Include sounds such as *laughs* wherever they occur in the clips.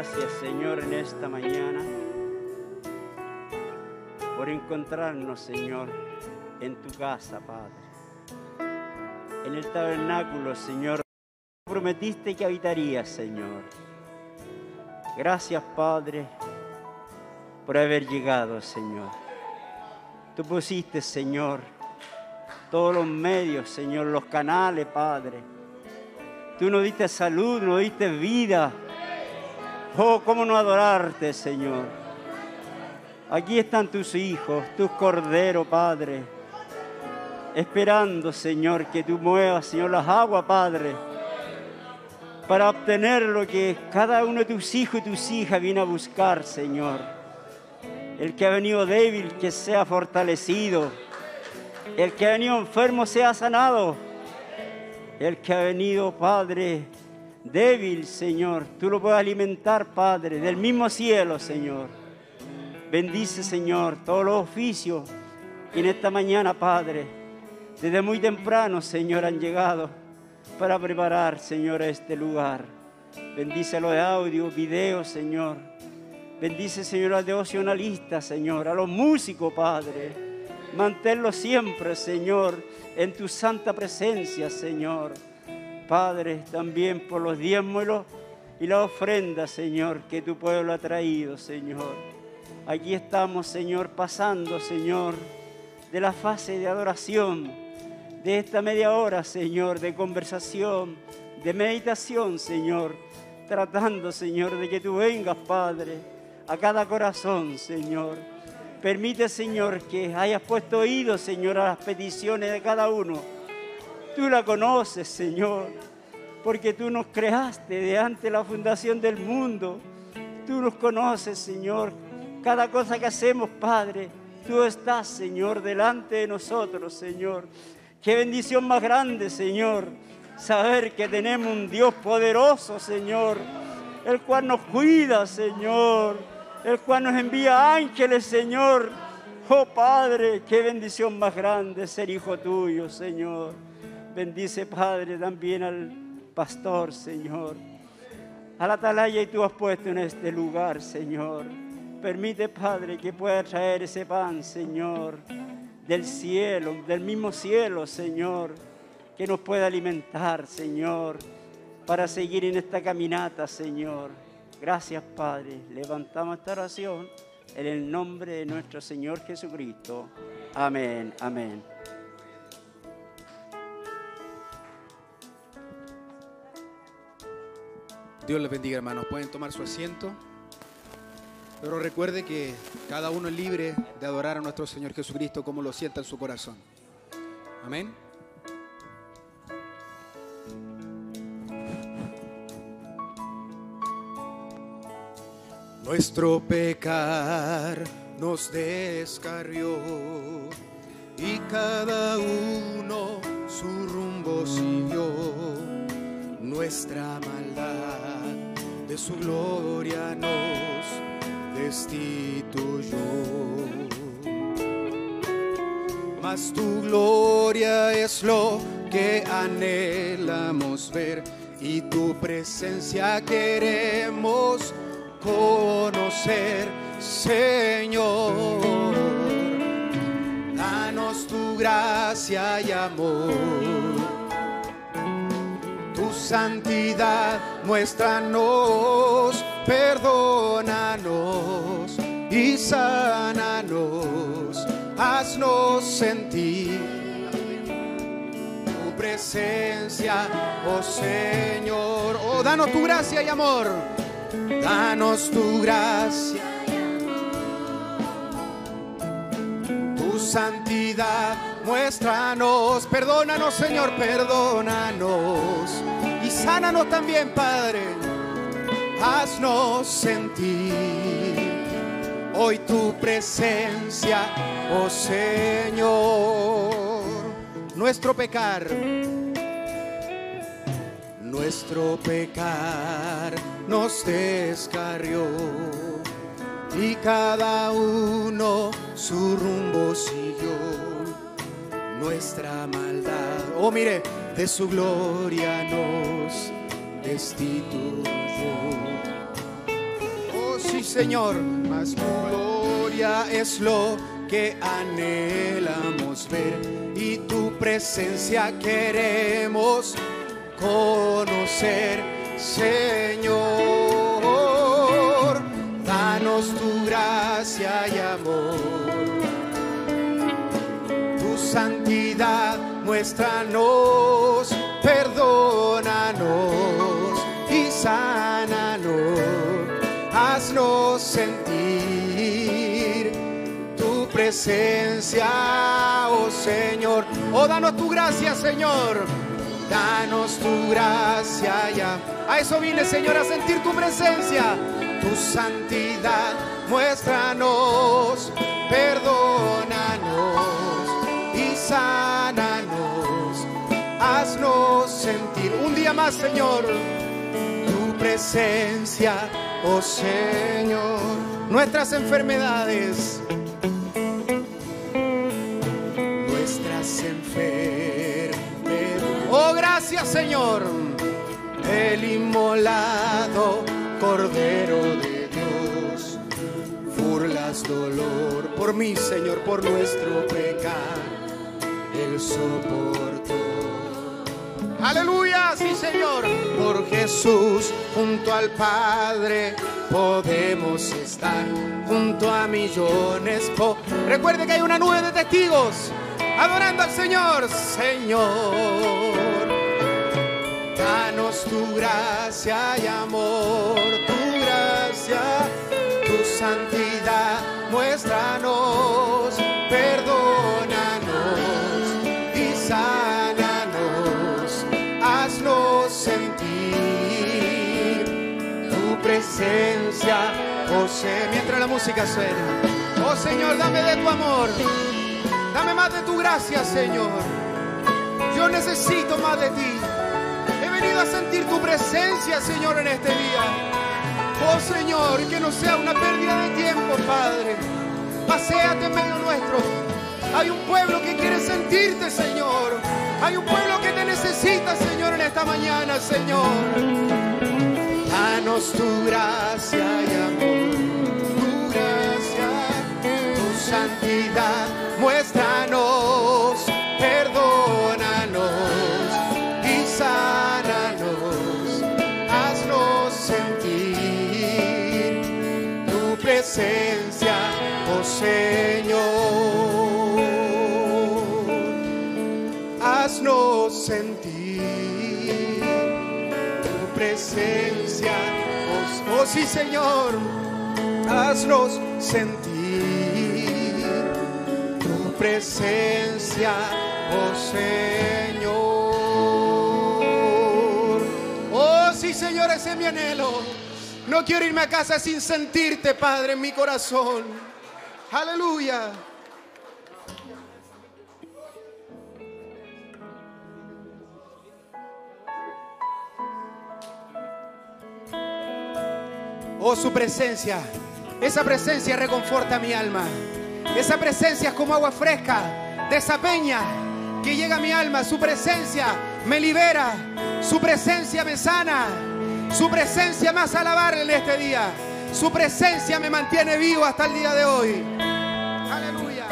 gracias, Señor, en esta mañana por encontrarnos, Señor, en tu casa, Padre. En el tabernáculo, Señor, prometiste que habitarías, Señor. Gracias, Padre, por haber llegado, Señor. Tú pusiste, Señor, todos los medios, Señor, los canales, Padre. Tú nos diste salud, nos diste vida. Oh, cómo no adorarte, Señor. Aquí están tus hijos, tus corderos, Padre. Esperando, Señor, que tú muevas, Señor, las aguas, Padre. Para obtener lo que cada uno de tus hijos y tus hijas viene a buscar, Señor. El que ha venido débil, que sea fortalecido. El que ha venido enfermo, sea sanado. El que ha venido, Padre, débil, Señor, tú lo puedes alimentar, Padre, del mismo cielo, Señor. Bendice, Señor, todos los oficios que en esta mañana, Padre, desde muy temprano, Señor, han llegado para preparar, Señor, este lugar. Bendice los de audio, video, Señor. Bendice, Señor, al devocionalista, Señor, a los músicos, Padre. Manténlos siempre, Señor, en tu santa presencia, Señor. Padre, también por los diezmos y, y la ofrenda, Señor, que tu pueblo ha traído, Señor. Aquí estamos, Señor, pasando, Señor, de la fase de adoración, de esta media hora, Señor, de conversación, de meditación, Señor, tratando, Señor, de que tú vengas, Padre, a cada corazón, Señor. Permite, Señor, que hayas puesto oído, Señor, a las peticiones de cada uno. Tú la conoces, Señor, porque tú nos creaste de ante la fundación del mundo. Tú nos conoces, Señor. Cada cosa que hacemos, Padre, tú estás, Señor, delante de nosotros, Señor. Qué bendición más grande, Señor, saber que tenemos un Dios poderoso, Señor, el cual nos cuida, Señor, el cual nos envía ángeles, Señor. Oh Padre, qué bendición más grande ser hijo tuyo, Señor. Bendice, Padre, también al pastor, Señor. A la atalaya y tú has puesto en este lugar, Señor. Permite, Padre, que pueda traer ese pan, Señor, del cielo, del mismo cielo, Señor, que nos pueda alimentar, Señor, para seguir en esta caminata, Señor. Gracias, Padre. Levantamos esta oración en el nombre de nuestro Señor Jesucristo. Amén, amén. Dios les bendiga, hermanos. Pueden tomar su asiento. Pero recuerde que cada uno es libre de adorar a nuestro Señor Jesucristo como lo sienta en su corazón. Amén. Nuestro pecar nos descarrió y cada uno su rumbo siguió. Nuestra maldad de su gloria nos destituyó. Mas tu gloria es lo que anhelamos ver y tu presencia queremos conocer, Señor. Danos tu gracia y amor. Santidad, muéstranos, perdónanos y sánanos. Haznos sentir tu presencia, oh Señor. Oh, danos tu gracia y amor. Danos tu gracia, tu santidad, muéstranos, perdónanos Señor, perdónanos sánanos también Padre, haznos sentir hoy tu presencia, oh Señor, nuestro pecar nuestro pecar nos descarrió y cada uno su rumbo siguió. Nuestra maldad, oh mire, de su gloria nos destituyo. Oh sí, Señor, tu gloria es lo que anhelamos ver y tu presencia queremos conocer, Señor. Danos tu gracia y amor, tu santidad, muéstranos, perdónanos y sánanos, haznos sentir tu presencia, oh Señor. Oh, danos tu gracia, Señor. Danos tu gracia ya. A eso vine, Señor, a sentir tu presencia, tu santidad. Muéstranos, perdónanos más, Señor, tu presencia, oh Señor. Nuestras enfermedades, nuestras enfermedades. Oh, gracias, Señor. El inmolado Cordero de Dios, burlas dolor por mí, Señor, por nuestro pecado. Él soportó. Aleluya, sí Señor. Por Jesús, junto al Padre, podemos estar. Junto a millones. Recuerde que hay una nube de testigos adorando al Señor, Señor. Danos tu gracia y amor, tu gracia, tu santidad, presencia, oh. Mientras la música suena, oh Señor, dame de tu amor, dame más de tu gracia, Señor. Yo necesito más de ti. He venido a sentir tu presencia, Señor, en este día. Oh Señor, que no sea una pérdida de tiempo, Padre. Paseate en medio nuestro. Hay un pueblo que quiere sentirte, Señor. Hay un pueblo que te necesita, Señor, en esta mañana, Señor. Danos tu gracia y amor, tu gracia, tu santidad, muéstranos, perdónanos y sánanos, haznos sentir tu presencia, oh Señor. Haznos sentir tu presencia, oh, oh sí Señor, haznos sentir tu presencia, oh Señor. Oh sí Señor, ese es mi anhelo. No quiero irme a casa sin sentirte, Padre, en mi corazón. Aleluya. Oh, su presencia. Esa presencia reconforta mi alma. Esa presencia es como agua fresca de esa peña que llega a mi alma. Su presencia me libera. Su presencia me sana. Su presencia me hace alabarle en este día. Su presencia me mantiene vivo hasta el día de hoy. Aleluya.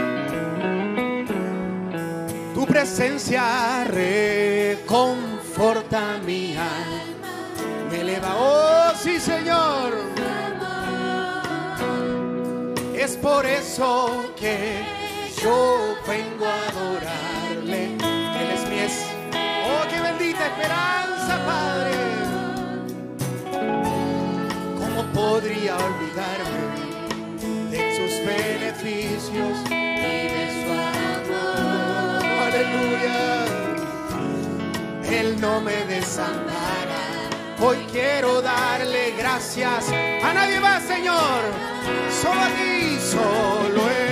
Tu presencia reconforta mi alma. Me eleva. Oh, sí, Señor. Es por eso que yo vengo a adorarle. Él es mi es. Oh, qué bendita esperanza, Padre. ¿Cómo podría olvidarme de sus beneficios y de su amor? Aleluya. Él no me desampara. Hoy quiero darle gracias a nadie más, Señor. Solo a ti, solo en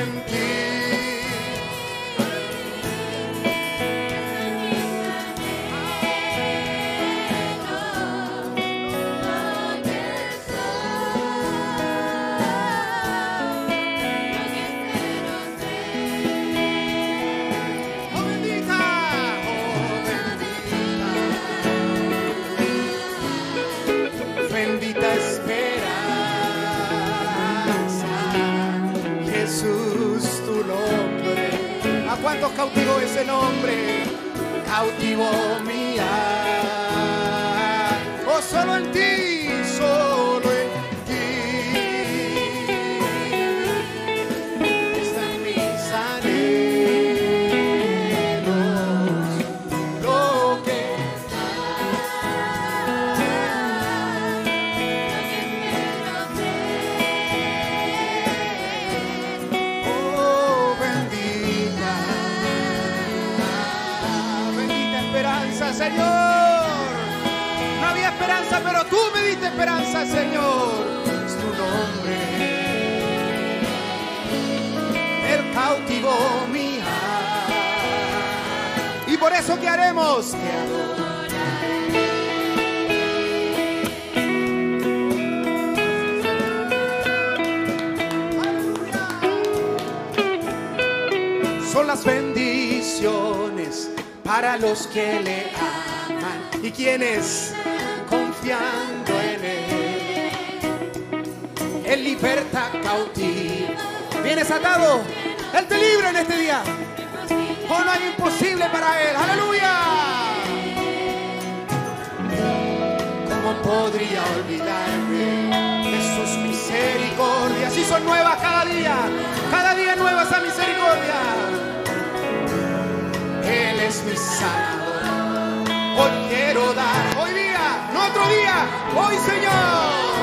cuantos cautivó ese nombre, cautivó mi alma. Oh, solo en ti Señor, es tu nombre. el cautivo mi alma. Y por eso, ¿qué haremos? Te son las bendiciones para los que le aman y quienes confían él liberta cautivo. Vienes atado, Él te libra en este día. Oh, no hay imposible para Él. Aleluya. ¿Cómo podría olvidarme de sus misericordias? Y son nuevas cada día. Cada día nueva esa misericordia. Él es mi sanador. Hoy quiero dar. Hoy día, no otro día. Hoy Señor.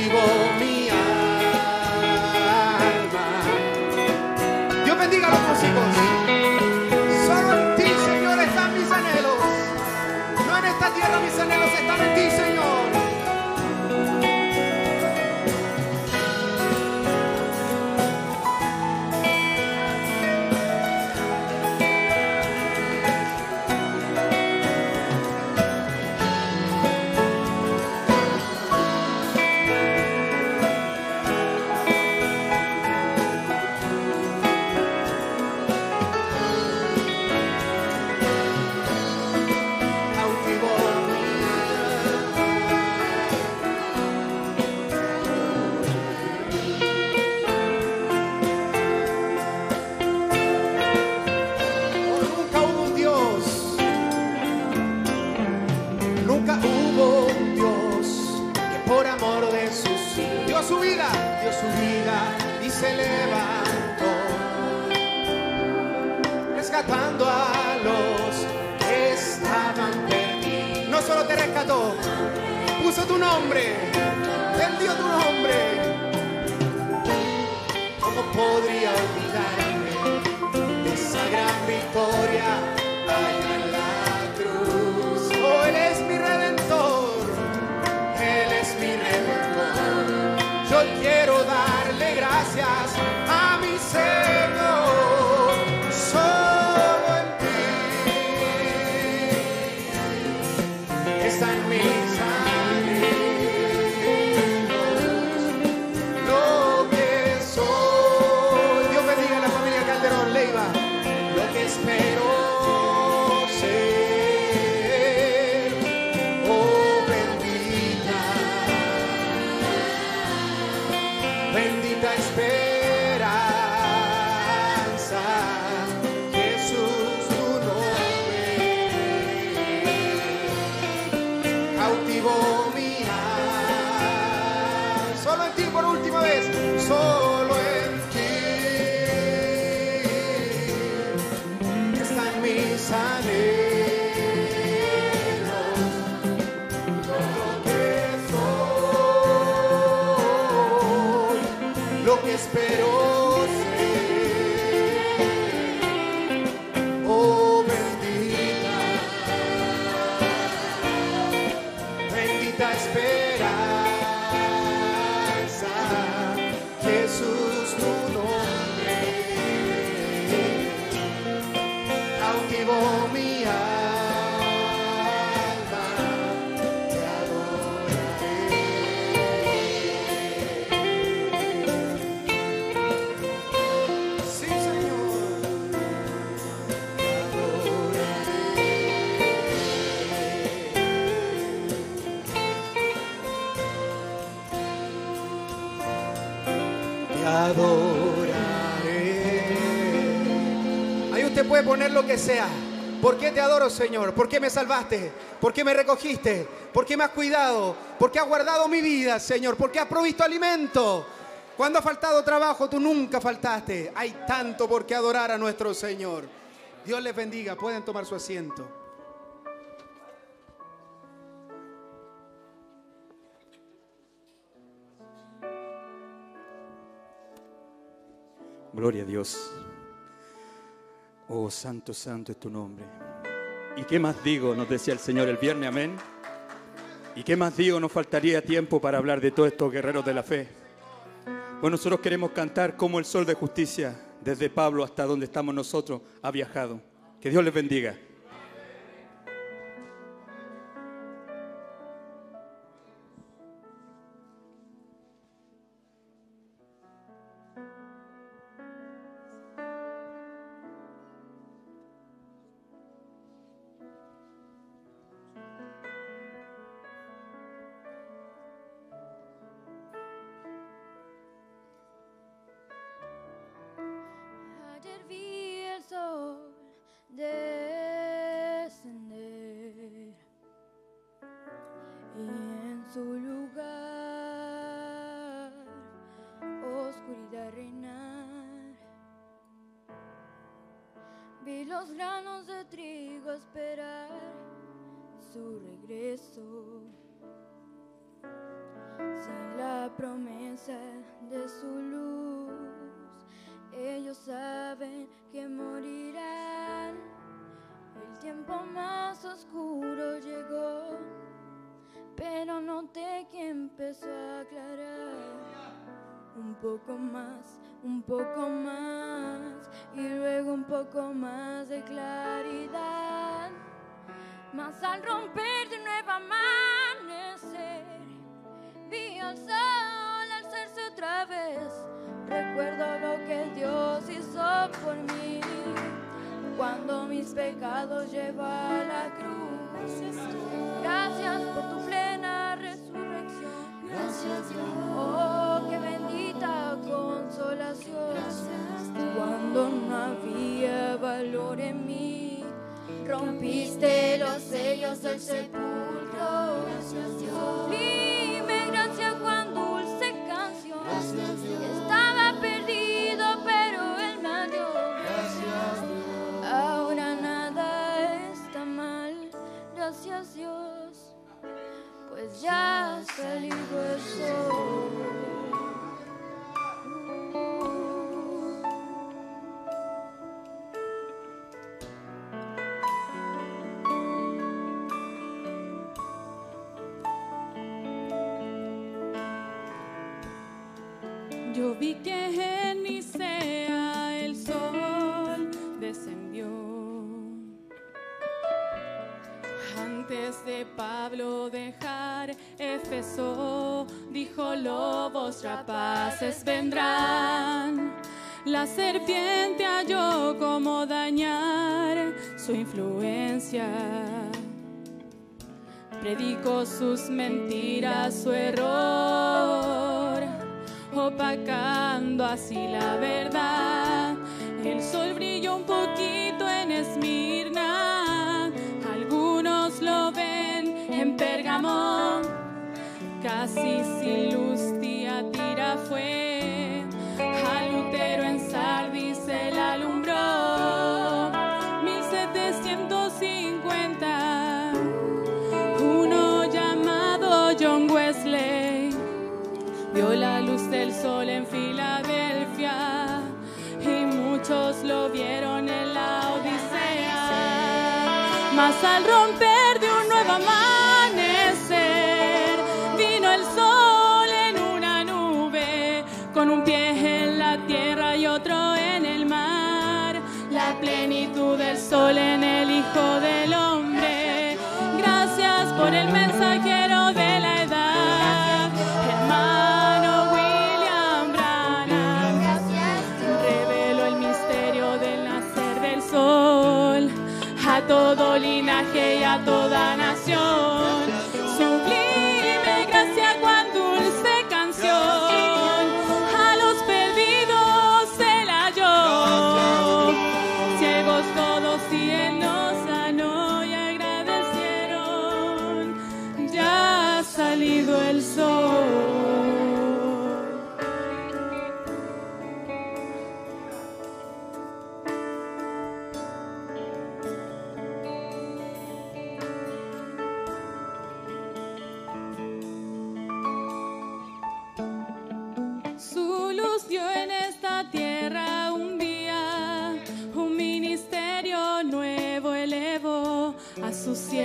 cautivó me ¿Por qué te adoro, Señor? ¿Por qué me salvaste? ¿Por qué me recogiste? ¿Por qué me has cuidado? ¿Por qué has guardado mi vida, Señor? ¿Por qué has provisto alimento? Cuando ha faltado trabajo, tú nunca faltaste. Hay tanto por qué adorar a nuestro Señor. Dios les bendiga. Pueden tomar su asiento. Gloria a Dios. Oh, santo, santo es tu nombre. ¿Y qué más digo? Nos decía el Señor el viernes, amén. ¿Y qué más digo? Nos faltaría tiempo para hablar de todos estos guerreros de la fe. Bueno, nosotros queremos cantar como el sol de justicia, desde Pablo hasta donde estamos nosotros, ha viajado. Que Dios les bendiga. Predicó sus mentiras, su error opacando así la verdad. El sol brilló un poquito en Esmirna, algunos lo ven en Pergamón, casi Al romper de un nuevo amanecer, vino el sol en una nube, con un pie en la tierra y otro en el mar. La plenitud del sol en el Hijo del Hombre. Gracias por el mensajero de la edad, hermano William Branham. Reveló el misterio del nacer del sol a todo a toda.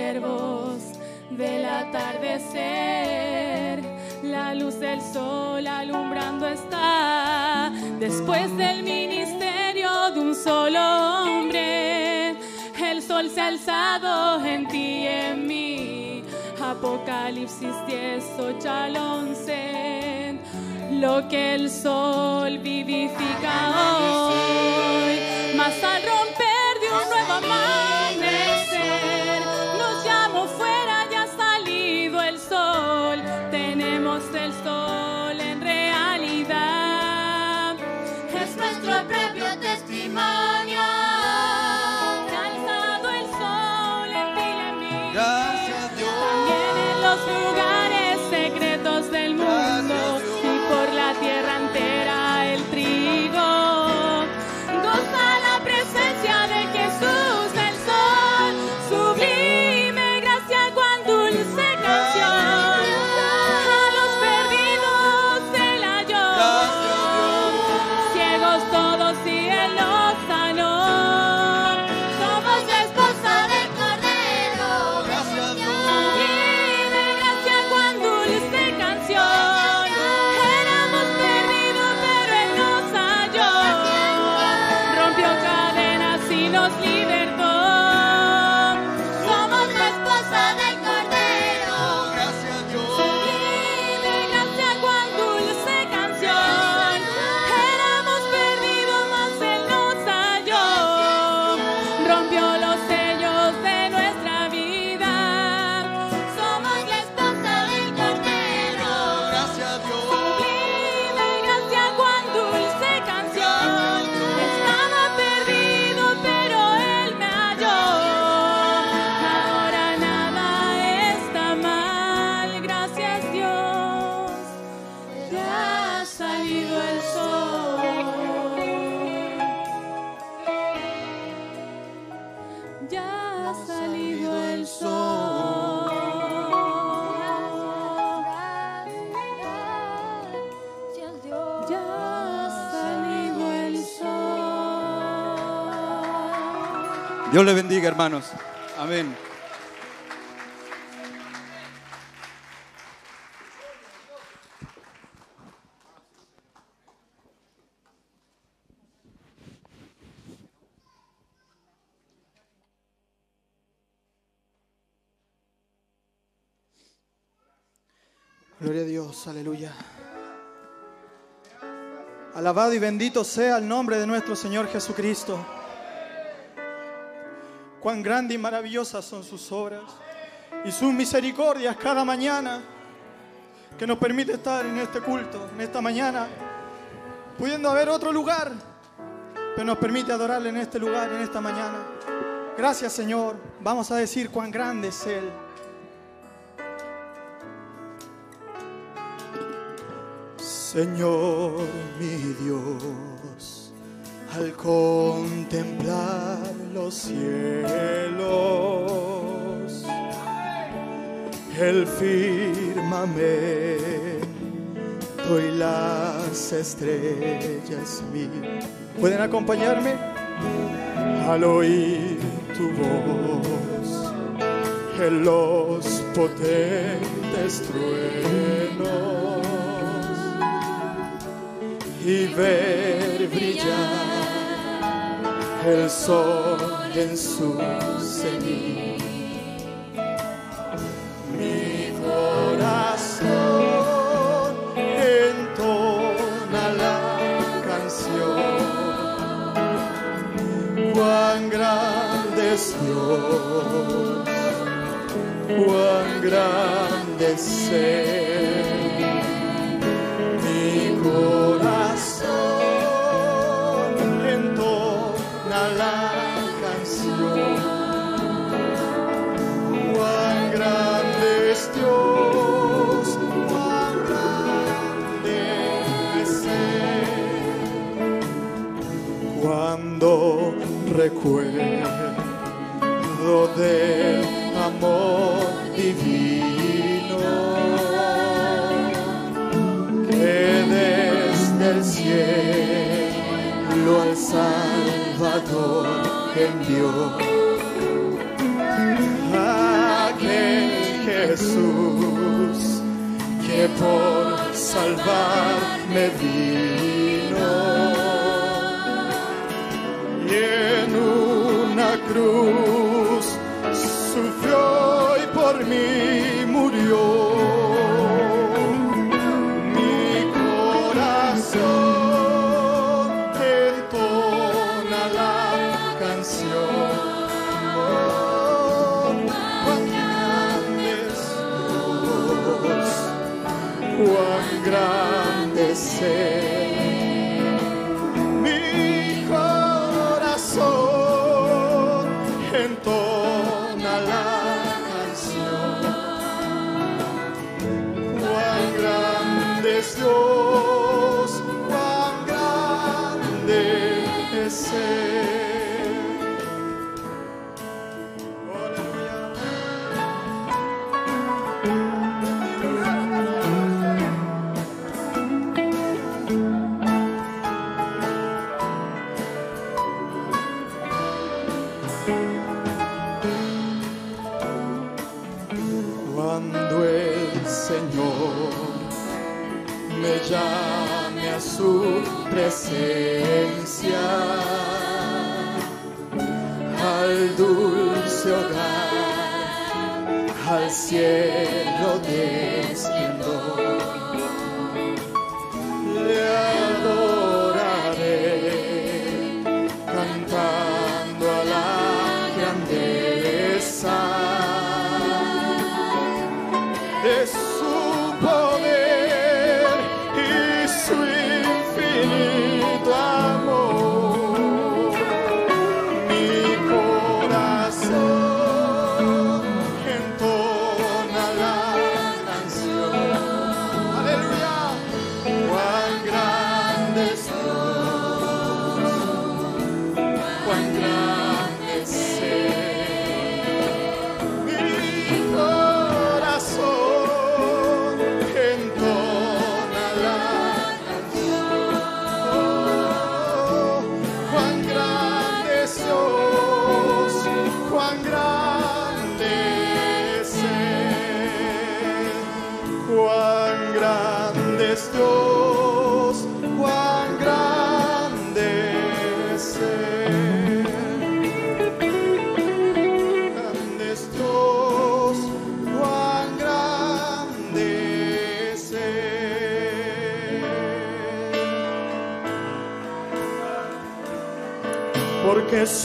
Siervos del atardecer. La luz del sol alumbrando está después del ministerio de un solo hombre. El sol se ha alzado en ti y en mí. Apocalipsis 10, 8 al 11. Lo que el sol vivifica hoy. Mas al romper Dios le bendiga, hermanos. Amén. Gloria a Dios, aleluya. Alabado y bendito sea el nombre de nuestro Señor Jesucristo. Cuán grande y maravillosas son sus obras y sus misericordias cada mañana que nos permite estar en este culto, en esta mañana, pudiendo haber otro lugar, pero nos permite adorarle en este lugar, en esta mañana. Gracias Señor, vamos a decir cuán grande es Él. Señor mi Dios, al contemplar los cielos, el firmamento y las estrellas mil. ¿Pueden acompañarme? Al oír tu voz, en los potentes truenos y ver brillar el sol en su cenit. Mi corazón entona la canción. Cuán grande es Dios, cuán grande es Él mi corazón recuerdo del amor divino que desde el cielo al Salvador envió. Aquel Jesús que por salvarme vino cruz sufrió y por mí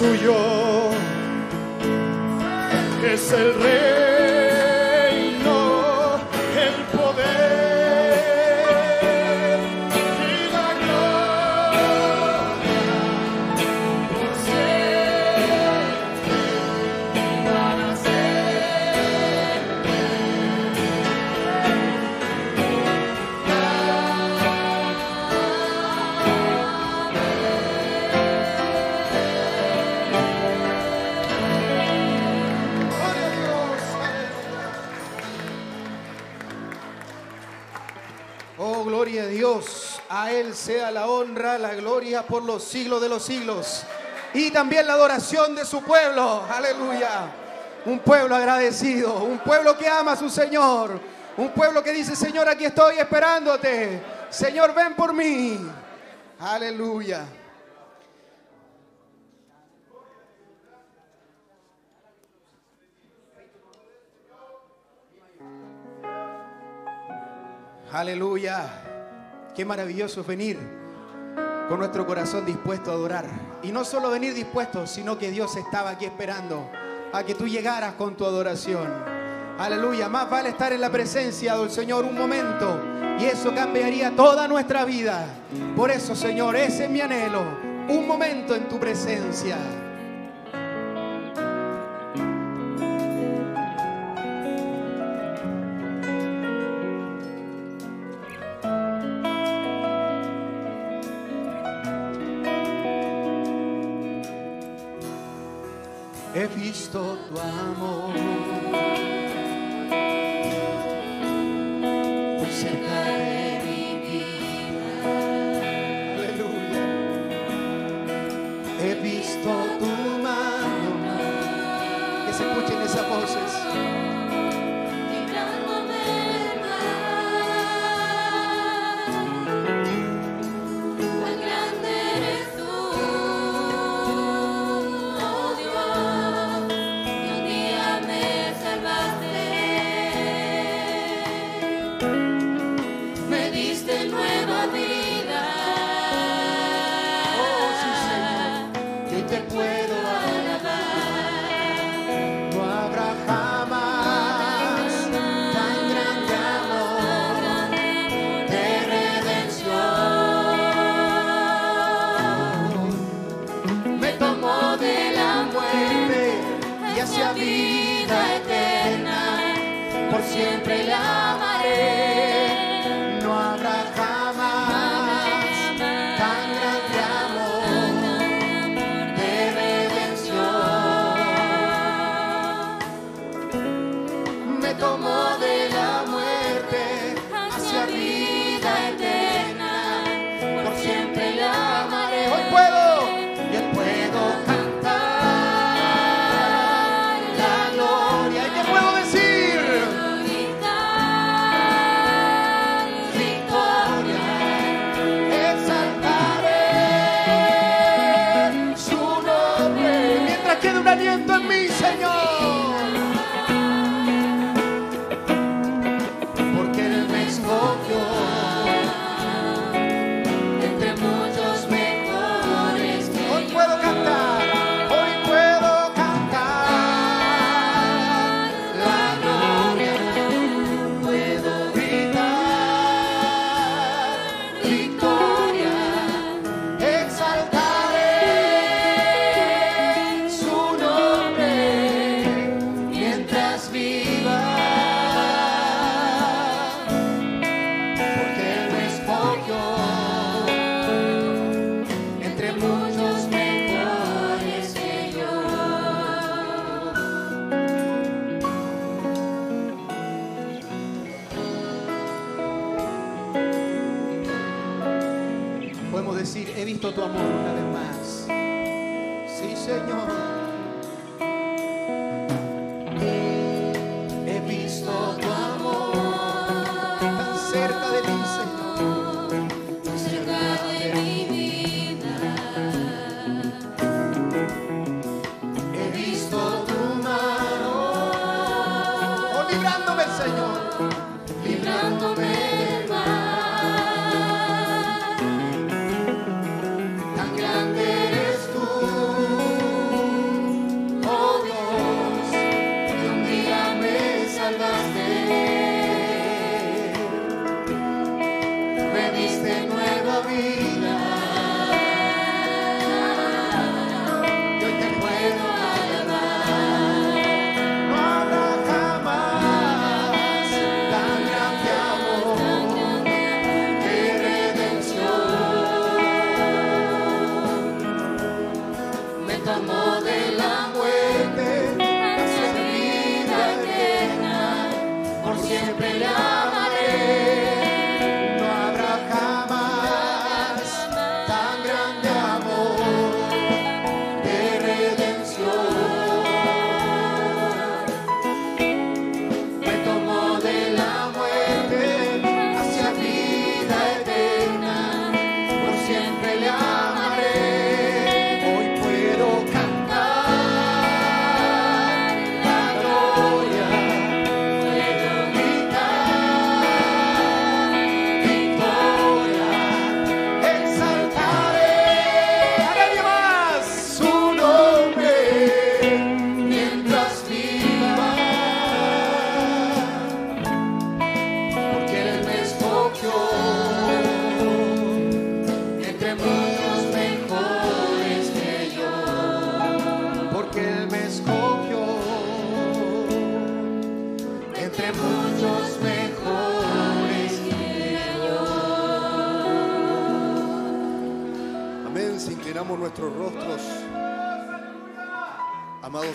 suyo es el reino, Él sea la honra, la gloria por los siglos de los siglos. Y también la adoración de su pueblo. Aleluya. Un pueblo agradecido. Un pueblo que ama a su Señor. Un pueblo que dice, Señor, aquí estoy esperándote. Señor, ven por mí. Aleluya. Aleluya. Qué maravilloso es venir con nuestro corazón dispuesto a adorar. Y no solo venir dispuesto, sino que Dios estaba aquí esperando a que tú llegaras con tu adoración. Aleluya. Más vale estar en la presencia del Señor un momento y eso cambiaría toda nuestra vida. Por eso, Señor, ese es mi anhelo. Un momento en tu presencia.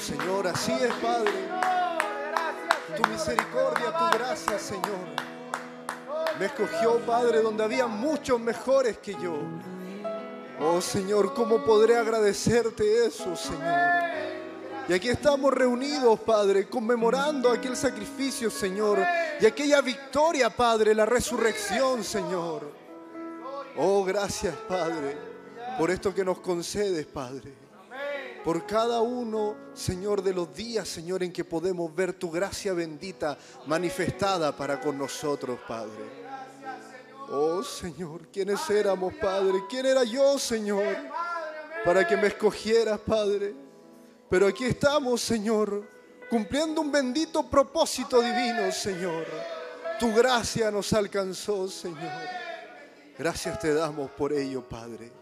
Señor. Así es, Padre. Tu misericordia, tu gracia, Señor. Me escogió, Padre, donde había muchos mejores que yo. Oh, Señor, ¿cómo podré agradecerte eso, Señor? Y aquí estamos reunidos, Padre, conmemorando aquel sacrificio, Señor, y aquella victoria, Padre, la resurrección, Señor. Oh, gracias, Padre, por esto que nos concedes, Padre por cada uno, Señor, de los días, Señor, en que podemos ver tu gracia bendita manifestada para con nosotros, Padre. Oh Señor, ¿quiénes éramos, Padre? ¿Quién era yo, Señor? Para que me escogieras, Padre. Pero aquí estamos, Señor, cumpliendo un bendito propósito divino, Señor. Tu gracia nos alcanzó, Señor. Gracias te damos por ello, Padre.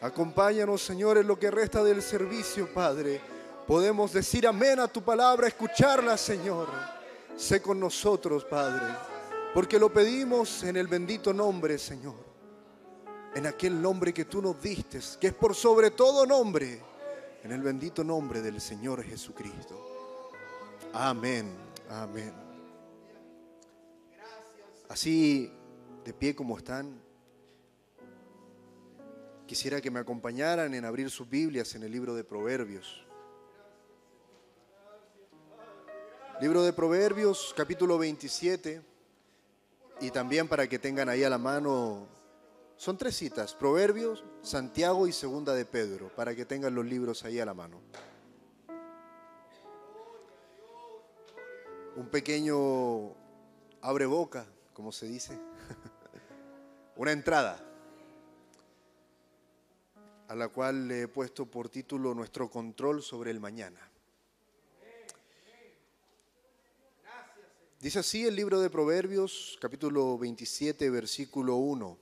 Acompáñanos, Señor, en lo que resta del servicio, Padre. Podemos decir amén a tu palabra, escucharla, Señor. Sé con nosotros, Padre, porque lo pedimos en el bendito nombre, Señor. En aquel nombre que tú nos diste, que es por sobre todo nombre, en el bendito nombre del Señor Jesucristo. Amén, amén. Así, de pie como están quisiera que me acompañaran en abrir sus Biblias en el libro de Proverbios. Libro de Proverbios, capítulo 27. Y también para que tengan ahí a la mano, son tres citas, Proverbios, Santiago y Segunda de Pedro, para que tengan los libros ahí a la mano. Un pequeño abre boca, como se dice. *laughs* Una entrada a la cual le he puesto por título Nuestro control sobre el mañana. Dice así el libro de Proverbios, capítulo 27, versículo 1.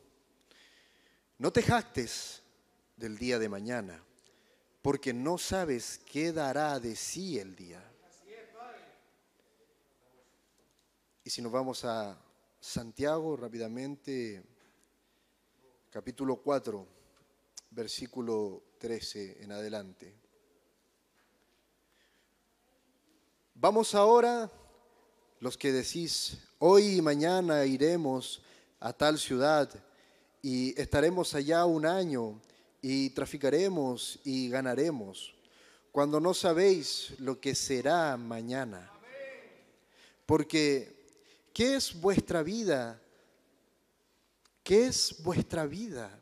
No te jactes del día de mañana, porque no sabes qué dará de sí el día. Y si nos vamos a Santiago rápidamente, capítulo 4, versículo 13 en adelante. Vamos ahora los que decís, hoy y mañana iremos a tal ciudad y estaremos allá un año y traficaremos y ganaremos, cuando no sabéis lo que será mañana. Porque, ¿qué es vuestra vida? ¿Qué es vuestra vida?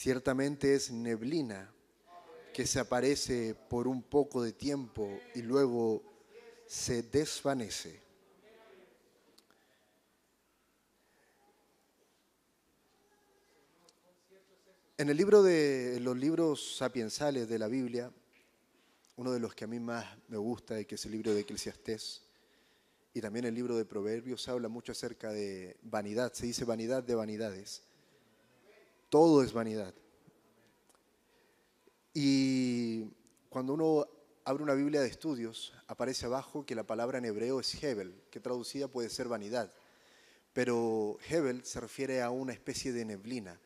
Ciertamente es neblina que se aparece por un poco de tiempo y luego se desvanece. En el libro de los libros sapiensales de la Biblia, uno de los que a mí más me gusta, que es el libro de Eclesiastés, y también el libro de Proverbios, habla mucho acerca de vanidad, se dice vanidad de vanidades. Todo es vanidad. Y cuando uno abre una Biblia de estudios, aparece abajo que la palabra en hebreo es Hebel, que traducida puede ser vanidad. Pero Hebel se refiere a una especie de neblina,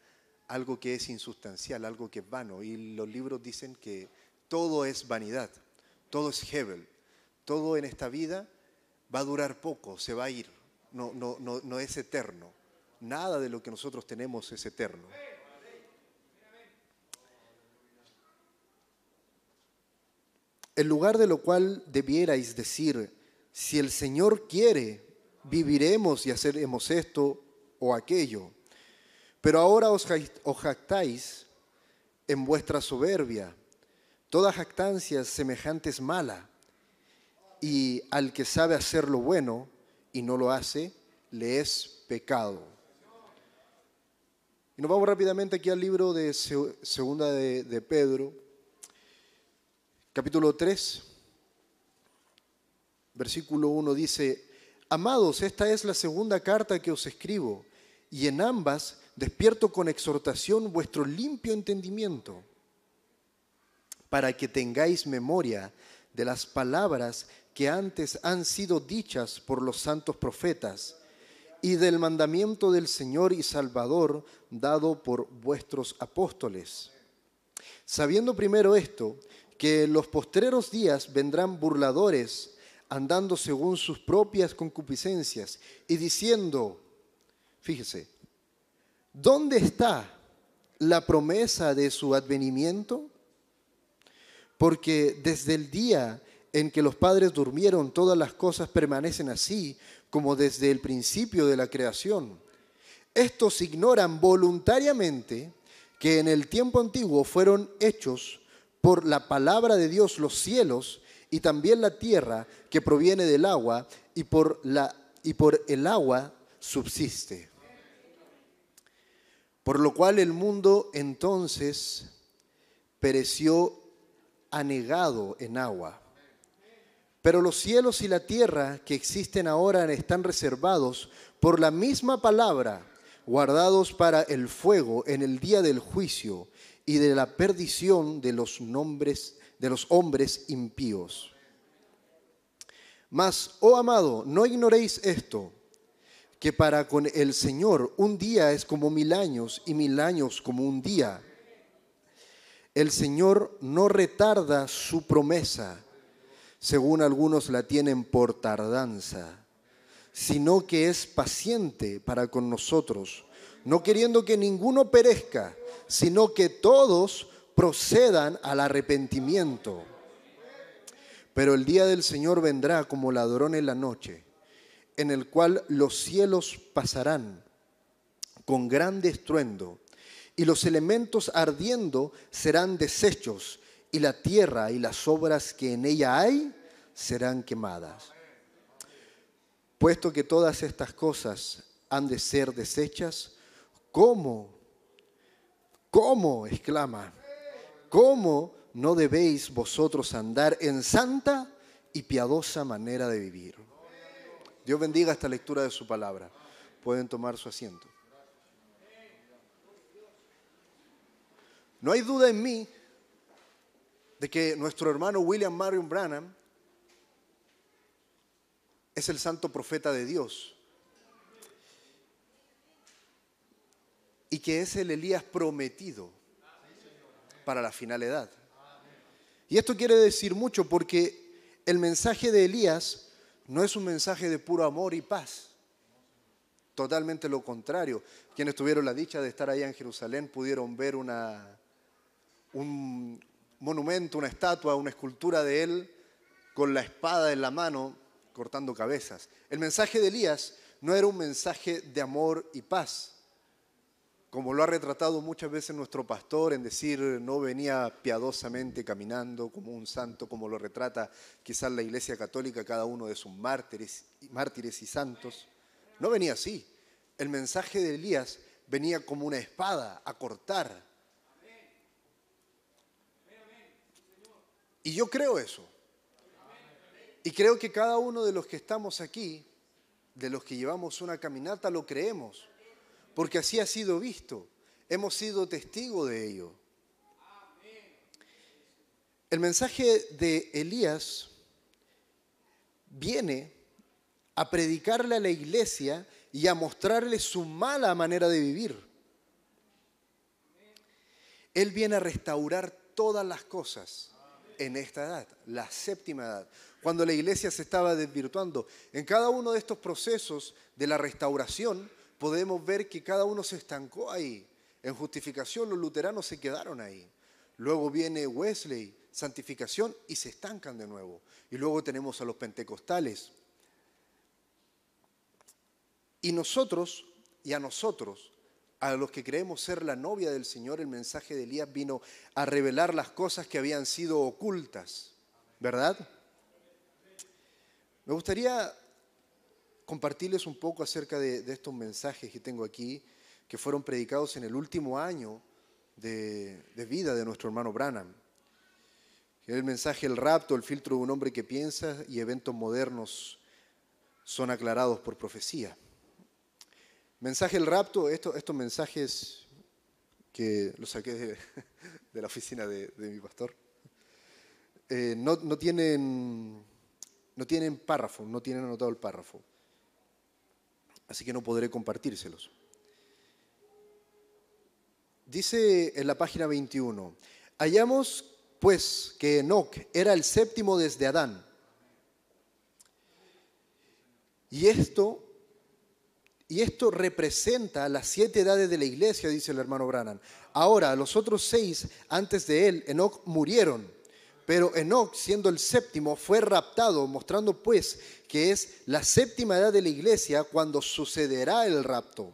algo que es insustancial, algo que es vano. Y los libros dicen que todo es vanidad, todo es Hebel, todo en esta vida va a durar poco, se va a ir, no, no, no, no es eterno. Nada de lo que nosotros tenemos es eterno. En lugar de lo cual debierais decir, si el Señor quiere, viviremos y haceremos esto o aquello. Pero ahora os jactáis en vuestra soberbia. Toda jactancia semejante es mala. Y al que sabe hacer lo bueno y no lo hace, le es pecado. Y nos vamos rápidamente aquí al libro de Segunda de Pedro, capítulo 3, versículo 1 dice, Amados, esta es la segunda carta que os escribo, y en ambas despierto con exhortación vuestro limpio entendimiento, para que tengáis memoria de las palabras que antes han sido dichas por los santos profetas, y del mandamiento del Señor y Salvador dado por vuestros apóstoles. Sabiendo primero esto, que en los postreros días vendrán burladores andando según sus propias concupiscencias y diciendo, fíjese, ¿dónde está la promesa de su advenimiento? Porque desde el día en que los padres durmieron, todas las cosas permanecen así como desde el principio de la creación. Estos ignoran voluntariamente que en el tiempo antiguo fueron hechos por la palabra de Dios los cielos y también la tierra que proviene del agua y por, la, y por el agua subsiste. Por lo cual el mundo entonces pereció anegado en agua. Pero los cielos y la tierra que existen ahora están reservados por la misma palabra, guardados para el fuego en el día del juicio y de la perdición de los nombres de los hombres impíos. Mas, oh amado, no ignoréis esto, que para con el Señor un día es como mil años y mil años como un día. El Señor no retarda su promesa, según algunos la tienen por tardanza, sino que es paciente para con nosotros, no queriendo que ninguno perezca, sino que todos procedan al arrepentimiento. Pero el día del Señor vendrá como ladrón en la noche, en el cual los cielos pasarán con grande estruendo, y los elementos ardiendo serán deshechos, y la tierra y las obras que en ella hay serán quemadas. Puesto que todas estas cosas han de ser deshechas, ¿cómo? ¿Cómo? exclama. ¿Cómo no debéis vosotros andar en santa y piadosa manera de vivir? Dios bendiga esta lectura de su palabra. Pueden tomar su asiento. No hay duda en mí de que nuestro hermano William Marion Branham es el santo profeta de Dios y que es el Elías prometido para la final edad. Y esto quiere decir mucho porque el mensaje de Elías no es un mensaje de puro amor y paz. Totalmente lo contrario. Quienes tuvieron la dicha de estar allá en Jerusalén pudieron ver una, un monumento, una estatua, una escultura de él con la espada en la mano cortando cabezas. El mensaje de Elías no era un mensaje de amor y paz, como lo ha retratado muchas veces nuestro pastor en decir no venía piadosamente caminando como un santo, como lo retrata quizás la Iglesia Católica, cada uno de sus mártires, mártires y santos. No venía así. El mensaje de Elías venía como una espada a cortar. Y yo creo eso. Y creo que cada uno de los que estamos aquí, de los que llevamos una caminata, lo creemos, porque así ha sido visto. Hemos sido testigos de ello. El mensaje de Elías viene a predicarle a la iglesia y a mostrarle su mala manera de vivir. Él viene a restaurar todas las cosas en esta edad, la séptima edad, cuando la iglesia se estaba desvirtuando. En cada uno de estos procesos de la restauración podemos ver que cada uno se estancó ahí. En justificación los luteranos se quedaron ahí. Luego viene Wesley, santificación, y se estancan de nuevo. Y luego tenemos a los pentecostales. Y nosotros, y a nosotros, a los que creemos ser la novia del Señor, el mensaje de Elías vino a revelar las cosas que habían sido ocultas, ¿verdad? Me gustaría compartirles un poco acerca de, estos mensajes que tengo aquí, que fueron predicados en el último año de, de vida de nuestro hermano Branham. El mensaje El rapto, el filtro de un hombre que piensa y eventos modernos son aclarados por profecía. Mensaje El rapto, estos mensajes que los saqué de, la oficina de, mi pastor, eh, no, tienen, no tienen párrafo, no tienen anotado el párrafo. Así que no podré compartírselos. Dice en la página 21, hallamos pues que Enoch era el séptimo desde Adán. Y esto y esto representa las siete edades de la iglesia, dice el hermano Branham. Ahora, los otros seis antes de él, Enoch, murieron. Pero Enoch, siendo el séptimo, fue raptado, mostrando pues que es la séptima edad de la iglesia cuando sucederá el rapto.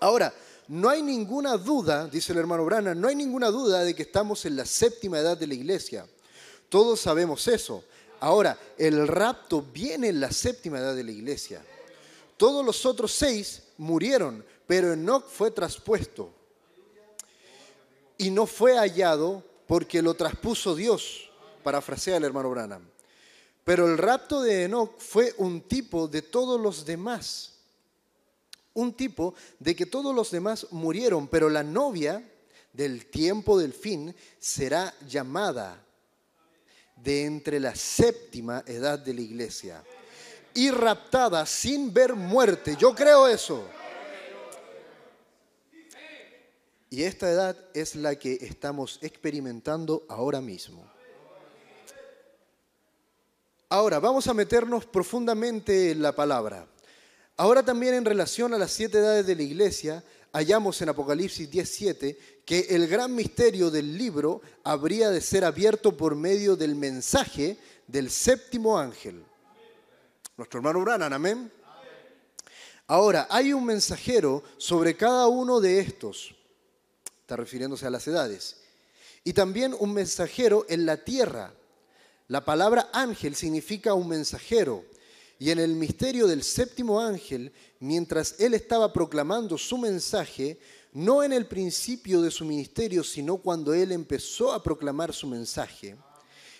Ahora, no hay ninguna duda, dice el hermano Branham, no hay ninguna duda de que estamos en la séptima edad de la iglesia. Todos sabemos eso. Ahora, el rapto viene en la séptima edad de la iglesia. Todos los otros seis murieron, pero Enoch fue traspuesto. Y no fue hallado porque lo traspuso Dios, parafrasea el hermano Branham. Pero el rapto de Enoch fue un tipo de todos los demás. Un tipo de que todos los demás murieron, pero la novia del tiempo del fin será llamada de entre la séptima edad de la iglesia y raptada sin ver muerte. Yo creo eso. Y esta edad es la que estamos experimentando ahora mismo. Ahora, vamos a meternos profundamente en la palabra. Ahora también en relación a las siete edades de la iglesia, hallamos en Apocalipsis 17 que el gran misterio del libro habría de ser abierto por medio del mensaje del séptimo ángel. Nuestro hermano Branham, amén. Ahora, hay un mensajero sobre cada uno de estos, refiriéndose a las edades, y también un mensajero en la tierra. La palabra ángel significa un mensajero. Y en el misterio del séptimo ángel, mientras él estaba proclamando su mensaje, no en el principio de su ministerio, sino cuando él empezó a proclamar su mensaje,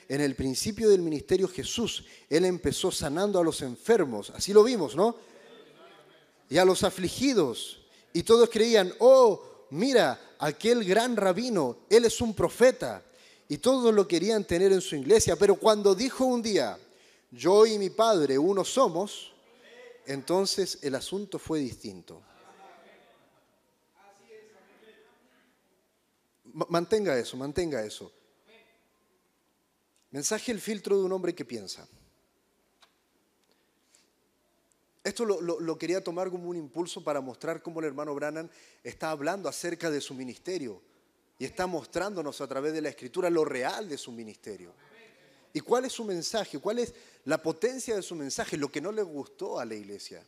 en el principio del ministerio Jesús, él empezó sanando a los enfermos, así lo vimos, ¿no? Y a los afligidos. Y todos creían, oh, mira, aquel gran rabino, él es un profeta. Y todos lo querían tener en su iglesia, pero cuando dijo un día, yo y mi padre uno somos, entonces el asunto fue distinto. Ma- Mantenga eso, mantenga eso. Mensaje el filtro de un hombre que piensa. Esto lo, lo- quería tomar como un impulso para mostrar cómo el hermano Branham está hablando acerca de su ministerio y está mostrándonos a través de la escritura lo real de su ministerio. ¿Y cuál es su mensaje? ¿Cuál es la potencia de su mensaje? Lo que no le gustó a la iglesia.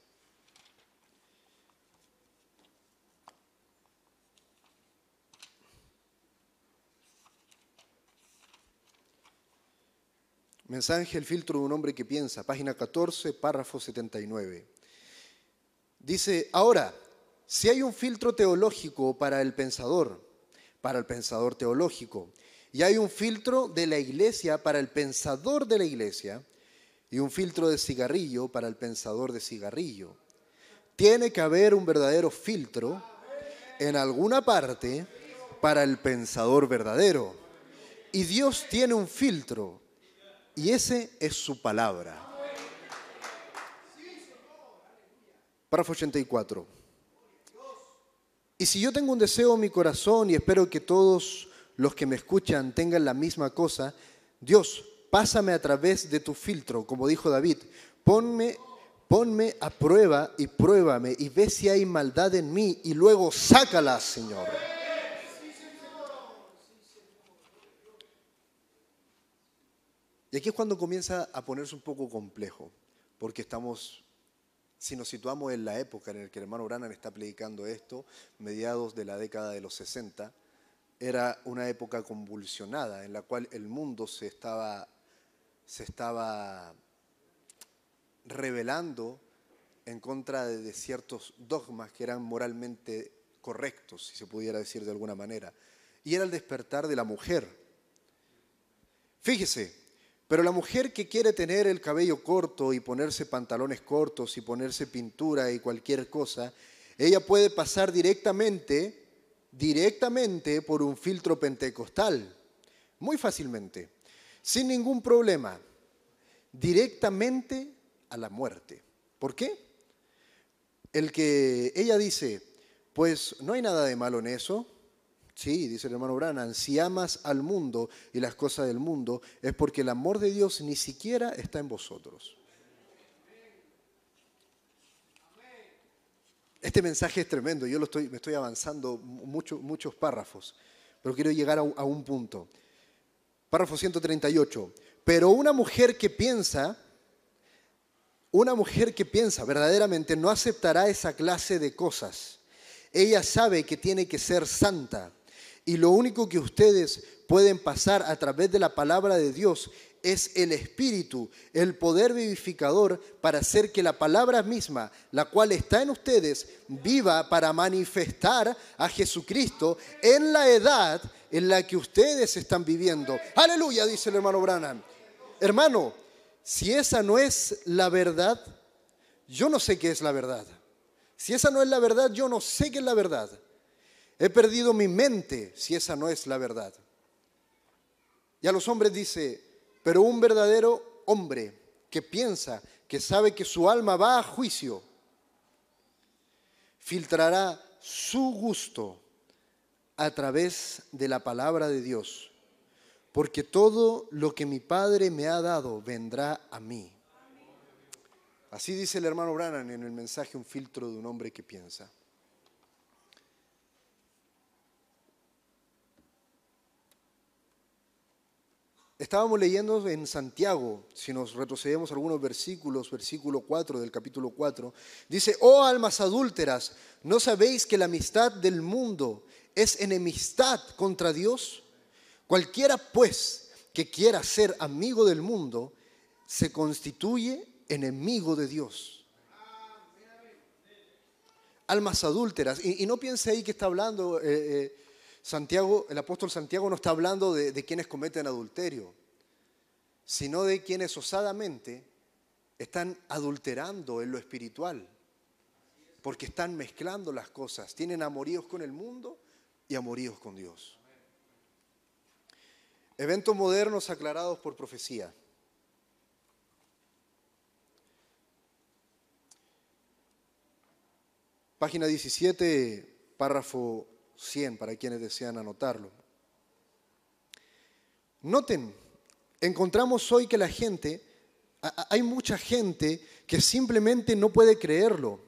Mensaje el filtro de un hombre que piensa, página 14, párrafo 79. Dice, ahora, si hay un filtro teológico para el pensador, para el pensador teológico, y hay un filtro de la iglesia para el pensador de la iglesia, y un filtro de cigarrillo para el pensador de cigarrillo, tiene que haber un verdadero filtro en alguna parte para el pensador verdadero. Y Dios tiene un filtro, y ese es su palabra. Párrafo 84. Y si yo tengo un deseo en mi corazón y espero que todos los que me escuchan tengan la misma cosa, Dios, pásame a través de tu filtro, como dijo David, ponme, ponme a prueba y pruébame y ve si hay maldad en mí y luego sácala, Señor. Y aquí es cuando comienza a ponerse un poco complejo, porque estamos, si nos situamos en la época en la que el hermano Branham está predicando esto, mediados de la década de los 60, era una época convulsionada en la cual el mundo se estaba, se estaba revelando en contra de, de ciertos dogmas que eran moralmente correctos, si se pudiera decir de alguna manera. Y era el despertar de la mujer. Fíjese, pero la mujer que quiere tener el cabello corto y ponerse pantalones cortos y ponerse pintura y cualquier cosa, ella puede pasar directamente, directamente por un filtro pentecostal, muy fácilmente, sin ningún problema, directamente a la muerte. ¿Por qué? El que ella dice, pues no hay nada de malo en eso, Sí, dice el hermano Branham, si amas al mundo y las cosas del mundo, es porque el amor de Dios ni siquiera está en vosotros. Este mensaje es tremendo, yo lo estoy, me estoy avanzando mucho, muchos párrafos, pero quiero llegar a a un punto. Párrafo 138. Pero una mujer que piensa, una mujer que piensa verdaderamente no aceptará esa clase de cosas. Ella sabe que tiene que ser santa. Y lo único que ustedes pueden pasar a través de la palabra de Dios es el Espíritu, el poder vivificador para hacer que la palabra misma, la cual está en ustedes, viva para manifestar a Jesucristo en la edad en la que ustedes están viviendo. Aleluya, dice el hermano Branham. Hermano, si esa no es la verdad, yo no sé qué es la verdad. Si esa no es la verdad, yo no sé qué es la verdad. He perdido mi mente si esa no es la verdad. Y a los hombres dice, pero un verdadero hombre que piensa, que sabe que su alma va a juicio, filtrará su gusto a través de la palabra de Dios, porque todo lo que mi Padre me ha dado vendrá a mí. Así dice el hermano Brannan en el mensaje Un filtro de un hombre que piensa. Estábamos leyendo en Santiago, si nos retrocedemos algunos versículos, versículo 4 del capítulo 4, dice, oh almas adúlteras, ¿no sabéis que la amistad del mundo es enemistad contra Dios? Cualquiera pues que quiera ser amigo del mundo, se constituye enemigo de Dios. Almas adúlteras. Y, no piense ahí que está hablando... eh, eh, Santiago, el apóstol Santiago no está hablando de, quienes cometen adulterio, sino de quienes osadamente están adulterando en lo espiritual, porque están mezclando las cosas, tienen amoríos con el mundo y amoríos con Dios. Eventos modernos aclarados por profecía. Página 17, párrafo 100 para quienes desean anotarlo. Noten, encontramos hoy que la gente, hay mucha gente que simplemente no puede creerlo,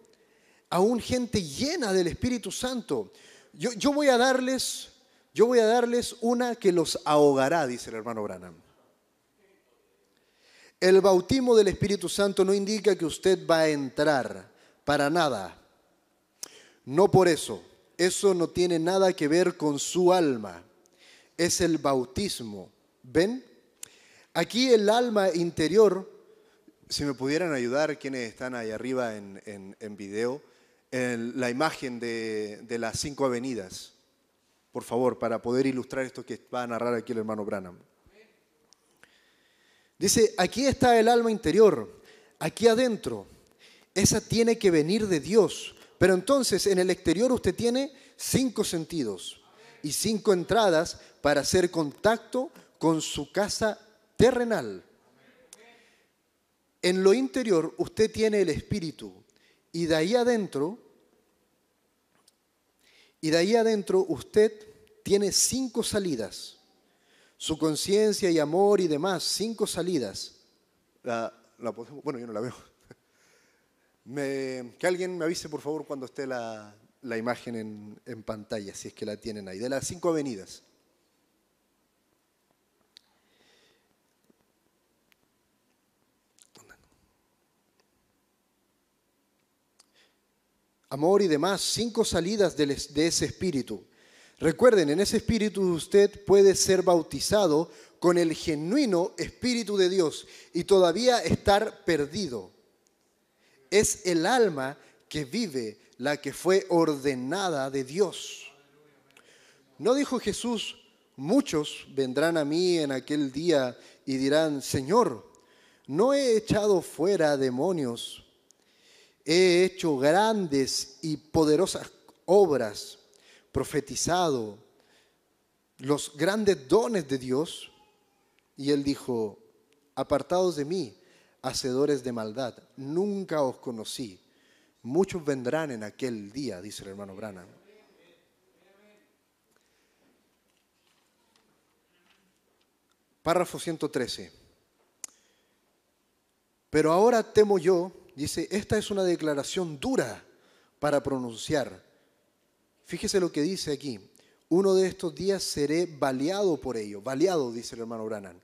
aún gente llena del Espíritu Santo. Yo, yo voy a darles, yo voy a darles una que los ahogará, dice el hermano Branham. El bautismo del Espíritu Santo no indica que usted va a entrar, para nada. No por eso. Eso no tiene nada que ver con su alma. Es el bautismo. ¿Ven? Aquí el alma interior, si me pudieran ayudar quienes están ahí arriba en, en- video, en la imagen de, de las cinco avenidas, por favor, para poder ilustrar esto que va a narrar aquí el hermano Branham. Dice, aquí está el alma interior, aquí adentro. Esa tiene que venir de Dios. Pero entonces en el exterior usted tiene cinco sentidos y cinco entradas para hacer contacto con su casa terrenal. En lo interior usted tiene el espíritu y de ahí adentro, y de ahí adentro usted tiene cinco salidas. Su conciencia y amor y demás, cinco salidas. Bueno, yo no la veo. Que alguien me avise, por favor, cuando esté la, la imagen en, en pantalla, si es que la tienen ahí, de las cinco avenidas. Amor y demás, cinco salidas es- de ese espíritu. Recuerden, en ese espíritu usted puede ser bautizado con el genuino espíritu de Dios y todavía estar perdido es el alma que vive, la que fue ordenada de Dios. ¿No dijo Jesús, muchos vendrán a mí en aquel día y dirán, Señor, no he echado fuera demonios, he hecho grandes y poderosas obras, profetizado los grandes dones de Dios? Y él dijo, apartados de mí, hacedores de maldad, nunca os conocí. Muchos vendrán en aquel día, dice el hermano Branham. Párrafo 113. Pero ahora temo yo, dice, esta es una declaración dura para pronunciar. Fíjese lo que dice aquí. Uno de estos días seré baleado por ello. Baleado, dice el hermano Branham.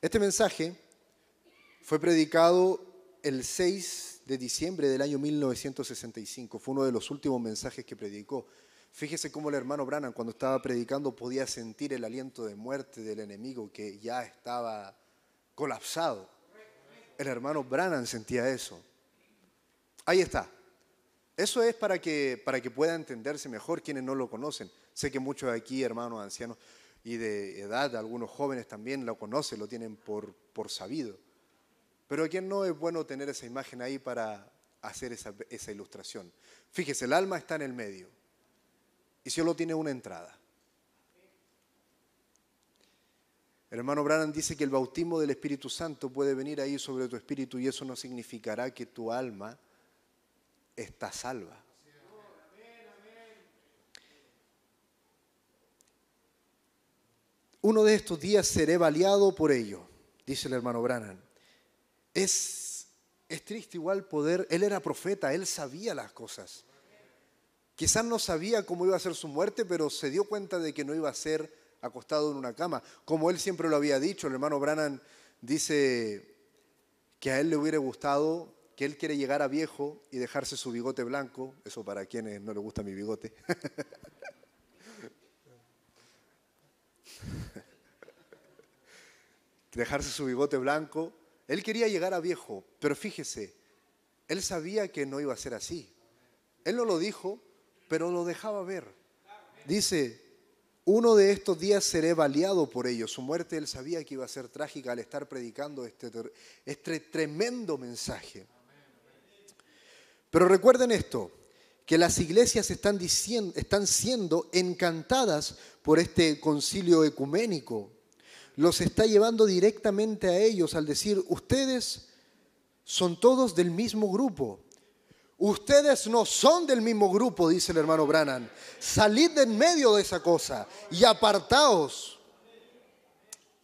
Este mensaje fue predicado el 6 de diciembre del año 1965. Fue uno de los últimos mensajes que predicó. Fíjese cómo el hermano Branham cuando estaba predicando podía sentir el aliento de muerte del enemigo que ya estaba colapsado. El hermano Branham sentía eso. Ahí está. Eso es para que, para que pueda entenderse mejor quienes no lo conocen. Sé que muchos de aquí, hermanos ancianos y de edad, algunos jóvenes también lo conocen, lo tienen por, por sabido. Pero a quien no es bueno tener esa imagen ahí para hacer esa, esa ilustración. Fíjese, el alma está en el medio. y solo tiene una entrada. El hermano Branham dice que el bautismo del Espíritu Santo puede venir ahí sobre tu espíritu y eso no significará que tu alma está salva. Uno de estos días seré baleado por ello, dice el hermano Branham. Es, es triste igual poder, él era profeta, él sabía las cosas. Quizás no sabía cómo iba a ser su muerte, pero se dio cuenta de que no iba a ser acostado en una cama. Como él siempre lo había dicho, el hermano Branham dice que a él le hubiera gustado, que él quiere llegar a viejo y dejarse su bigote blanco, eso para quienes no le gusta mi bigote. *laughs* dejarse su bigote blanco. Él quería llegar a viejo, pero fíjese, él sabía que no iba a ser así. Él no lo dijo, pero lo dejaba ver. Dice, uno de estos días seré baleado por ellos. Su muerte él sabía que iba a ser trágica al estar predicando este, este tremendo mensaje. Pero recuerden esto, que las iglesias están, diciendo, están siendo encantadas por este concilio ecuménico. Los está llevando directamente a ellos al decir, ustedes son todos del mismo grupo. Ustedes no son del mismo grupo, dice el hermano Branham. Salid de en medio de esa cosa y apartaos.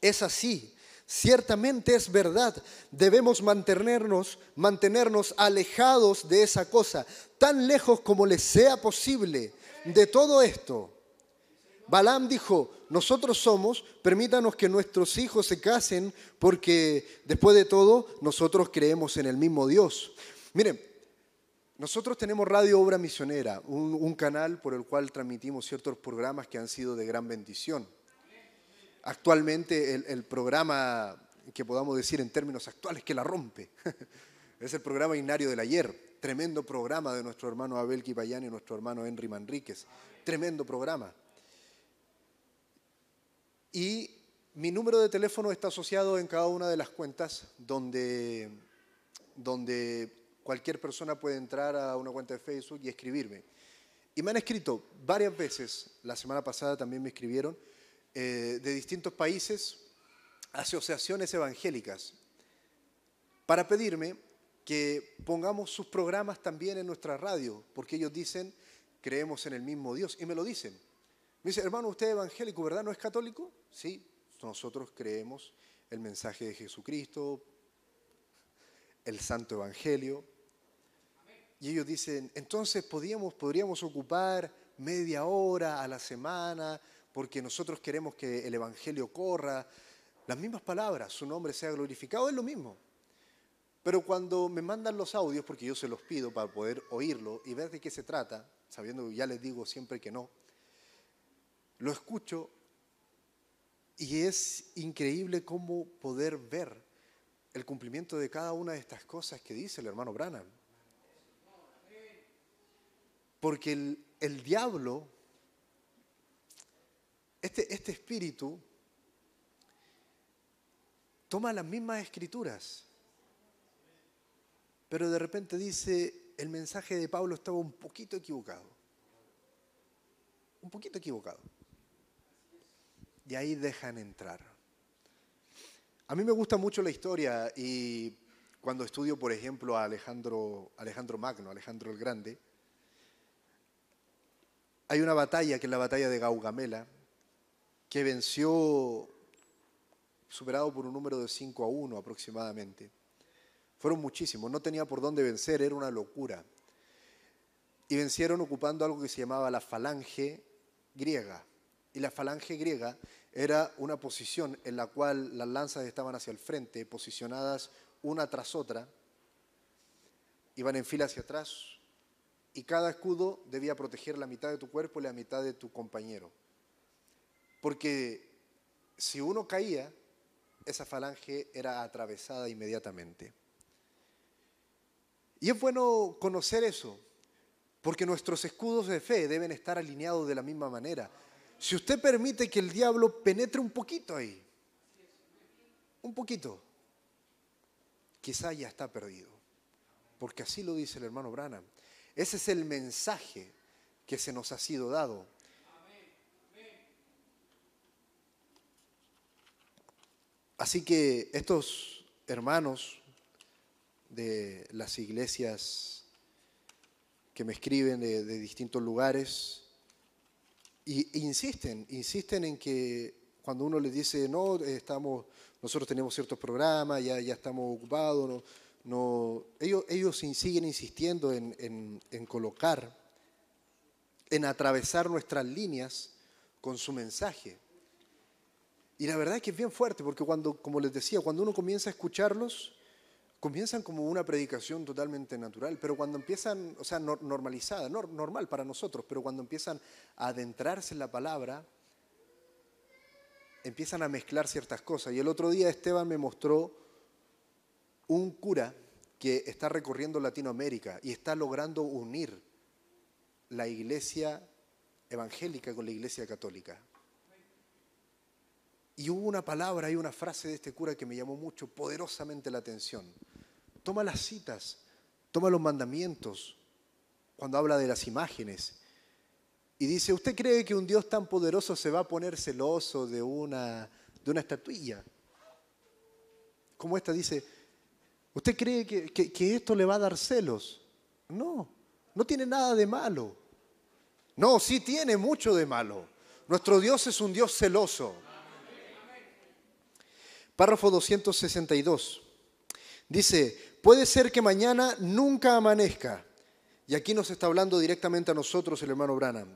Es así. Ciertamente es verdad. Debemos mantenernos, mantenernos alejados de esa cosa, tan lejos como les sea posible de todo esto. Balaam dijo, nosotros somos, permítanos que nuestros hijos se casen porque después de todo nosotros creemos en el mismo Dios. Miren, nosotros tenemos Radio Obra Misionera, un, canal por el cual transmitimos ciertos programas que han sido de gran bendición. Actualmente el, el, programa que podamos decir en términos actuales que la rompe *laughs* es el programa Ignario del Ayer, tremendo programa de nuestro hermano Abel Kipayán y nuestro hermano Henry Manríquez, tremendo programa. Y mi número de teléfono está asociado en cada una de las cuentas donde, donde cualquier persona puede entrar a una cuenta de Facebook y escribirme. Y me han escrito varias veces, la semana pasada también me escribieron, eh, de distintos países, asociaciones evangélicas, para pedirme que pongamos sus programas también en nuestra radio, porque ellos dicen, creemos en el mismo Dios, y me lo dicen. Me dice, hermano, usted es evangélico, ¿verdad? ¿No es católico? Sí, nosotros creemos el mensaje de Jesucristo, el Santo Evangelio. Y ellos dicen, entonces podríamos, podríamos ocupar media hora a la semana porque nosotros queremos que el Evangelio corra. Las mismas palabras, su nombre sea glorificado, es lo mismo. Pero cuando me mandan los audios, porque yo se los pido para poder oírlo y ver de qué se trata, sabiendo que ya les digo siempre que no, lo escucho y es increíble cómo poder ver el cumplimiento de cada una de estas cosas que dice el hermano Branham. Porque el, el diablo, este, este espíritu, toma las mismas escrituras, pero de repente dice, el mensaje de Pablo estaba un poquito equivocado. Un poquito equivocado y ahí dejan entrar. A mí me gusta mucho la historia y cuando estudio, por ejemplo, a Alejandro, Alejandro Magno, Alejandro el Grande, hay una batalla que es la batalla de Gaugamela, que venció superado por un número de 5 a 1 aproximadamente. Fueron muchísimos, no tenía por dónde vencer, era una locura. Y vencieron ocupando algo que se llamaba la falange griega. Y la falange griega era una posición en la cual las lanzas estaban hacia el frente, posicionadas una tras otra, iban en fila hacia atrás, y cada escudo debía proteger la mitad de tu cuerpo y la mitad de tu compañero. Porque si uno caía, esa falange era atravesada inmediatamente. Y es bueno conocer eso, porque nuestros escudos de fe deben estar alineados de la misma manera si usted permite que el diablo penetre un poquito ahí, un poquito, quizá ya está perdido. Porque así lo dice el hermano Brana. Ese es el mensaje que se nos ha sido dado. Así que estos hermanos de las iglesias que me escriben de distintos lugares, y insisten, insisten en que cuando uno les dice, no, estamos, nosotros tenemos ciertos programas, ya, ya estamos ocupados, ellos, ellos siguen insistiendo en, en- en colocar, en atravesar nuestras líneas con su mensaje. Y la verdad es que es bien fuerte, porque cuando, como les decía, cuando uno comienza a escucharlos, comienzan como una predicación totalmente natural, pero cuando empiezan, o sea, nor- normalizada, nor- normal para nosotros, pero cuando empiezan a adentrarse en la palabra, empiezan a mezclar ciertas cosas. Y el otro día Esteban me mostró un cura que está recorriendo Latinoamérica y está logrando unir la iglesia evangélica con la iglesia católica. Y hubo una palabra y una frase de este cura que me llamó mucho, poderosamente la atención. Toma las citas, toma los mandamientos, cuando habla de las imágenes. Y dice, ¿usted cree que un Dios tan poderoso se va a poner celoso de una, de una estatuilla? Como esta dice, ¿usted cree que, que- que esto le va a dar celos? No, no tiene nada de malo. No, sí tiene mucho de malo. Nuestro Dios es un Dios celoso. Párrafo 262. Dice, puede ser que mañana nunca amanezca. Y aquí nos está hablando directamente a nosotros el hermano Branham.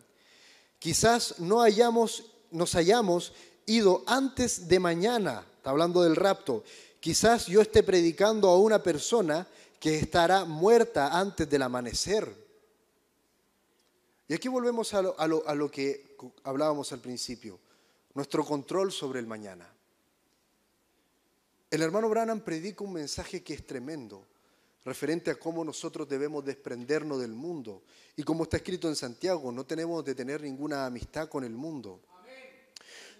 Quizás no hayamos, nos hayamos ido antes de mañana, está hablando del rapto. Quizás yo esté predicando a una persona que estará muerta antes del amanecer. Y aquí volvemos a lo, que hablábamos al principio, nuestro control sobre el mañana. El hermano Branham predica un mensaje que es tremendo, referente a cómo nosotros debemos desprendernos del mundo. Y como está escrito en Santiago, no tenemos de tener ninguna amistad con el mundo.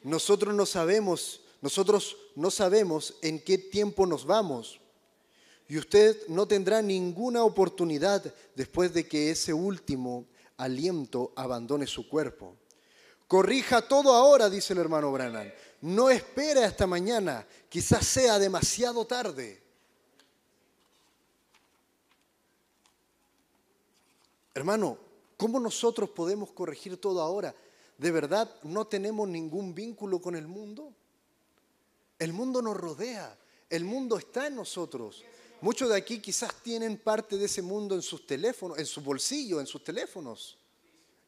Nosotros no sabemos, nosotros no sabemos en qué tiempo nos vamos. Y usted no tendrá ninguna oportunidad después de que ese último aliento abandone su cuerpo. Corrija todo ahora, dice el hermano Branham. No espere hasta mañana, quizás sea demasiado tarde. Hermano, ¿cómo nosotros podemos corregir todo ahora? ¿De verdad no tenemos ningún vínculo con el mundo? El mundo nos rodea, el mundo está en nosotros. Muchos de aquí quizás tienen parte de ese mundo en sus teléfonos, en su bolsillo, en sus teléfonos.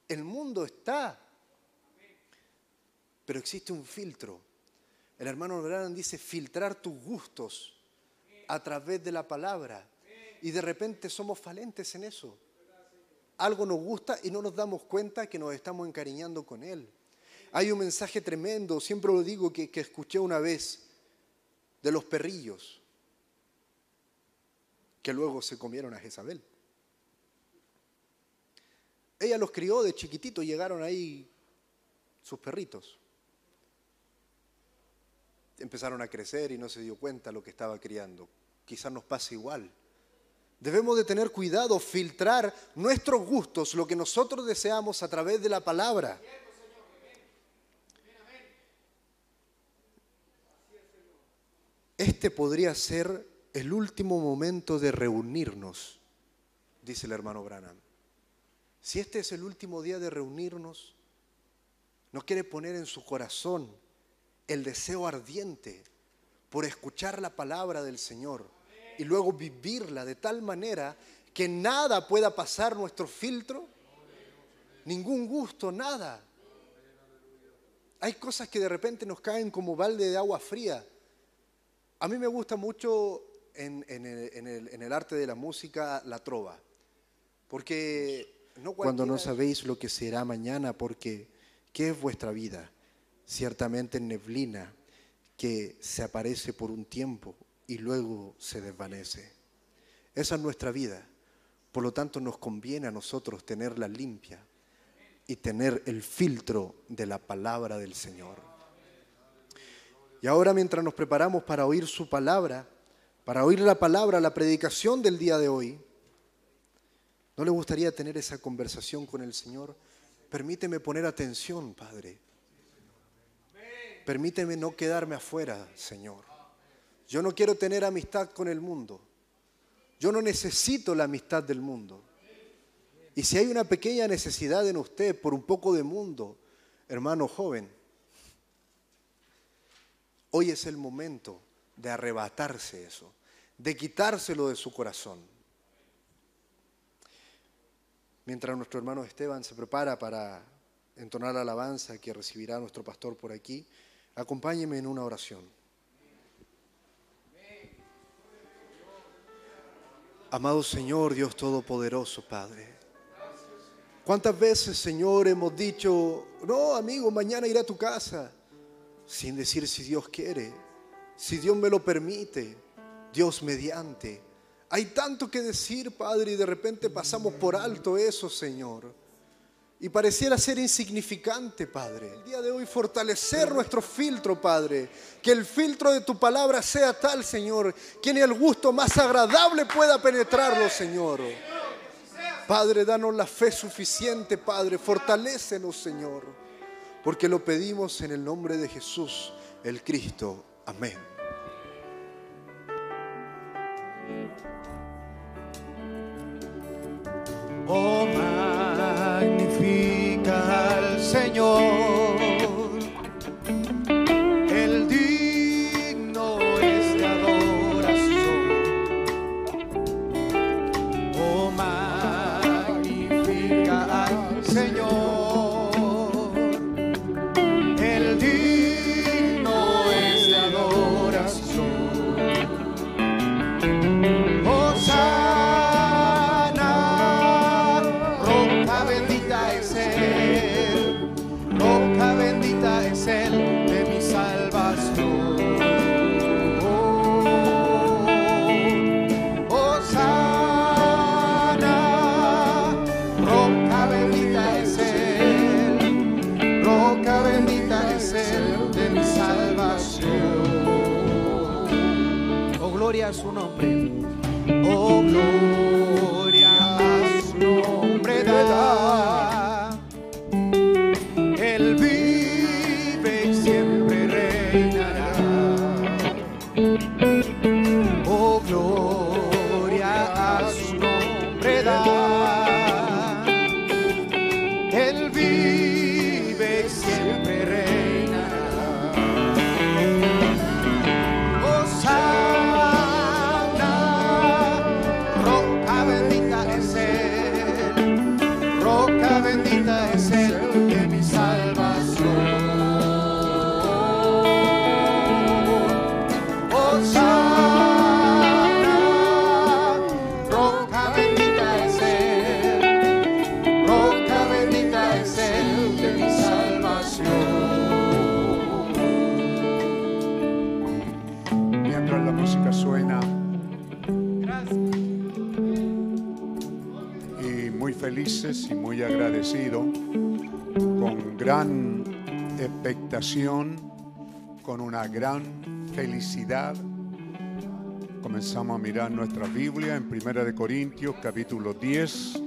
El mundo está. Pero existe un filtro. El hermano Branham dice filtrar tus gustos a través de la palabra. Y de repente somos falentes en eso. Algo nos gusta y no nos damos cuenta que nos estamos encariñando con él. Hay un mensaje tremendo, siempre lo digo, que, que escuché una vez de los perrillos que luego se comieron a Jezabel. Ella los crió de chiquitito, llegaron ahí sus perritos. Empezaron a crecer y no se dio cuenta lo que estaba criando. Quizás nos pase igual. Debemos de tener cuidado, filtrar nuestros gustos, lo que nosotros deseamos a través de la palabra. Este podría ser el último momento de reunirnos, dice el hermano Branham. Si este es el último día de reunirnos, no quiere poner en su corazón el deseo ardiente por escuchar la palabra del Señor y luego vivirla de tal manera que nada pueda pasar nuestro filtro, ningún gusto, nada. Hay cosas que de repente nos caen como balde de agua fría. A mí me gusta mucho en, en el, en el- en el arte de la música la trova, porque no cuando no sabéis lo que será mañana, porque ¿qué es vuestra vida? Ciertamente neblina que se aparece por un tiempo y luego se desvanece. Esa es nuestra vida. Por lo tanto, nos conviene a nosotros tenerla limpia y tener el filtro de la palabra del Señor. Y ahora mientras nos preparamos para oír su palabra, para oír la palabra, la predicación del día de hoy, ¿no le gustaría tener esa conversación con el Señor? Permíteme poner atención, Padre. Permíteme no quedarme afuera, Señor. Yo no quiero tener amistad con el mundo. Yo no necesito la amistad del mundo. Y si hay una pequeña necesidad en usted por un poco de mundo, hermano joven, hoy es el momento de arrebatarse eso, de quitárselo de su corazón. Mientras nuestro hermano Esteban se prepara para entonar la alabanza que recibirá nuestro pastor por aquí, acompáñeme en una oración. Amado Señor, Dios Todopoderoso, Padre. ¿Cuántas veces, Señor, hemos dicho, no, amigo, mañana iré a tu casa? Sin decir si Dios quiere, si Dios me lo permite, Dios mediante. Hay tanto que decir, Padre, y de repente pasamos por alto eso, Señor. Y pareciera ser insignificante, Padre. El día de hoy fortalecer nuestro filtro, Padre. Que el filtro de tu palabra sea tal, Señor, que ni el gusto más agradable pueda penetrarlo, Señor. Padre, danos la fe suficiente, Padre. Fortalécenos, Señor. Porque lo pedimos en el nombre de Jesús, el Cristo. Amén. Oh, Señor. Gran expectación, con una gran felicidad. Comenzamos a mirar nuestra Biblia en Primera de Corintios, capítulo 10,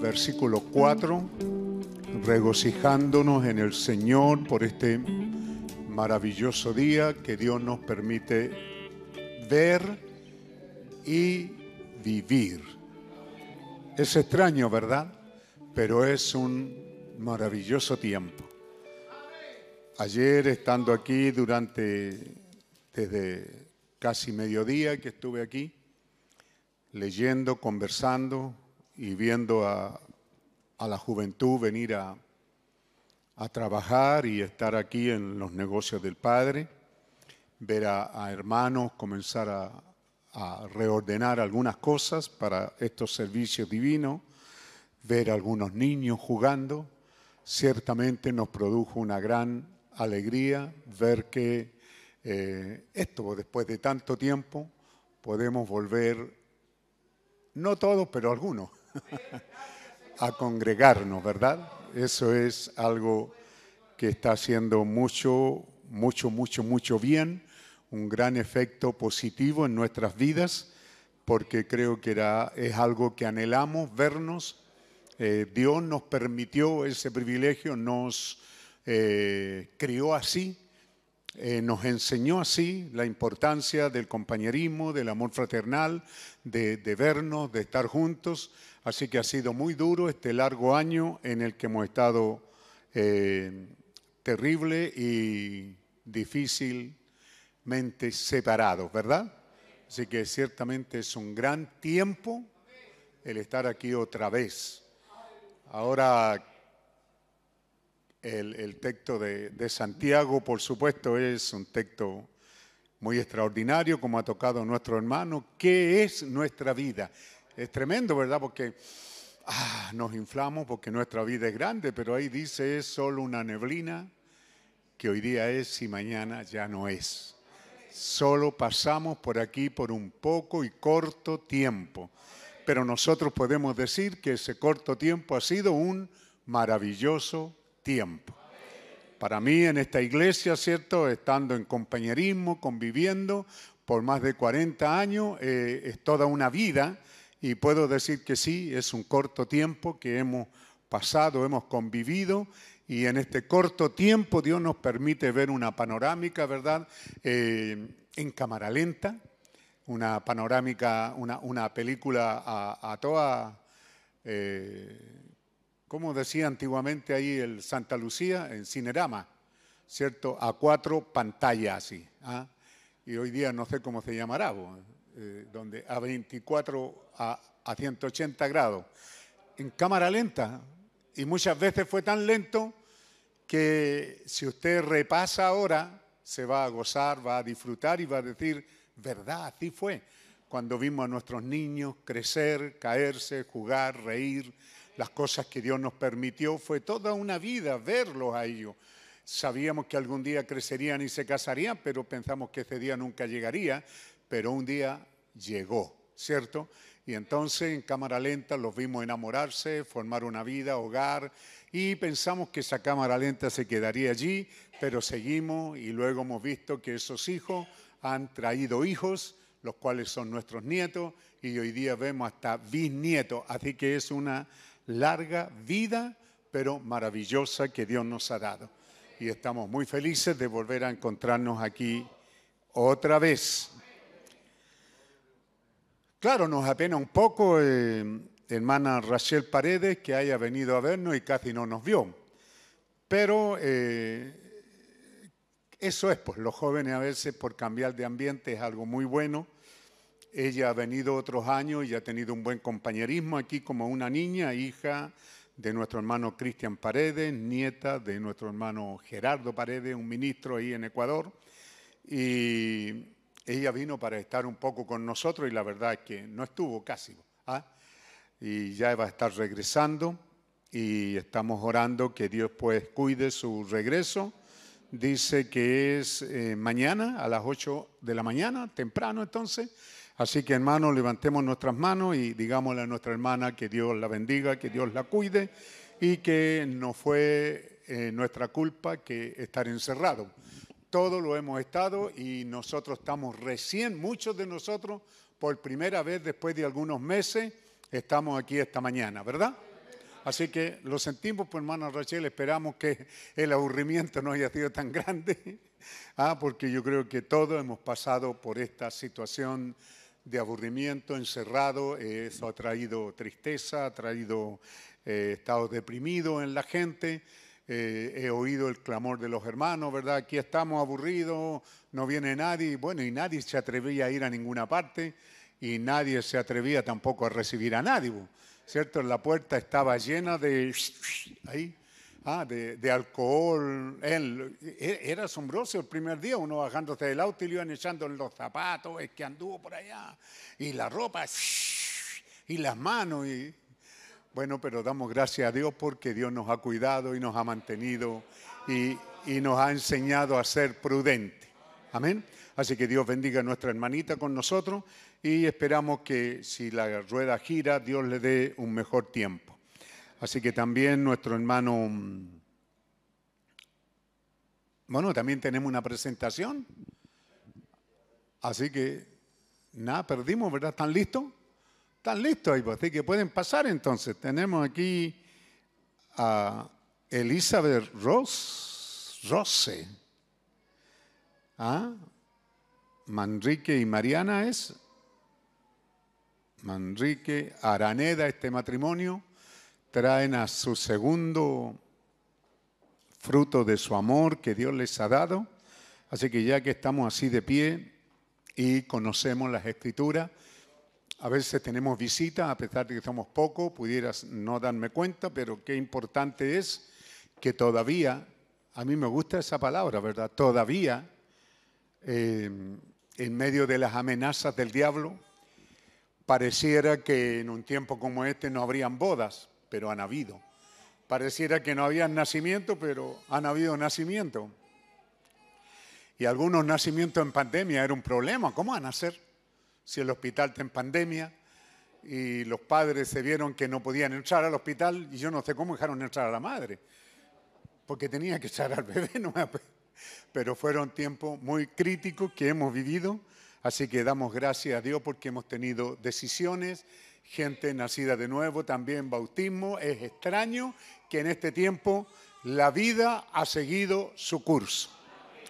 versículo 4, regocijándonos en el Señor por este maravilloso día que Dios nos permite ver y vivir. Es extraño, ¿verdad? Pero es un maravilloso tiempo. Ayer estando aquí durante, desde casi mediodía que estuve aquí, leyendo, conversando y viendo a, a la juventud venir a, a trabajar y estar aquí en los negocios del Padre, ver a, hermanos comenzar a, a reordenar algunas cosas para estos servicios divinos, ver a algunos niños jugando, ciertamente nos produjo una gran alegría ver que eh, esto, después de tanto tiempo, podemos volver, no todos, pero algunos, *laughs* a congregarnos, ¿verdad? Eso es algo que está haciendo mucho, mucho, mucho, mucho bien, un gran efecto positivo en nuestras vidas, porque creo que es algo que anhelamos vernos. Eh, Dios nos permitió ese privilegio, nos eh, crió así eh, nos enseñó así la importancia del compañerismo, del amor fraternal, de, vernos, de estar juntos. Así que ha sido muy duro este largo año en el que hemos estado terrible y difícilmente separados, ¿verdad? Así que ciertamente es un gran tiempo el estar aquí otra vez. Ahora el, texto de, de Santiago, por supuesto, es un texto muy extraordinario, como ha tocado nuestro hermano. ¿Qué es nuestra vida? Es tremendo, ¿verdad? Porque ah, nos inflamos porque nuestra vida es grande, pero ahí dice es solo una neblina que hoy día es y mañana ya no es. Solo pasamos por aquí por un poco y corto tiempo, pero nosotros podemos decir que ese corto tiempo ha sido un maravilloso tiempo. Para mí en esta iglesia, ¿cierto? Estando en compañerismo, conviviendo por más de 40 años, eh, es toda una vida y puedo decir que sí, es un corto tiempo que hemos pasado, hemos convivido y en este corto tiempo Dios nos permite ver una panorámica, ¿verdad? Eh, en cámara lenta, una panorámica, una, una película a, a toda, eh, como decía antiguamente ahí el Santa Lucía, en Cinerama, ¿cierto? A cuatro pantallas así. ¿ah? Y hoy día no sé cómo se llamará, eh, donde a 24 a, a 180 grados, en cámara lenta. Y muchas veces fue tan lento que si usted repasa ahora, se va a gozar, va a disfrutar y va a decir, verdad, así fue. Cuando vimos a nuestros niños crecer, caerse, jugar, reír, las cosas que Dios nos permitió, fue toda una vida verlos a ellos. Sabíamos que algún día crecerían y se casarían, pero pensamos que ese día nunca llegaría, pero un día llegó, ¿cierto? Y entonces en cámara lenta los vimos enamorarse, formar una vida, hogar, y pensamos que esa cámara lenta se quedaría allí, pero seguimos y luego hemos visto que esos hijos han traído hijos, los cuales son nuestros nietos, y hoy día vemos hasta bisnietos. Así que es una larga vida, pero maravillosa que Dios nos ha dado. Y estamos muy felices de volver a encontrarnos aquí otra vez. Claro, nos apena un poco, eh, hermana Rachel Paredes, que haya venido a vernos y casi no nos vio. Pero eh, eso es, pues los jóvenes a veces por cambiar de ambiente es algo muy bueno. Ella ha venido otros años y ha tenido un buen compañerismo aquí como una niña, hija de nuestro hermano Cristian Paredes, nieta de nuestro hermano Gerardo Paredes, un ministro ahí en Ecuador. Y ella vino para estar un poco con nosotros y la verdad es que no estuvo casi. ¿ah? Y ya va a estar regresando y estamos orando que Dios pues cuide su regreso. Dice que es eh, mañana a las 8 de la mañana, temprano entonces. Así que hermanos, levantemos nuestras manos y digámosle a nuestra hermana que Dios la bendiga, que Dios la cuide y que no fue eh, nuestra culpa que estar encerrado todo lo hemos estado y nosotros estamos recién, muchos de nosotros, por primera vez después de algunos meses, estamos aquí esta mañana, ¿verdad? Así que lo sentimos, pues hermana Rachel, esperamos que el aburrimiento no haya sido tan grande, *laughs* ah, porque yo creo que todos hemos pasado por esta situación de aburrimiento, encerrado, eso ha traído tristeza, ha traído eh, estados deprimidos en la gente, eh, he oído el clamor de los hermanos, ¿verdad? Aquí estamos aburridos, no viene nadie, bueno, y nadie se atrevía a ir a ninguna parte y nadie se atrevía tampoco a recibir a nadie, ¿cierto? La puerta estaba llena de, ahí, ah, de, de, alcohol. Él, e, era asombroso el primer día, uno bajándose del auto y le iban echando los zapatos, es que anduvo por allá, y la ropa, y las manos, y bueno, pero damos gracias a Dios porque Dios nos ha cuidado y nos ha mantenido y, y nos ha enseñado a ser prudentes. Amén. Así que Dios bendiga a nuestra hermanita con nosotros y esperamos que si la rueda gira, Dios le dé un mejor tiempo. Así que también nuestro hermano, bueno, también tenemos una presentación. Así que, nada, perdimos, ¿verdad? ¿Están listos? Están listos ahí, pues, así que pueden pasar entonces. Tenemos aquí a Elizabeth Ross, Rose. ¿Ah? Manrique y Mariana es. Manrique, Araneda, este matrimonio, traen a su segundo fruto de su amor que Dios les ha dado. Así que ya que estamos así de pie y conocemos las escrituras, a veces tenemos visitas, a pesar de que somos pocos, pudieras no darme cuenta, pero qué importante es que todavía, a mí me gusta esa palabra, ¿verdad? Todavía, eh, en medio de las amenazas del diablo, pareciera que en un tiempo como este no habrían bodas, pero han habido. Pareciera que no había nacimiento, pero han habido nacimiento. Y algunos nacimientos en pandemia era un problema. ¿Cómo van a nacer? Si el hospital está en pandemia y los padres se vieron que no podían entrar al hospital y yo no sé cómo dejaron entrar a la madre, porque tenía que echar al bebé. *laughs* No pero fueron tiempos muy críticos que hemos vivido, así que damos gracias a Dios porque hemos tenido decisiones, gente nacida de nuevo, también bautismo. Es extraño que en este tiempo la vida ha seguido su curso.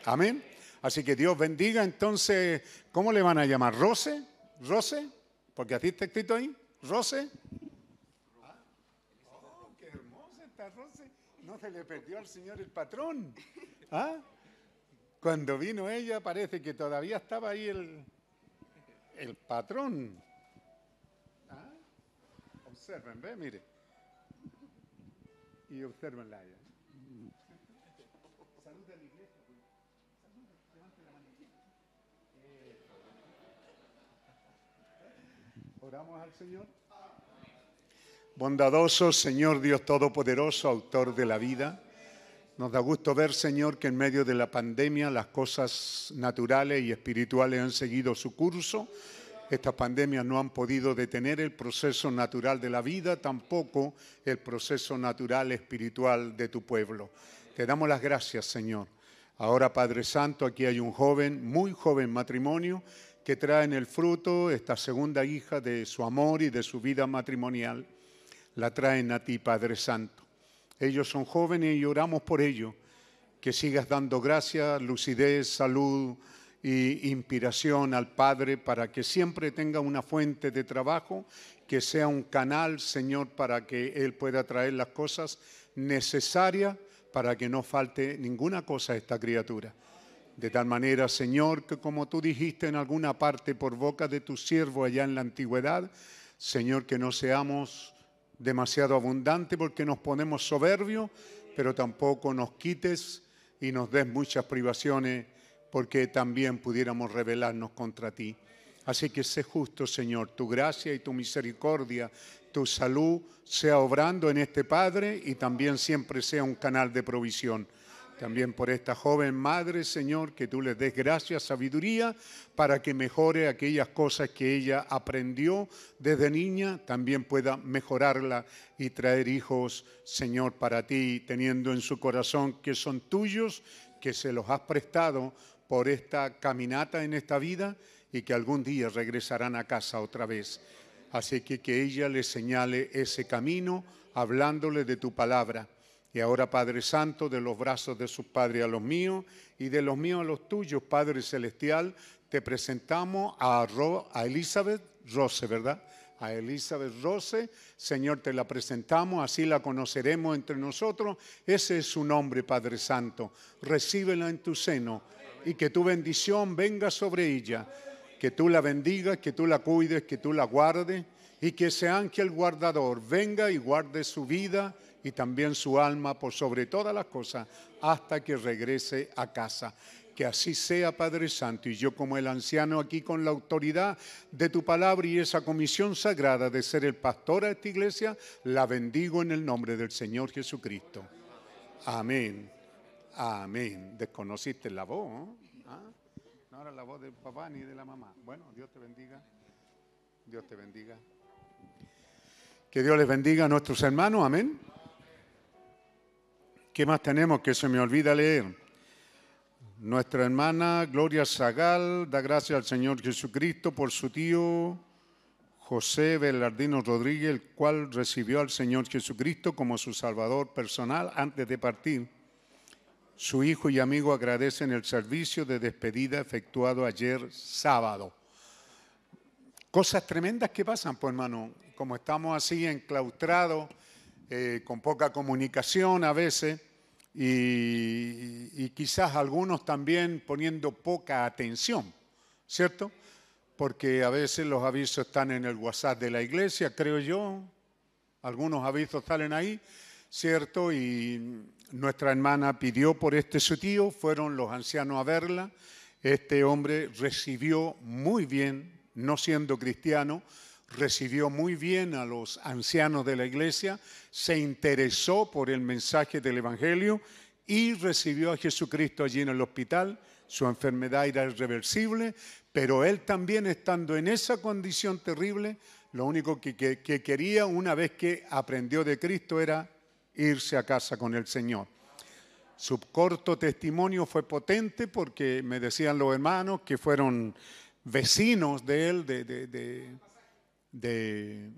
Amén. Así que Dios bendiga. Entonces, ¿cómo le van a llamar? ¿Rose? ¿Rose? Porque así está escrito ahí. ¿Rose? Oh, qué hermosa está Rose. No se le perdió al Señor el patrón. ¿Ah? Cuando vino ella parece que todavía estaba ahí el, el patrón. ¿Ah? Observen, ve, mire. Y observen la ella. A la iglesia. Levante la. Oramos al Señor. Bondadoso Señor Dios Todopoderoso, autor de la vida. Nos da gusto ver, Señor, que en medio de la pandemia las cosas naturales y espirituales han seguido su curso. Estas pandemias no han podido detener el proceso natural de la vida, tampoco el proceso natural espiritual de tu pueblo. Te damos las gracias, Señor. Ahora, Padre Santo, aquí hay un joven, muy joven matrimonio, que trae en el fruto esta segunda hija de su amor y de su vida matrimonial. La traen a ti, Padre Santo. Ellos son jóvenes y oramos por ellos. Que sigas dando gracias, lucidez, salud y inspiración al Padre para que siempre tenga una fuente de trabajo, que sea un canal, Señor, para que Él pueda traer las cosas necesarias para que no falte ninguna cosa a esta criatura. De tal manera, Señor, que como tú dijiste en alguna parte por boca de tu siervo allá en la antigüedad, Señor, que no seamos demasiado abundantes porque nos ponemos soberbios, pero tampoco nos quites y nos des muchas privaciones porque también pudiéramos rebelarnos contra ti. Así que sé justo, Señor, tu gracia y tu misericordia, tu salud sea obrando en este Padre y también siempre sea un canal de provisión. También por esta joven madre, Señor, que tú les des gracia, sabiduría, para que mejore aquellas cosas que ella aprendió desde niña, también pueda mejorarla y traer hijos, Señor, para ti, teniendo en su corazón que son tuyos, que se los has prestado por esta caminata en esta vida y que algún día regresarán a casa otra vez. Así que que ella le señale ese camino, hablándole de tu palabra y ahora, Padre Santo, de los brazos de sus padres a los míos y de los míos a los tuyos, Padre Celestial, te presentamos a, a Elizabeth Rose, ¿verdad? A Elizabeth Rose, Señor, te la presentamos, así la conoceremos entre nosotros. Ese es su nombre, Padre Santo. Recíbela en tu seno y que tu bendición venga sobre ella. Que tú la bendigas, que tú la cuides, que tú la guardes y que ese ángel guardador venga y guarde su vida y también su alma por sobre todas las cosas hasta que regrese a casa. Que así sea, Padre Santo, y yo como el anciano aquí con la autoridad de tu palabra y esa comisión sagrada de ser el pastor a esta iglesia, la bendigo en el nombre del Señor Jesucristo. Amén. Amén. Desconociste la voz, ¿no? ¿Ah? No era la voz del papá ni de la mamá. Bueno, Dios te bendiga. Dios te bendiga. Que Dios les bendiga a nuestros hermanos. Amén. ¿Qué más tenemos que se me olvida leer? Nuestra hermana Gloria Zagal da gracias al Señor Jesucristo por su tío José Belardino Rodríguez, el cual recibió al Señor Jesucristo como su Salvador personal antes de partir. su hijo y amigo agradecen el servicio de despedida efectuado ayer sábado. Cosas tremendas que pasan, pues hermano, como estamos así enclaustrados, eh, con poca comunicación a veces, y, y quizás algunos también poniendo poca atención, ¿cierto? Porque a veces los avisos están en el WhatsApp de la iglesia, creo yo, algunos avisos salen ahí, ¿cierto? Y nuestra hermana pidió por este su tío, fueron los ancianos a verla. Este hombre recibió muy bien, no siendo cristiano, recibió muy bien a los ancianos de la iglesia, se interesó por el mensaje del Evangelio y recibió a Jesucristo allí en el hospital. Su enfermedad era irreversible, pero él también estando en esa condición terrible, lo único que, que- que quería una vez que aprendió de Cristo era irse a casa con el Señor. Su corto testimonio fue potente porque me decían los hermanos que fueron vecinos de él, de, de- de- de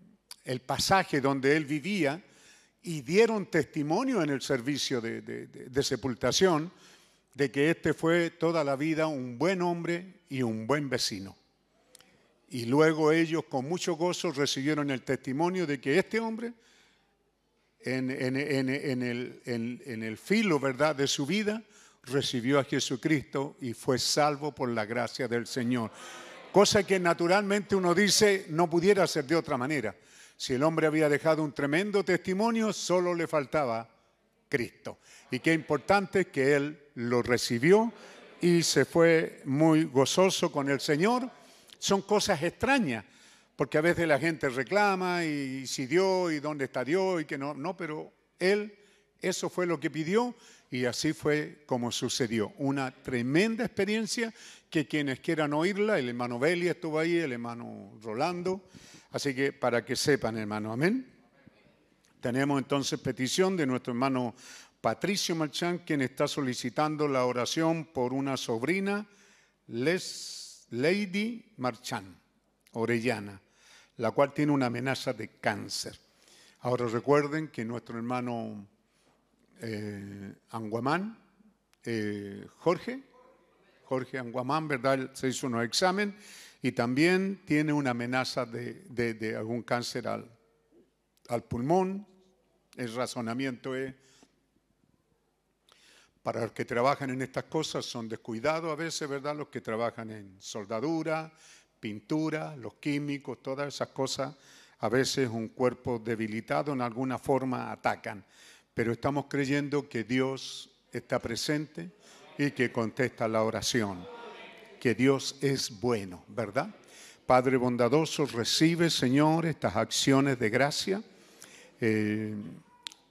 el pasaje donde él vivía, y dieron testimonio en el servicio de, sepultación de que este fue toda la vida un buen hombre y un buen vecino. Y luego ellos con mucho gozo recibieron el testimonio de que este hombre en, el, el filo, ¿verdad?, de su vida, recibió a Jesucristo y fue salvo por la gracia del Señor. Cosa que naturalmente uno dice no pudiera ser de otra manera. Si el hombre había dejado un tremendo testimonio, solo le faltaba Cristo. Y qué importante que él lo recibió y se fue muy gozoso con el Señor. Son cosas extrañas, porque a veces la gente reclama y si Dios y dónde está Dios y que no, no, pero él eso fue lo que pidió y así fue como sucedió. Una tremenda experiencia que quienes quieran oírla, el hermano Beli estuvo ahí, el hermano Rolando, así que para que sepan, hermano, amén. Tenemos entonces petición de nuestro hermano Patricio Marchán, quien está solicitando la oración por una sobrina, Les, Lady Marchán, Orellana, la cual tiene una amenaza de cáncer. Ahora recuerden que nuestro hermano eh, Anguamán, eh, Jorge, Jorge Anguamán, ¿verdad? Se hizo un examen y también tiene una amenaza de, de- de algún cáncer al, al pulmón. El razonamiento es, para los que trabajan en estas cosas son descuidados a veces, ¿verdad? Los que trabajan en soldadura, pintura, los químicos, todas esas cosas, a veces un cuerpo debilitado en alguna forma atacan. Pero estamos creyendo que Dios está presente y que contesta la oración que Dios es bueno, ¿verdad? Padre bondadoso, recibe, Señor, estas acciones de gracia. Eh,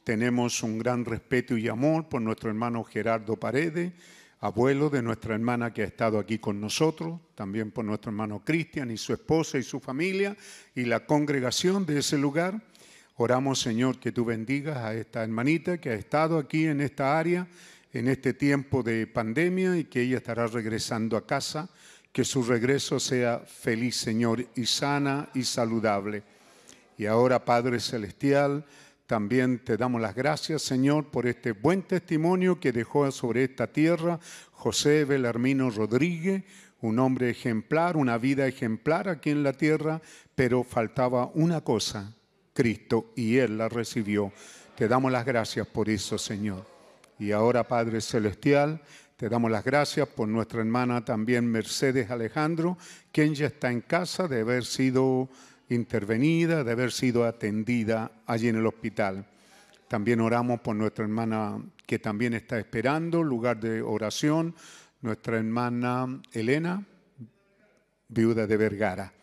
tenemos un gran respeto y amor por nuestro hermano Gerardo Paredes, abuelo de nuestra hermana que ha estado aquí con nosotros, también por nuestro hermano Cristian y su esposa y su familia y la congregación de ese lugar. Oramos, Señor, que tú bendigas a esta hermanita que ha estado aquí en esta área en este tiempo de pandemia y que ella estará regresando a casa. Que su regreso sea feliz, Señor, y sana y saludable. Y ahora, Padre Celestial, también te damos las gracias, Señor, por este buen testimonio que dejó sobre esta tierra José Belarmino Rodríguez, un hombre ejemplar, una vida ejemplar aquí en la tierra, pero faltaba una cosa, Cristo, y Él la recibió. Te damos las gracias por eso, Señor. Y ahora, Padre Celestial, te damos las gracias por nuestra hermana también Mercedes Alejandro, quien ya está en casa de haber sido intervenida, de haber sido atendida allí en el hospital. También oramos por nuestra hermana que también está esperando, lugar de oración, nuestra hermana Elena, viuda de Vergara.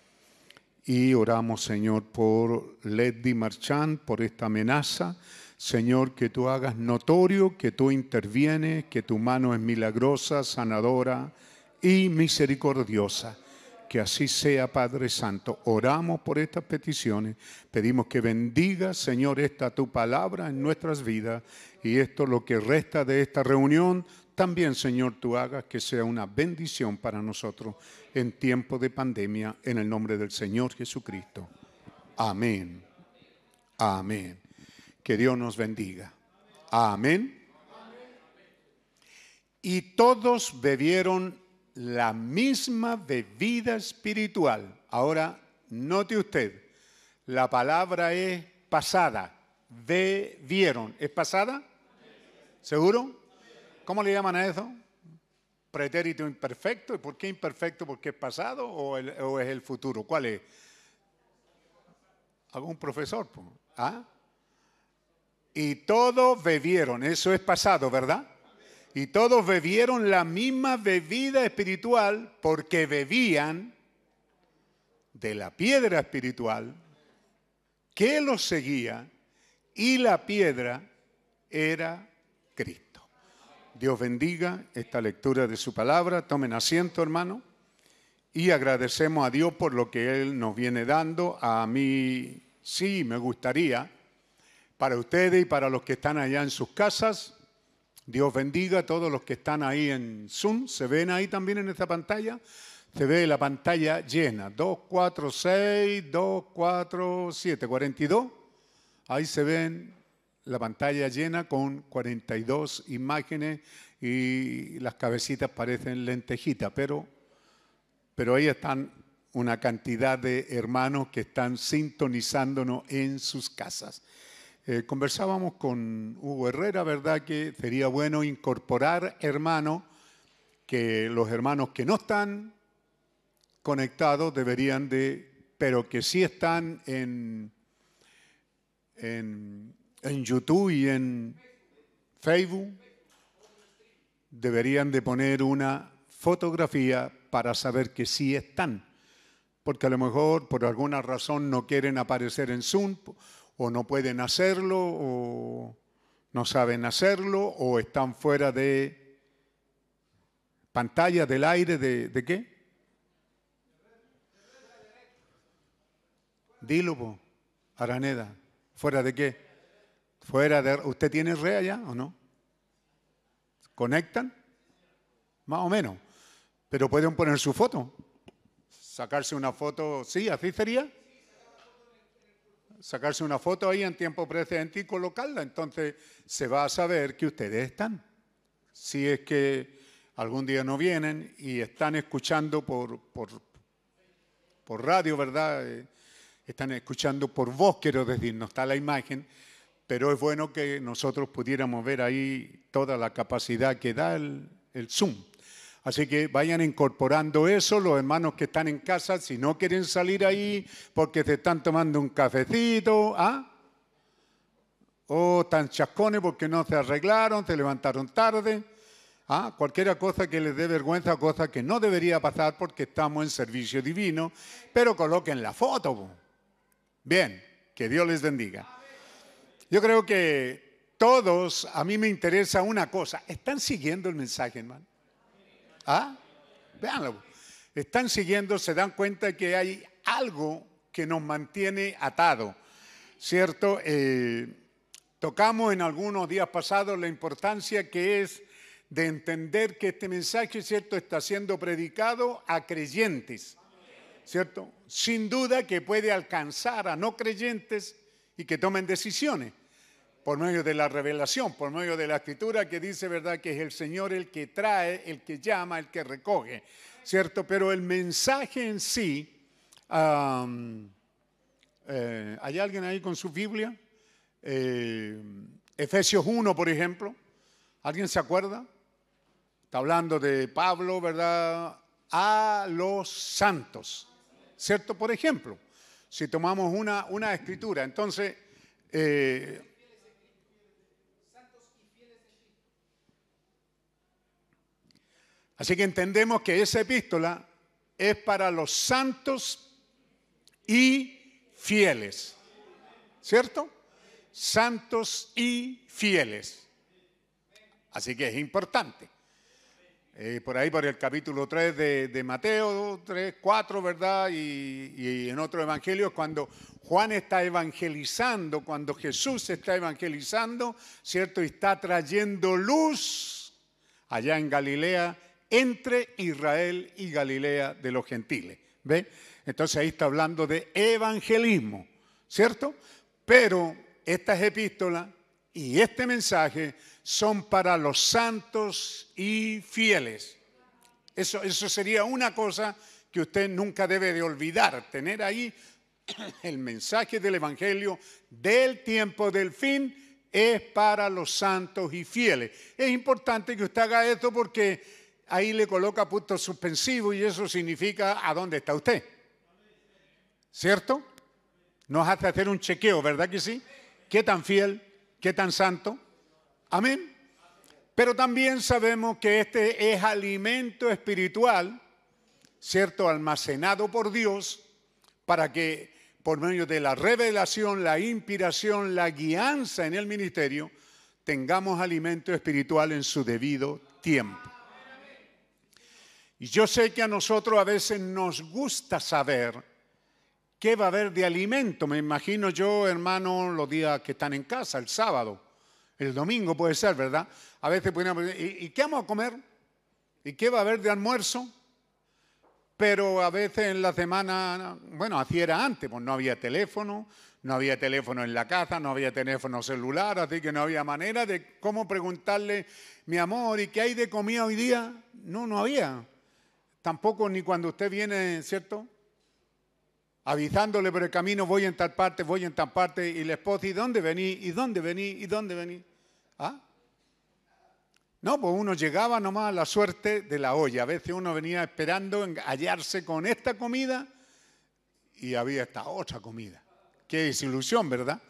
Y oramos, Señor, por Lady Marchand, por esta amenaza. Señor, que tú hagas notorio que tú intervienes, que tu mano es milagrosa, sanadora y misericordiosa. Que así sea, Padre Santo. Oramos por estas peticiones. Pedimos que bendiga, Señor, esta tu palabra en nuestras vidas. Y esto, lo que resta de esta reunión, también, Señor, tú hagas que sea una bendición para nosotros en tiempo de pandemia, en el nombre del Señor Jesucristo. Amén. Amén. Que Dios nos bendiga. Amén. y todos bebieron la misma bebida espiritual. Ahora, note usted, la palabra es pasada. Bebieron. ¿Es pasada? ¿Seguro? ¿Cómo le llaman a eso? Pretérito imperfecto. ¿Y por qué imperfecto? ¿Porque es pasado o, es el futuro? ¿Cuál es? ¿Algún profesor? ¿Ah? Y todos bebieron, eso es pasado, ¿verdad? Y todos bebieron la misma bebida espiritual porque bebían de la piedra espiritual que los seguía y la piedra era Cristo. Dios bendiga esta lectura de su palabra. Tomen asiento, hermano. Y agradecemos a Dios por lo que Él nos viene dando. A mí sí me gustaría, para ustedes y para los que están allá en sus casas, Dios bendiga a todos los que están ahí en Zoom. ¿Se ven ahí también en esta pantalla? Se ve la pantalla llena. 2, 4, 6, 2, 4, 7, 42. Ahí se ven la pantalla llena con 42 imágenes y las cabecitas parecen lentejitas, pero, pero ahí están una cantidad de hermanos que están sintonizándonos en sus casas. Eh, conversábamos con Hugo Herrera, ¿verdad? Que sería bueno incorporar hermanos, que los hermanos que no están conectados deberían de, pero que sí están en, en, en YouTube y en Facebook, deberían de poner una fotografía para saber que sí están. Porque a lo mejor por alguna razón no quieren aparecer en Zoom o no pueden hacerlo o no saben hacerlo o están fuera de pantalla del aire de, ¿de qué? Dilo, Araneda. ¿Fuera de qué? Fuera de... ¿Usted tiene red allá o no? ¿Conectan? Más o menos. Pero pueden poner su foto. Sacarse una foto, sí, así sería. Sacarse una foto ahí en tiempo presente y colocarla. Entonces se va a saber que ustedes están. Si es que algún día no vienen y están escuchando por, por, por radio, ¿verdad? Eh, están escuchando por voz, quiero decir, no está la imagen, pero es bueno que nosotros pudiéramos ver ahí toda la capacidad que da el, Zoom. Así que vayan incorporando eso, los hermanos que están en casa, si no quieren salir ahí porque se están tomando un cafecito, ¿ah? O están chascones porque no se arreglaron, se levantaron tarde. ¿Ah? Cualquiera cosa que les dé vergüenza, cosa que no debería pasar porque estamos en servicio divino, pero coloquen la foto. Bien, que Dios les bendiga. Yo creo que todos, a mí me interesa una cosa. ¿Están siguiendo el mensaje, hermano? ¿Ah? Véanlo. Están siguiendo, se dan cuenta que hay algo que nos mantiene atados, ¿cierto? Eh, tocamos en algunos días pasados la importancia que es de entender que este mensaje, ¿cierto?, está siendo predicado a creyentes. ¿cierto? Sin duda que puede alcanzar a no creyentes y que tomen decisiones por medio de la revelación, por medio de la escritura que dice, ¿verdad?, que es el Señor el que trae, el que llama, el que recoge, ¿cierto? Pero el mensaje en sí, eh, ¿hay alguien ahí con su Biblia? Eh, Efesios 1, por ejemplo, ¿alguien se acuerda? Está hablando de Pablo, ¿verdad? A los santos. ¿Cierto? Por ejemplo, si tomamos una, una escritura, entonces, eh, así que entendemos que esa epístola es para los santos y fieles. ¿Cierto? Santos y fieles. Así que es importante. Eh, por ahí, por el capítulo 3 de, Mateo, 3, 4, ¿verdad? Y, y en otro evangelio, cuando Juan está evangelizando, cuando Jesús está evangelizando, ¿cierto? Y está trayendo luz allá en Galilea, entre Israel y Galilea de los gentiles. ¿Ve? Entonces ahí está hablando de evangelismo, ¿cierto? Pero estas epístolas y este mensaje son para los santos y fieles. Eso, eso sería una cosa que usted nunca debe de olvidar, tener ahí *clears throat* el mensaje del Evangelio del tiempo del fin es para los santos y fieles. Es importante que usted haga esto porque ahí le coloca punto suspensivo y eso significa a dónde está usted. ¿Cierto? Nos hace hacer un chequeo, ¿verdad que sí? ¿Qué tan fiel? ¿Qué tan santo? Amén. Pero también sabemos que este es alimento espiritual, ¿cierto? Almacenado por Dios para que por medio de la revelación, la inspiración, la guianza en el ministerio, tengamos alimento espiritual en su debido tiempo. Y yo sé que a nosotros a veces nos gusta saber qué va a haber de alimento. Me imagino yo, hermano, los días que están en casa, el sábado, el domingo puede ser, ¿verdad? A veces podemos ¿y, ¿y qué vamos a comer? ¿Y qué va a haber de almuerzo? Pero a veces en la semana, bueno, así era antes, pues no había teléfono, no había teléfono en la casa, no había teléfono celular, así que no había manera de cómo preguntarle, mi amor, ¿y qué hay de comida hoy día? No, no había. Tampoco ni cuando usted viene, ¿cierto? Avisándole por el camino, voy en tal parte, voy en tal parte, y la esposa, ¿y dónde vení? ¿Y dónde vení? ¿Y dónde vení? ¿Ah? No, pues uno llegaba nomás a la suerte de la olla. A veces uno venía esperando hallarse con esta comida y había esta otra comida. Qué desilusión, ¿verdad?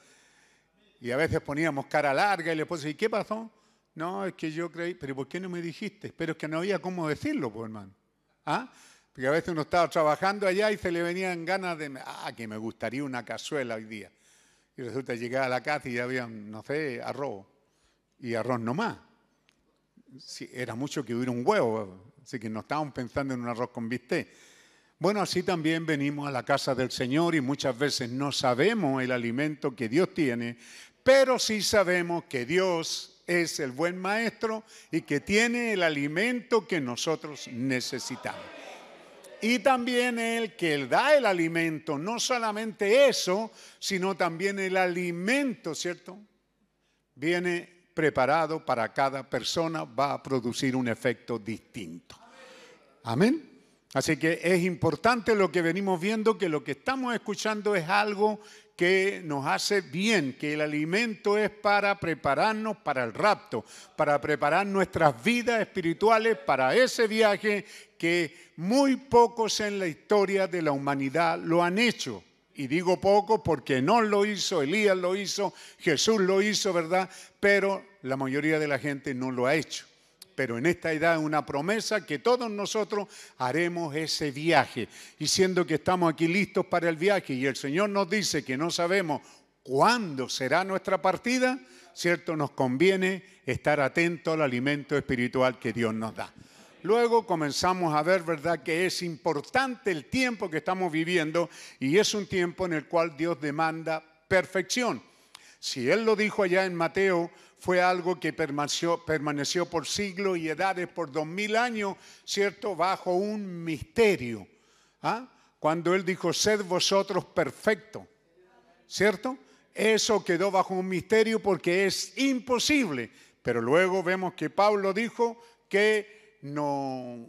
Y a veces poníamos cara larga y le decía, ¿y qué pasó? No, es que yo creí, pero ¿por qué no me dijiste? Pero es que no había cómo decirlo, pues hermano. ¿Ah? Porque a veces uno estaba trabajando allá y se le venían ganas de, ah, que me gustaría una cazuela hoy día. Y resulta llegar a la casa y ya había, no sé, arroz. Y arroz nomás. Sí, era mucho que hubiera un huevo, así que no estábamos pensando en un arroz con bistec. Bueno, así también venimos a la casa del Señor y muchas veces no sabemos el alimento que Dios tiene, pero sí sabemos que Dios es el buen maestro y que tiene el alimento que nosotros necesitamos. Y también el que da el alimento, no solamente eso, sino también el alimento, ¿cierto? Viene preparado para cada persona, va a producir un efecto distinto. Amén. Así que es importante lo que venimos viendo, que lo que estamos escuchando es algo que nos hace bien, que el alimento es para prepararnos para el rapto, para preparar nuestras vidas espirituales para ese viaje que muy pocos en la historia de la humanidad lo han hecho. Y digo poco porque no lo hizo, Elías lo hizo, Jesús lo hizo, ¿verdad? Pero la mayoría de la gente no lo ha hecho pero en esta edad es una promesa que todos nosotros haremos ese viaje. Y siendo que estamos aquí listos para el viaje y el Señor nos dice que no sabemos cuándo será nuestra partida, ¿cierto? Nos conviene estar atentos al alimento espiritual que Dios nos da. Luego comenzamos a ver, ¿verdad?, que es importante el tiempo que estamos viviendo y es un tiempo en el cual Dios demanda perfección. Si Él lo dijo allá en Mateo fue algo que permaneció, por siglos y edades, por dos mil años, ¿cierto? Bajo un misterio. ¿Ah? Cuando Él dijo, sed vosotros perfectos, ¿cierto? Eso quedó bajo un misterio porque es imposible. Pero luego vemos que Pablo dijo que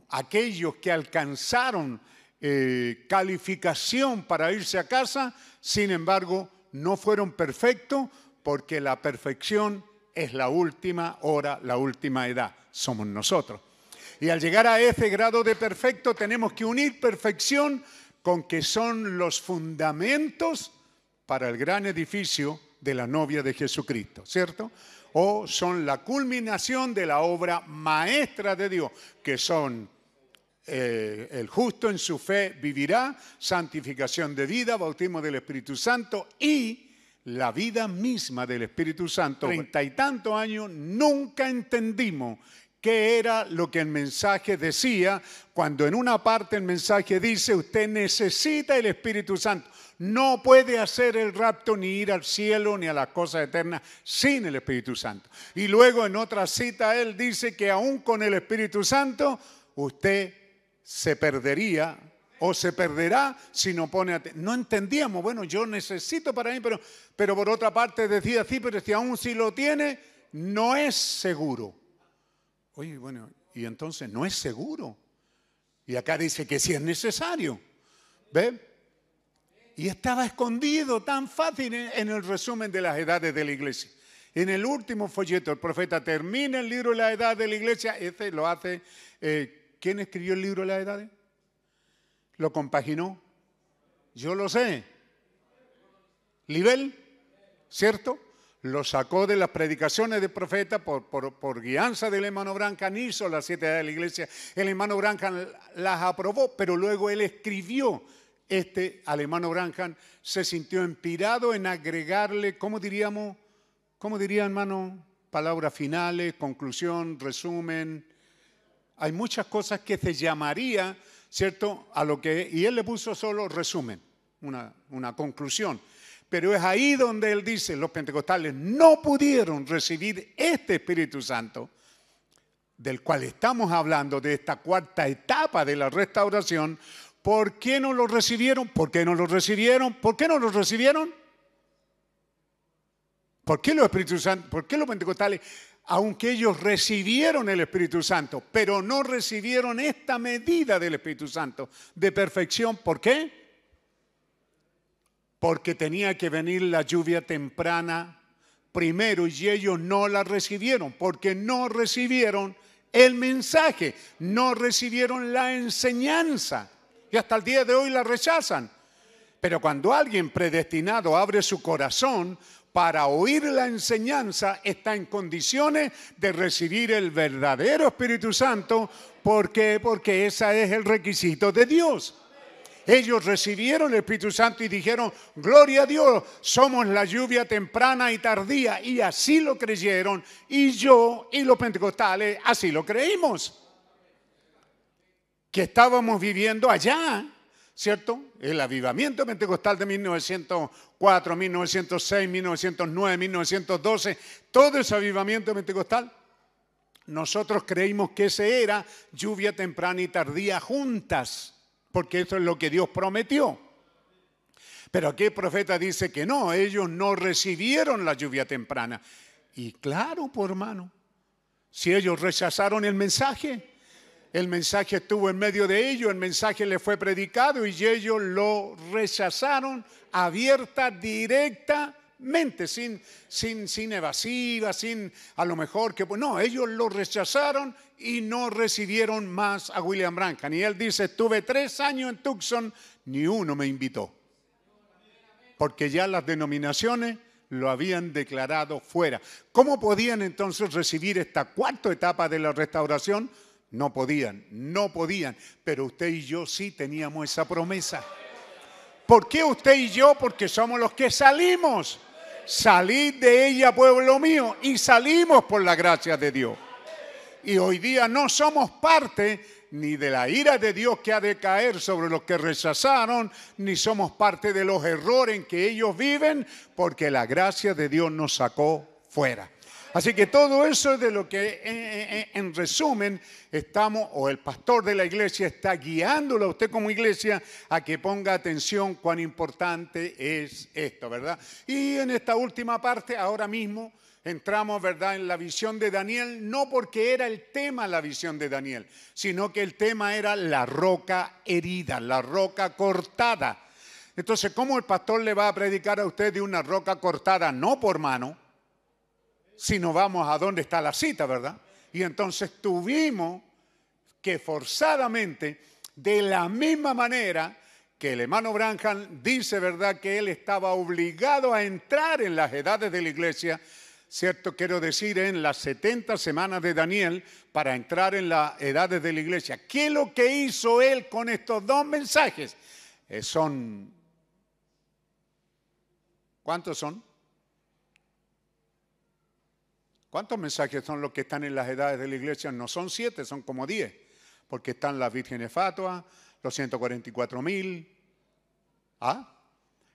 aquellos que alcanzaron eh, calificación para irse a casa, sin embargo, no fueron perfectos porque la perfección es la última hora, la última edad. Somos nosotros. Y al llegar a ese grado de perfecto tenemos que unir perfección con que son los fundamentos para el gran edificio de la novia de Jesucristo, ¿cierto? O son la culminación de la obra maestra de Dios, que son eh, el justo en su fe vivirá, santificación de vida, bautismo del Espíritu Santo y la vida misma del Espíritu Santo, treinta y tantos años, nunca entendimos qué era lo que el mensaje decía, cuando en una parte el mensaje dice, usted necesita el Espíritu Santo. No puede hacer el rapto ni ir al cielo ni a las cosas eternas sin el Espíritu Santo. Y luego en otra cita él dice que aún con el Espíritu Santo usted se perdería o se perderá si no pone atención. No entendíamos, bueno, yo necesito para mí, pero, pero por otra parte decía, sí, pero si aún si lo tiene, no es seguro. Oye, bueno, y entonces no es seguro. Y acá dice que sí es necesario. ¿Ve? Y estaba escondido tan fácil en, el resumen de las edades de la iglesia. En el último folleto, el profeta termina el libro de la edad de la iglesia. Este lo hace. eh, ¿Quién escribió el libro de las edades? ¿Lo compaginó? Yo lo sé. Libel, ¿cierto? Lo sacó de las predicaciones del profeta por guianza del hermano Brancan, hizo las siete edades de la iglesia. El hermano Brancan las aprobó, pero luego él escribió este al hermano Brancan, se sintió inspirado en agregarle, ¿cómo diríamos? ¿Cómo diría, hermano? Palabras finales, conclusión, resumen. Hay muchas cosas que se llamaría, ¿cierto? A lo que, y él le puso solo resumen, una, una conclusión. Pero es ahí donde él dice, los pentecostales no pudieron recibir este Espíritu Santo, del cual estamos hablando, de esta cuarta etapa de la restauración. ¿Por qué no lo recibieron? ¿Por qué no lo recibieron? ¿Por qué no lo recibieron? ¿Por qué los Espíritus Santos, por qué los pentecostales, aunque ellos recibieron el Espíritu Santo, pero no recibieron esta medida del Espíritu Santo de perfección? ¿Por qué? Porque tenía que venir la lluvia temprana primero y ellos no la recibieron, porque no recibieron el mensaje, no recibieron la enseñanza y hasta el día de hoy la rechazan. Pero cuando alguien predestinado abre su corazón para oír la enseñanza, está en condiciones de recibir el verdadero Espíritu Santo. ¿Por qué? Porque ese es el requisito de Dios. Ellos recibieron el Espíritu Santo y dijeron, gloria a Dios, somos la lluvia temprana y tardía. Y así lo creyeron. Y yo y los pentecostales así lo creímos. Que estábamos viviendo allá ¿cierto? El avivamiento pentecostal de 1904, 1906, 1909, 1912, todo ese avivamiento pentecostal, nosotros creímos que ese era lluvia temprana y tardía juntas, porque eso es lo que Dios prometió. Pero aquí el profeta dice que no, ellos no recibieron la lluvia temprana. Y claro, por hermano, si ellos rechazaron el mensaje, el mensaje estuvo en medio de ellos, el mensaje les fue predicado y ellos lo rechazaron abierta, directamente, sin, sin, sin evasiva, sin a lo mejor que... No, ellos lo rechazaron y no recibieron más a William Brancan. Y él dice, estuve tres años en Tucson, ni uno me invitó. Porque ya las denominaciones lo habían declarado fuera. ¿Cómo podían entonces recibir esta cuarta etapa de la restauración? No podían, no podían, pero usted y yo sí teníamos esa promesa. ¿Por qué usted y yo? Porque somos los que salimos. Salid de ella, pueblo mío, y salimos por la gracia de Dios. Y hoy día no somos parte ni de la ira de Dios que ha de caer sobre los que rechazaron, ni somos parte de los errores en que ellos viven, porque la gracia de Dios nos sacó fuera. Así que todo eso es de lo que en, en, resumen estamos, o el pastor de la iglesia está guiándolo a usted como iglesia a que ponga atención cuán importante es esto, ¿verdad? Y en esta última parte, ahora mismo, entramos, ¿verdad?, en la visión de Daniel, no porque era el tema la visión de Daniel, sino que el tema era la roca herida, la roca cortada. Entonces, ¿cómo el pastor le va a predicar a usted de una roca cortada? No por mano, sino vamos a dónde está la cita, ¿verdad? Y entonces tuvimos que forzadamente, de la misma manera que el hermano Branham dice, ¿verdad?, que él estaba obligado a entrar en las edades de la iglesia, ¿cierto? Quiero decir, en las 70 semanas de Daniel para entrar en las edades de la iglesia. ¿Qué es lo que hizo él con estos dos mensajes? Eh, son, ¿cuántos son? ¿Cuántos mensajes son los que están en las edades de la iglesia? No son siete, son como diez, porque están las vírgenes fatuas, los 144 mil. ¿Ah?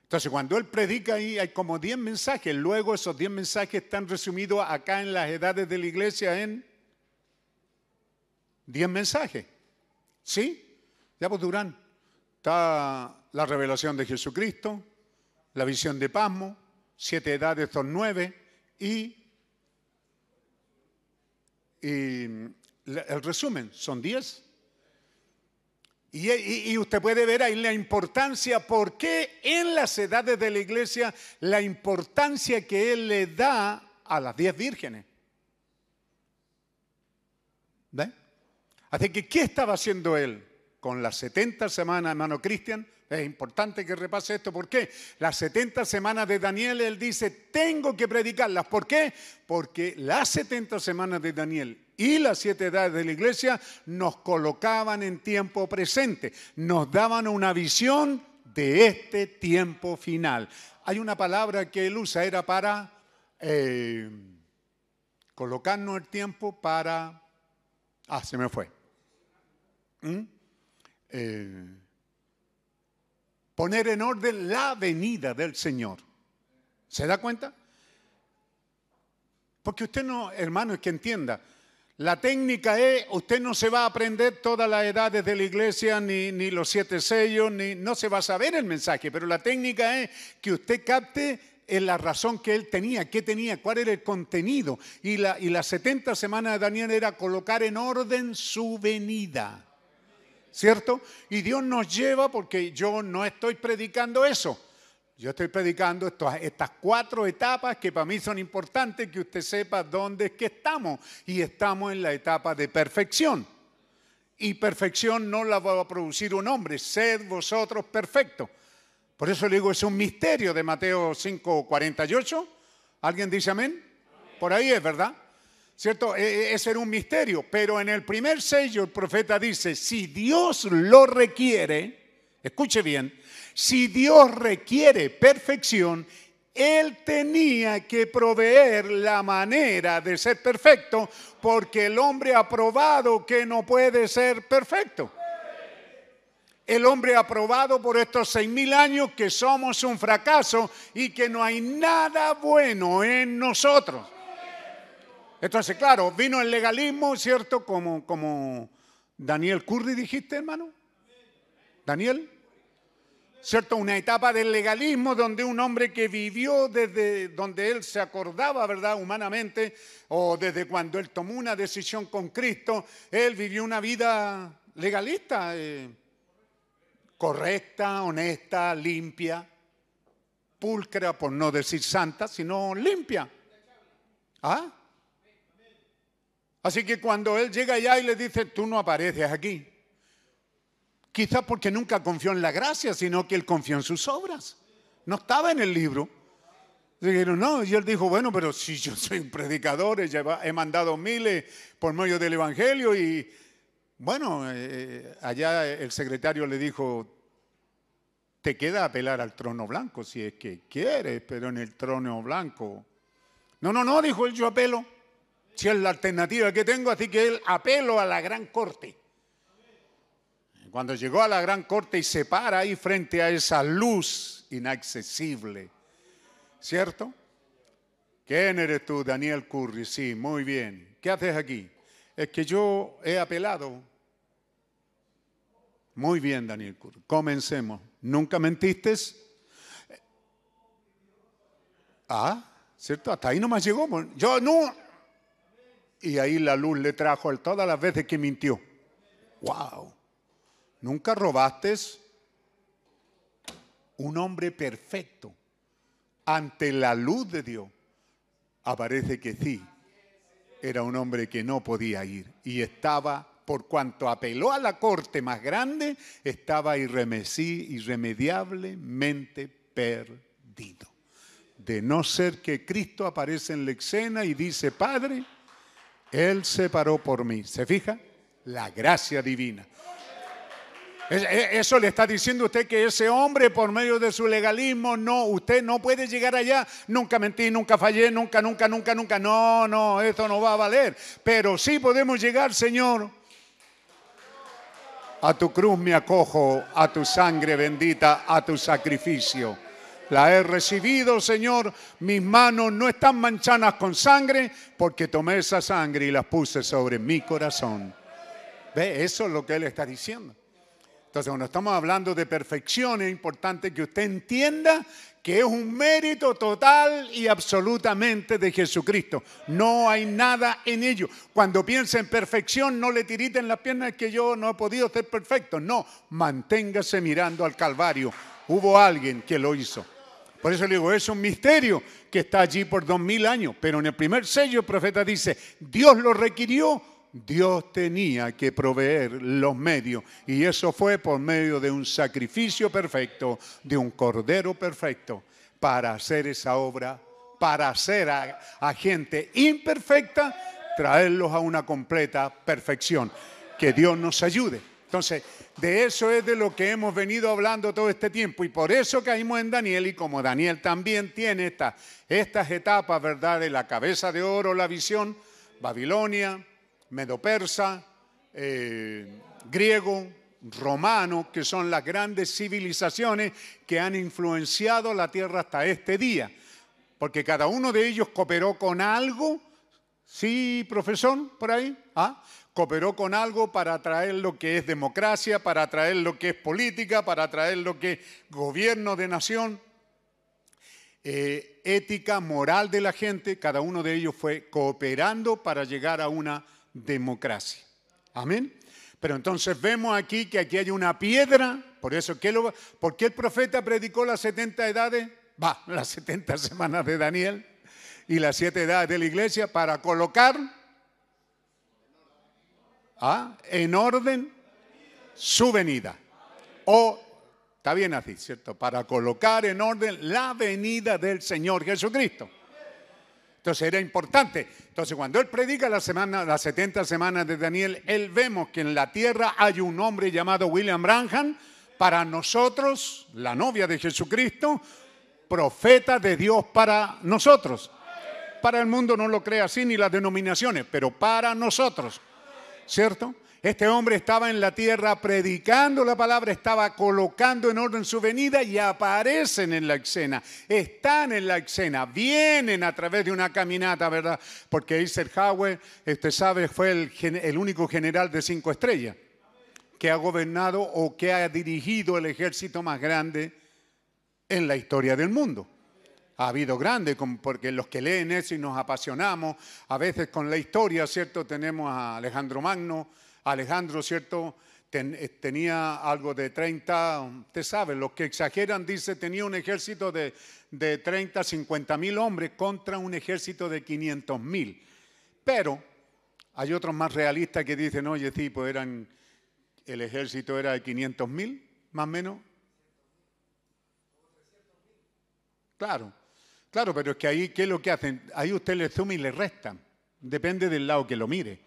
Entonces, cuando él predica ahí, hay como diez mensajes. Luego, esos diez mensajes están resumidos acá en las edades de la iglesia en diez mensajes. ¿Sí? Ya pues Durán. Está la revelación de Jesucristo, la visión de Pasmo, siete edades son nueve y y el resumen, son 10. Y, y- y usted puede ver ahí la importancia, por qué en las edades de la iglesia, la importancia que él le da a las 10 vírgenes. ¿Ve? Así que, ¿qué estaba haciendo él con las 70 semanas, hermano Cristian? Es importante que repase esto. ¿Por qué? Las 70 semanas de Daniel, él dice, tengo que predicarlas. ¿Por qué? Porque las 70 semanas de Daniel y las siete edades de la iglesia nos colocaban en tiempo presente, nos daban una visión de este tiempo final. Hay una palabra que él usa, era para eh, colocarnos el tiempo para... Ah, se me fue. ¿Mm? Eh, poner en orden la venida del Señor. ¿Se da cuenta? Porque usted no, hermano, es que entienda. La técnica es, usted no se va a aprender todas las edades de la iglesia, ni, ni los siete sellos, ni no se va a saber el mensaje, pero la técnica es que usted capte en la razón que él tenía, qué tenía, cuál era el contenido. Y, la, y las 70 semanas de Daniel era colocar en orden su venida. ¿Cierto? Y Dios nos lleva porque yo no estoy predicando eso. Yo estoy predicando estas cuatro etapas que para mí son importantes, que usted sepa dónde es que estamos. Y estamos en la etapa de perfección. Y perfección no la va a producir un hombre, sed vosotros perfectos. Por eso le digo, es un misterio de Mateo 5, 48. ¿Alguien dice amén? Por ahí es, ¿verdad? ¿Cierto? E- e- Ese era un misterio. Pero en el primer sello el profeta dice, si Dios lo requiere, escuche bien, si Dios requiere perfección, Él tenía que proveer la manera de ser perfecto, porque el hombre ha probado que no puede ser perfecto. El hombre ha probado por estos seis mil años que somos un fracaso y que no hay nada bueno en nosotros. Entonces, claro, vino el legalismo, ¿cierto? Como, como Daniel Curry dijiste, hermano. Daniel. ¿Cierto? Una etapa del legalismo donde un hombre que vivió desde donde él se acordaba, ¿verdad? Humanamente, o desde cuando él tomó una decisión con Cristo, él vivió una vida legalista, eh, correcta, honesta, limpia, pulcra, por no decir santa, sino limpia. ¿Ah? Así que cuando él llega allá y le dice, tú no apareces aquí, quizás porque nunca confió en la gracia, sino que él confió en sus obras. No estaba en el libro. Dijeron, no, y él dijo, bueno, pero si yo soy un predicador, he, mandado miles por medio del Evangelio y, bueno, eh, allá el secretario le dijo, te queda apelar al trono blanco si es que quieres, pero en el trono blanco. No, no, no, dijo él, yo apelo. Si es la alternativa que tengo, así que él apelo a la gran corte. Cuando llegó a la gran corte y se para ahí frente a esa luz inaccesible, ¿cierto? ¿Quién eres tú, Daniel Curry? Sí, muy bien. ¿Qué haces aquí? Es que yo he apelado. Muy bien, Daniel Curry. Comencemos. ¿Nunca mentiste? Ah, ¿cierto? Hasta ahí nomás llegó. Yo no. Y ahí la luz le trajo él todas las veces que mintió. ¡Wow! ¿Nunca robaste? Un hombre perfecto ante la luz de Dios. Aparece que sí, era un hombre que no podía ir y estaba, por cuanto apeló a la corte más grande, estaba irremediablemente perdido. De no ser que Cristo aparece en la escena y dice, Padre, Él se paró por mí. ¿Se fija? La gracia divina. E- Eso le está diciendo usted que ese hombre por medio de su legalismo, no, usted no puede llegar allá, nunca mentí, nunca fallé, nunca, nunca, nunca, nunca, no, no, esto no va a valer. Pero sí podemos llegar, Señor, a tu cruz me acojo, a tu sangre bendita, a tu sacrificio. La he recibido, Señor, mis manos no están manchadas con sangre porque tomé esa sangre y la puse sobre mi corazón. ¿Ve? Eso es lo que Él está diciendo. Entonces, cuando estamos hablando de perfección, es importante que usted entienda que es un mérito total y absolutamente de Jesucristo. No hay nada en ello. Cuando piensa en perfección, no le tiriten las piernas que yo no he podido ser perfecto. No, manténgase mirando al Calvario. Hubo alguien que lo hizo. Por eso le digo, es un misterio que está allí por dos mil años. Pero en el primer sello el profeta dice, Dios lo requirió Dios tenía que proveer los medios y eso fue por medio de un sacrificio perfecto, de un cordero perfecto, para hacer esa obra, para hacer a, a gente imperfecta, traerlos a una completa perfección. Que Dios nos ayude. Entonces, de eso es de lo que hemos venido hablando todo este tiempo y por eso caímos en Daniel y como Daniel también tiene esta, estas etapas, ¿verdad? De la cabeza de oro, la visión, Babilonia, medo-persa, eh, griego, romano, que son las grandes civilizaciones que han influenciado la tierra hasta este día. Porque cada uno de ellos cooperó con algo, sí, profesor, por ahí, ¿Ah? Cooperó con algo para traer lo que es democracia, para traer lo que es política, para traer lo que es gobierno de nación, eh, ética, moral de la gente, cada uno de ellos fue cooperando para llegar a una democracia. Amén. Pero entonces vemos aquí que aquí hay una piedra, por eso, ¿qué lo, ¿por qué el profeta predicó las 70 edades? Va, las 70 semanas de Daniel y las 7 edades de la iglesia para colocar ¿ah? en orden su venida. O, está bien así, ¿cierto? Para colocar en orden la venida del Señor Jesucristo. Entonces era importante. Entonces cuando él predica la semana, las 70 semanas de Daniel, él vemos que en la tierra hay un hombre llamado William Branham, para nosotros, la novia de Jesucristo, profeta de Dios para nosotros. Para el mundo no lo cree así ni las denominaciones, pero para nosotros, ¿cierto? Este hombre estaba en la tierra predicando la palabra, estaba colocando en orden su venida y aparecen en la escena, están en la escena, vienen a través de una caminata, ¿verdad? Porque Eisenhower, usted sabe, fue el, el único general de cinco estrellas que ha gobernado o que ha dirigido el ejército más grande en la historia del mundo ha habido grandes, porque los que leen eso y nos apasionamos, a veces con la historia, ¿cierto? Tenemos a Alejandro Magno, Alejandro, ¿cierto? Eh, tenía algo de 30, usted sabe, los que exageran dice tenía un ejército de, de 30, 50 mil hombres contra un ejército de 500 mil. Pero hay otros más realistas que dicen, oye, tipo, eran, el ejército era de 500 mil, más o menos. Claro, claro, pero es que ahí, ¿qué es lo que hacen? Ahí usted le suma y le resta. Depende del lado que lo mire.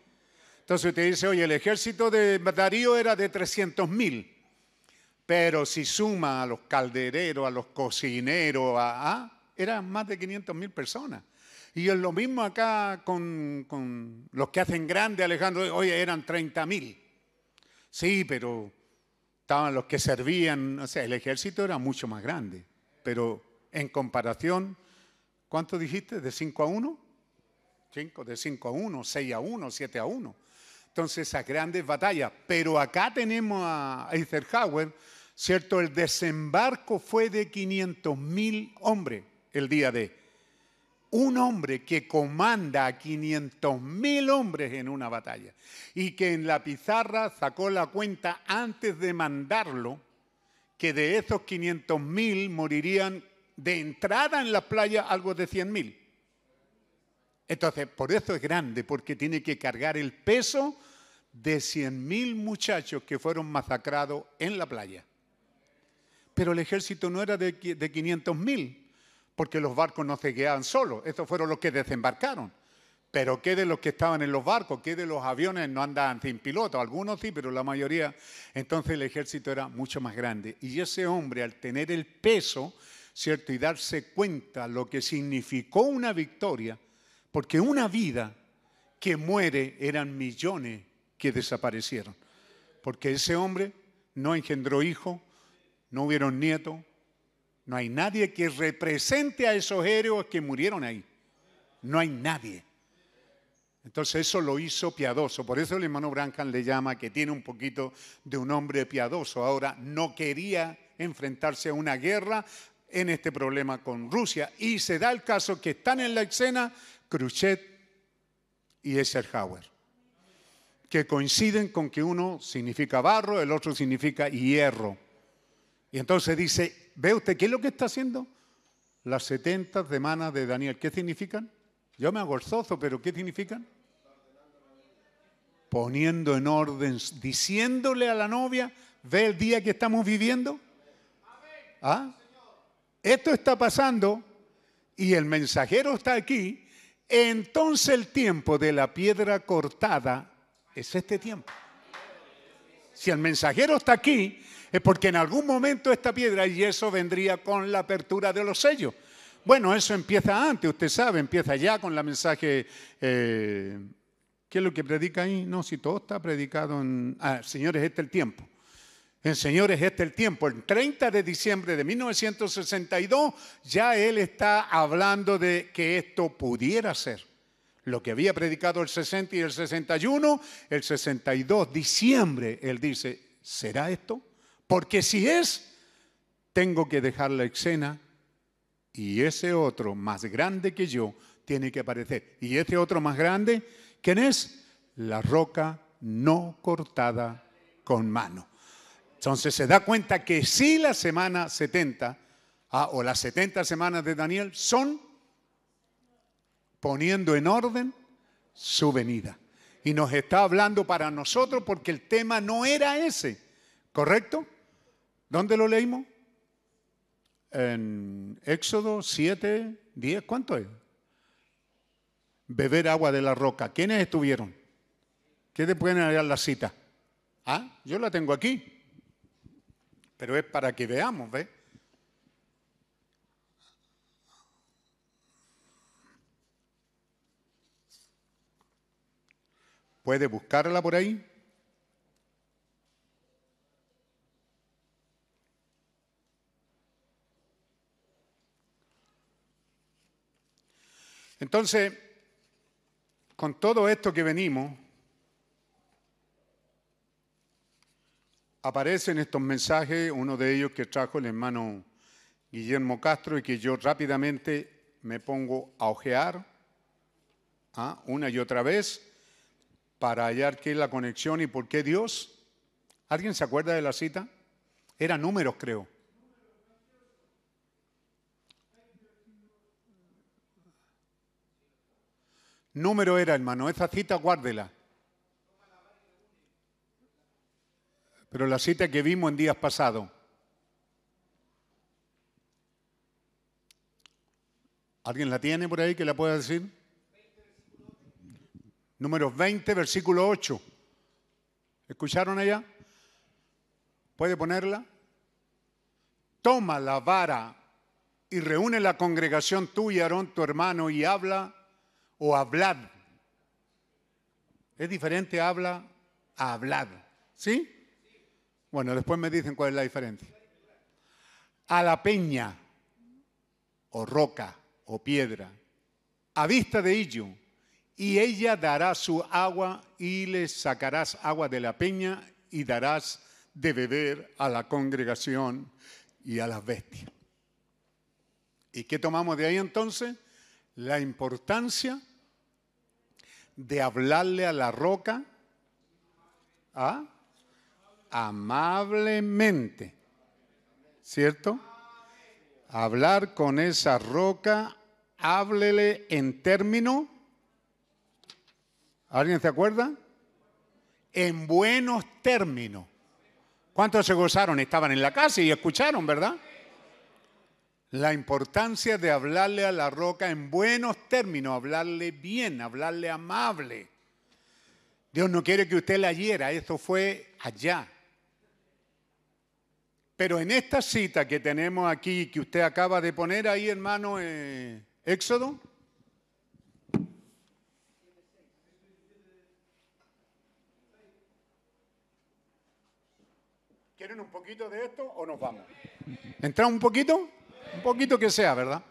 Entonces te dice, oye, el ejército de Darío era de 300 mil, pero si suma a los caldereros, a los cocineros, a, eran más de 500 mil personas. Y es lo mismo acá con, los que hacen grande, Alejandro, oye, eran 30 mil. Sí, pero estaban los que servían, o sea, el ejército era mucho más grande, pero en comparación, ¿cuánto dijiste? ¿De 5 a 1? 5, de 5 a 1, 6 a 1, 7 a 1 entonces esas grandes batallas. Pero acá tenemos a Eisenhower, ¿cierto? El desembarco fue de 500 mil hombres el día de. Un hombre que comanda a 500 mil hombres en una batalla y que en la pizarra sacó la cuenta antes de mandarlo que de esos 500 mil morirían de entrada en la playa algo de 100 mil. Entonces, por eso es grande, porque tiene que cargar el peso de 100.000 muchachos que fueron masacrados en la playa. Pero el ejército no era de, de 500.000, porque los barcos no se quedaban solos, estos fueron los que desembarcaron. Pero ¿qué de los que estaban en los barcos? ¿Qué de los aviones no andaban sin piloto? Algunos sí, pero la mayoría. Entonces el ejército era mucho más grande. Y ese hombre, al tener el peso, ¿cierto? Y darse cuenta lo que significó una victoria, porque una vida que muere eran millones que desaparecieron. Porque ese hombre no engendró hijo, no hubieron nietos, no hay nadie que represente a esos héroes que murieron ahí. No hay nadie. Entonces eso lo hizo piadoso. Por eso el hermano Branham le llama que tiene un poquito de un hombre piadoso. Ahora no quería enfrentarse a una guerra en este problema con Rusia. Y se da el caso que están en la escena Khrushchev y Eisenhower, que coinciden con que uno significa barro, el otro significa hierro. Y entonces dice, ¿ve usted qué es lo que está haciendo? Las 70 semanas de Daniel, ¿qué significan? Yo me hago el zozo, pero ¿qué significan? Poniendo en orden, diciéndole a la novia, ¿ve el día que estamos viviendo? ¿Ah? Esto está pasando y el mensajero está aquí, entonces el tiempo de la piedra cortada es este tiempo. Si el mensajero está aquí, es porque en algún momento esta piedra, y eso vendría con la apertura de los sellos. Bueno, eso empieza antes, usted sabe, empieza ya con la mensaje. eh, ¿Qué es lo que predica ahí? No, si todo está predicado en. Ah, señores, este es el tiempo. En señores, este es el tiempo. El 30 de diciembre de 1962, ya él está hablando de que esto pudiera ser. Lo que había predicado el 60 y el 61, el 62, diciembre, él dice, ¿será esto? Porque si es, tengo que dejar la escena y ese otro más grande que yo tiene que aparecer. Y ese otro más grande, ¿quién es? La roca no cortada con mano. Entonces se da cuenta que sí la semana 70 ah, o las 70 semanas de Daniel son poniendo en orden su venida. Y nos está hablando para nosotros porque el tema no era ese, ¿correcto? ¿Dónde lo leímos? En Éxodo 7, 10, ¿cuánto es? Beber agua de la roca. ¿Quiénes estuvieron? ¿Qué te pueden hallar la cita? Ah, yo la tengo aquí. Pero es para que veamos, ¿ves? ¿Puede buscarla por ahí? Entonces, con todo esto que venimos, aparecen estos mensajes, uno de ellos que trajo el hermano Guillermo Castro y que yo rápidamente me pongo a ojear ¿ah? una y otra vez para hallar qué es la conexión y por qué Dios. ¿Alguien se acuerda de la cita? Era números, creo. Número era, hermano. Esa cita guárdela. Pero la cita que vimos en días pasados. ¿Alguien la tiene por ahí que la pueda decir? Números 20, versículo 8. ¿Escucharon allá? ¿Puede ponerla? Toma la vara y reúne la congregación tú y Aarón, tu hermano, y habla o hablad. Es diferente habla a hablad. ¿Sí? Bueno, después me dicen cuál es la diferencia. A la peña, o roca, o piedra, a vista de ello, y ella dará su agua y le sacarás agua de la peña y darás de beber a la congregación y a las bestias. ¿Y qué tomamos de ahí entonces? La importancia de hablarle a la roca ¿ah? Amablemente, ¿cierto? Hablar con esa roca, háblele en término, ¿alguien se acuerda? En buenos términos. ¿Cuántos se gozaron? Estaban en la casa y escucharon, ¿verdad? La importancia de hablarle a la roca en buenos términos, hablarle bien, hablarle amable. Dios no quiere que usted la hiera, esto fue allá. Pero en esta cita que tenemos aquí, que usted acaba de poner ahí, hermano, eh, Éxodo, ¿quieren un poquito de esto o nos vamos? ¿Entra un poquito? Un poquito que sea, ¿verdad?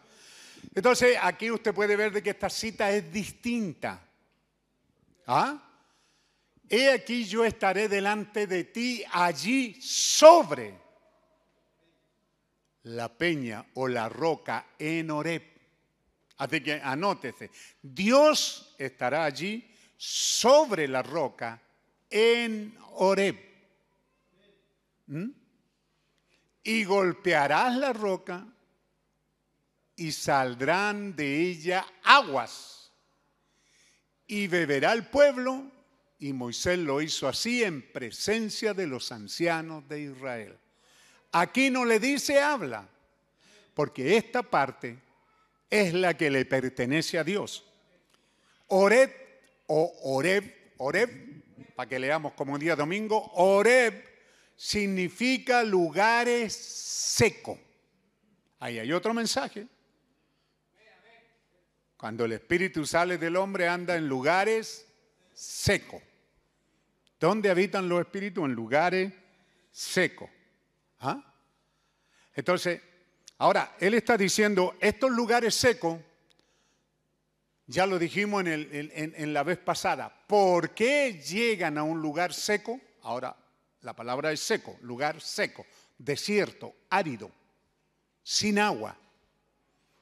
Entonces, aquí usted puede ver de que esta cita es distinta. ¿Ah? He aquí yo estaré delante de ti allí sobre la peña o la roca en Oreb. Así que anótese, Dios estará allí sobre la roca en Oreb. ¿Mm? Y golpearás la roca y saldrán de ella aguas. Y beberá el pueblo, y Moisés lo hizo así en presencia de los ancianos de Israel. Aquí no le dice habla, porque esta parte es la que le pertenece a Dios. Oreb o Oreb, Oreb, para que leamos como día domingo, Oreb significa lugares secos. Ahí hay otro mensaje. Cuando el espíritu sale del hombre anda en lugares secos. ¿Dónde habitan los espíritus? En lugares secos. ¿Ah? Entonces, ahora, él está diciendo, estos lugares secos, ya lo dijimos en, la vez pasada, ¿por qué llegan a un lugar seco? Ahora, la palabra es seco, lugar seco, desierto, árido, sin agua.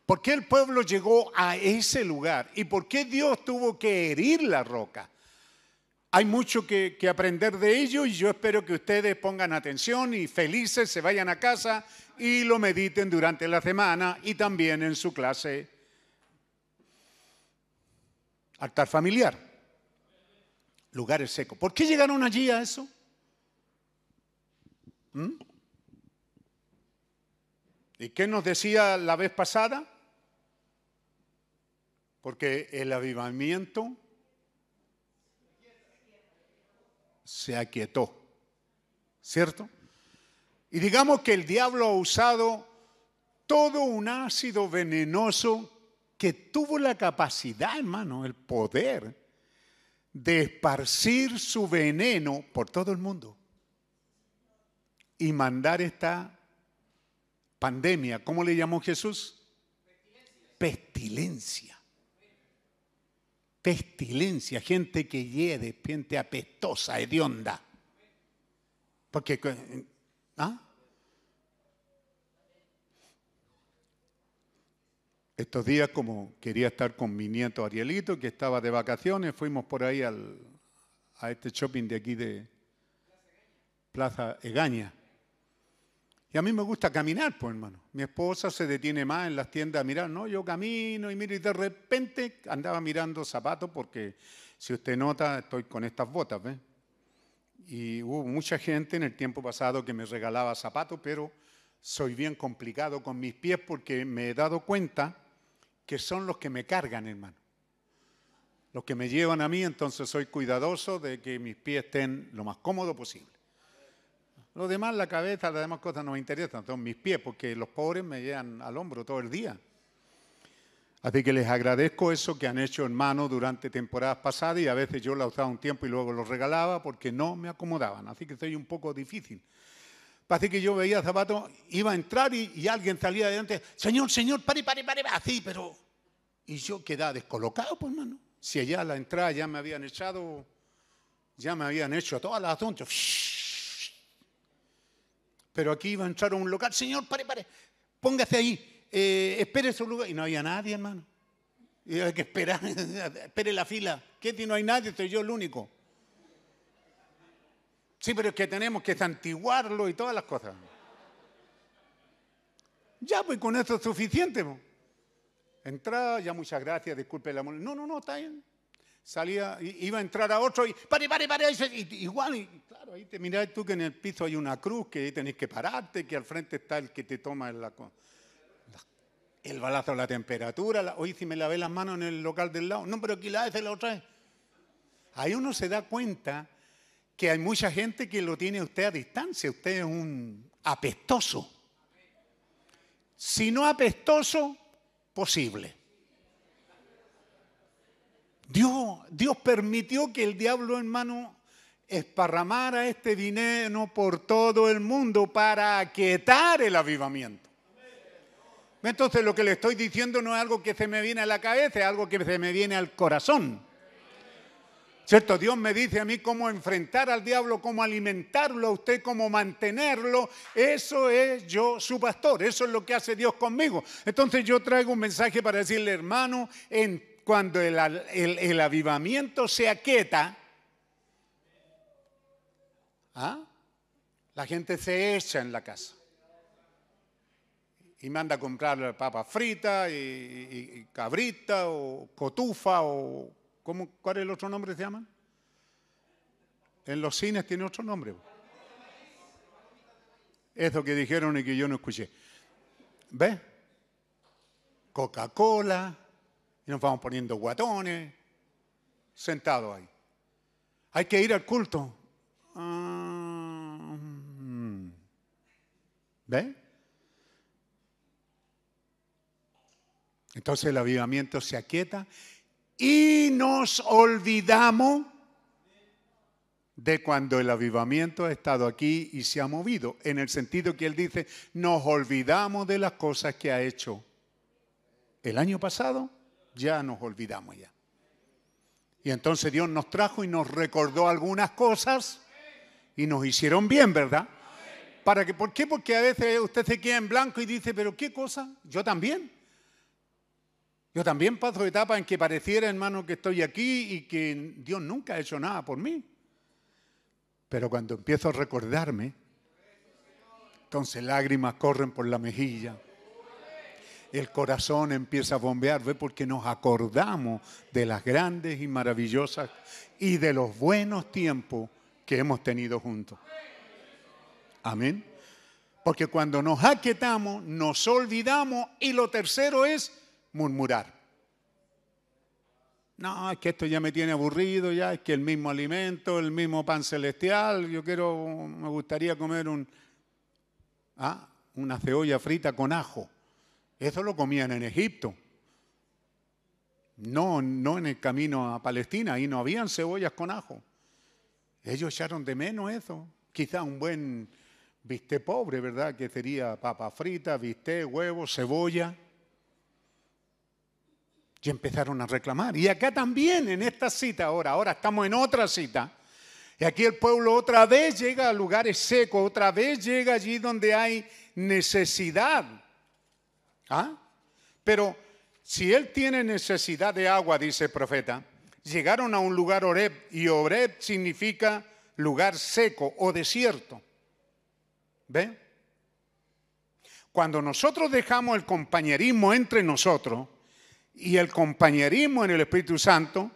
¿Por qué el pueblo llegó a ese lugar? ¿Y por qué Dios tuvo que herir la roca? Hay mucho que aprender de ello y yo espero que ustedes pongan atención y felices se vayan a casa y lo mediten durante la semana y también en su clase altar familiar. Lugares secos. ¿Por qué llegaron allí a eso? ¿Mm? ¿Y qué nos decía la vez pasada? Porque el avivamiento se aquietó, ¿cierto? Y digamos que el diablo ha usado todo un ácido venenoso que tuvo la capacidad, hermano, el poder de esparcir su veneno por todo el mundo y mandar esta pandemia, ¿cómo le llamó Jesús? Pestilencia. Pestilencia, gente que hiede, gente apestosa, hedionda. Porque, ¿ah? Estos días, como quería estar con mi nieto Arielito, que estaba de vacaciones, fuimos por ahí al, a este shopping de aquí de Plaza Egaña. Y a mí me gusta caminar, pues hermano. Mi esposa se detiene más en las tiendas a mirar. No, yo camino y miro y de repente andaba mirando zapatos porque si usted nota, estoy con estas botas, ¿ves? Y hubo mucha gente en el tiempo pasado que me regalaba zapatos, pero soy bien complicado con mis pies porque me he dado cuenta que son los que me cargan, hermano. Los que me llevan a mí, entonces soy cuidadoso de que mis pies estén lo más cómodo posible. Lo demás, la cabeza, las demás cosas no me interesan, son mis pies, porque los pobres me llevan al hombro todo el día. Así que les agradezco eso que han hecho hermanos durante temporadas pasadas y a veces yo la usaba un tiempo y luego los regalaba porque no me acomodaban. Así que soy un poco difícil. Así que yo veía zapatos, iba a entrar y, alguien salía adelante, Señor, Señor, pare, pare, pare, así, pero... Y yo quedaba descolocado, pues hermano. Si allá la entrada ya me habían echado, ya me habían hecho todas las asuntos. Pero aquí iba a entrar a un local, Señor, pare, pare, póngase ahí, eh, espere su lugar. Y no había nadie, hermano. Y hay que esperar, *laughs* espere la fila. ¿Qué si no hay nadie? Soy yo el único. Sí, pero es que tenemos que santiguarlo y todas las cosas. Ya, pues con eso es suficiente. po. Entraba, ya muchas gracias, disculpe la molestia. No, no, no, está bien. Salía, iba a entrar a otro y pare, pare, pare. y igual, y claro, ahí te mirás tú que en el piso hay una cruz, que ahí tenés que pararte, que al frente está el que te toma el balazo a la temperatura. la- Hoy si me lavé las manos en el local del lado. No, pero aquí la se la otra vez. Ahí uno se da cuenta que hay mucha gente que lo tiene usted a distancia. Usted es un apestoso. Si no apestoso, posible. Dios, Dios permitió que el diablo, hermano, esparramara este veneno por todo el mundo para aquietar el avivamiento. Entonces lo que le estoy diciendo no es algo que se me viene a la cabeza, es algo que se me viene al corazón. ¿Cierto? Dios me dice a mí cómo enfrentar al diablo, cómo alimentarlo a usted, cómo mantenerlo. Eso es yo, su pastor. Eso es lo que hace Dios conmigo. Entonces yo traigo un mensaje para decirle, hermano, cuando el, avivamiento se aquieta, ¿ah? la gente se echa en la casa. Y manda a comprar papas fritas, y, y- y cabrita, o cotufa, o ¿cómo, ¿cuál es el otro nombre que se llaman? En los cines tiene otro nombre. Eso que dijeron y que yo no escuché. ¿Ves? Coca-Cola, y nos vamos poniendo guatones, sentados ahí. Hay que ir al culto. Ah, mm. ¿Ves? Entonces el avivamiento se aquieta y nos olvidamos de cuando el avivamiento ha estado aquí y se ha movido, en el sentido que él dice, nos olvidamos de las cosas que ha hecho el año pasado, ya nos olvidamos ya. Y entonces Dios nos trajo y nos recordó algunas cosas y nos hicieron bien, ¿verdad? ¿Para que, ¿Por qué? Porque a veces usted se queda en blanco y dice, pero ¿qué cosa? Yo también. Yo también paso etapas en que pareciera, hermano, que estoy aquí y que Dios nunca ha hecho nada por mí. Pero cuando empiezo a recordarme, entonces lágrimas corren por la mejilla. El corazón empieza a bombear, ¿ve? Porque nos acordamos de las grandes y maravillosas y de los buenos tiempos que hemos tenido juntos. Amén. Porque cuando nos aquietamos, nos olvidamos y lo tercero es murmurar. No, es que esto ya me tiene aburrido, ya es que el mismo alimento, el mismo pan celestial, yo quiero, me gustaría comer un, ah, una cebolla frita con ajo. Eso lo comían en Egipto. No, no en el camino a Palestina, ahí no habían cebollas con ajo. Ellos echaron de menos eso. Quizá un buen bistec pobre, ¿verdad? Que sería papa frita, bistec, huevo, cebolla. Y empezaron a reclamar. Y acá también, en esta cita ahora, ahora estamos en otra cita. Y aquí el pueblo otra vez llega a lugares secos, otra vez llega allí donde hay necesidad. ¿Ah? Pero si él tiene necesidad de agua, dice el profeta, llegaron a un lugar Oreb, y Oreb significa lugar seco o desierto. ¿Ve? Cuando nosotros dejamos el compañerismo entre nosotros y el compañerismo en el Espíritu Santo,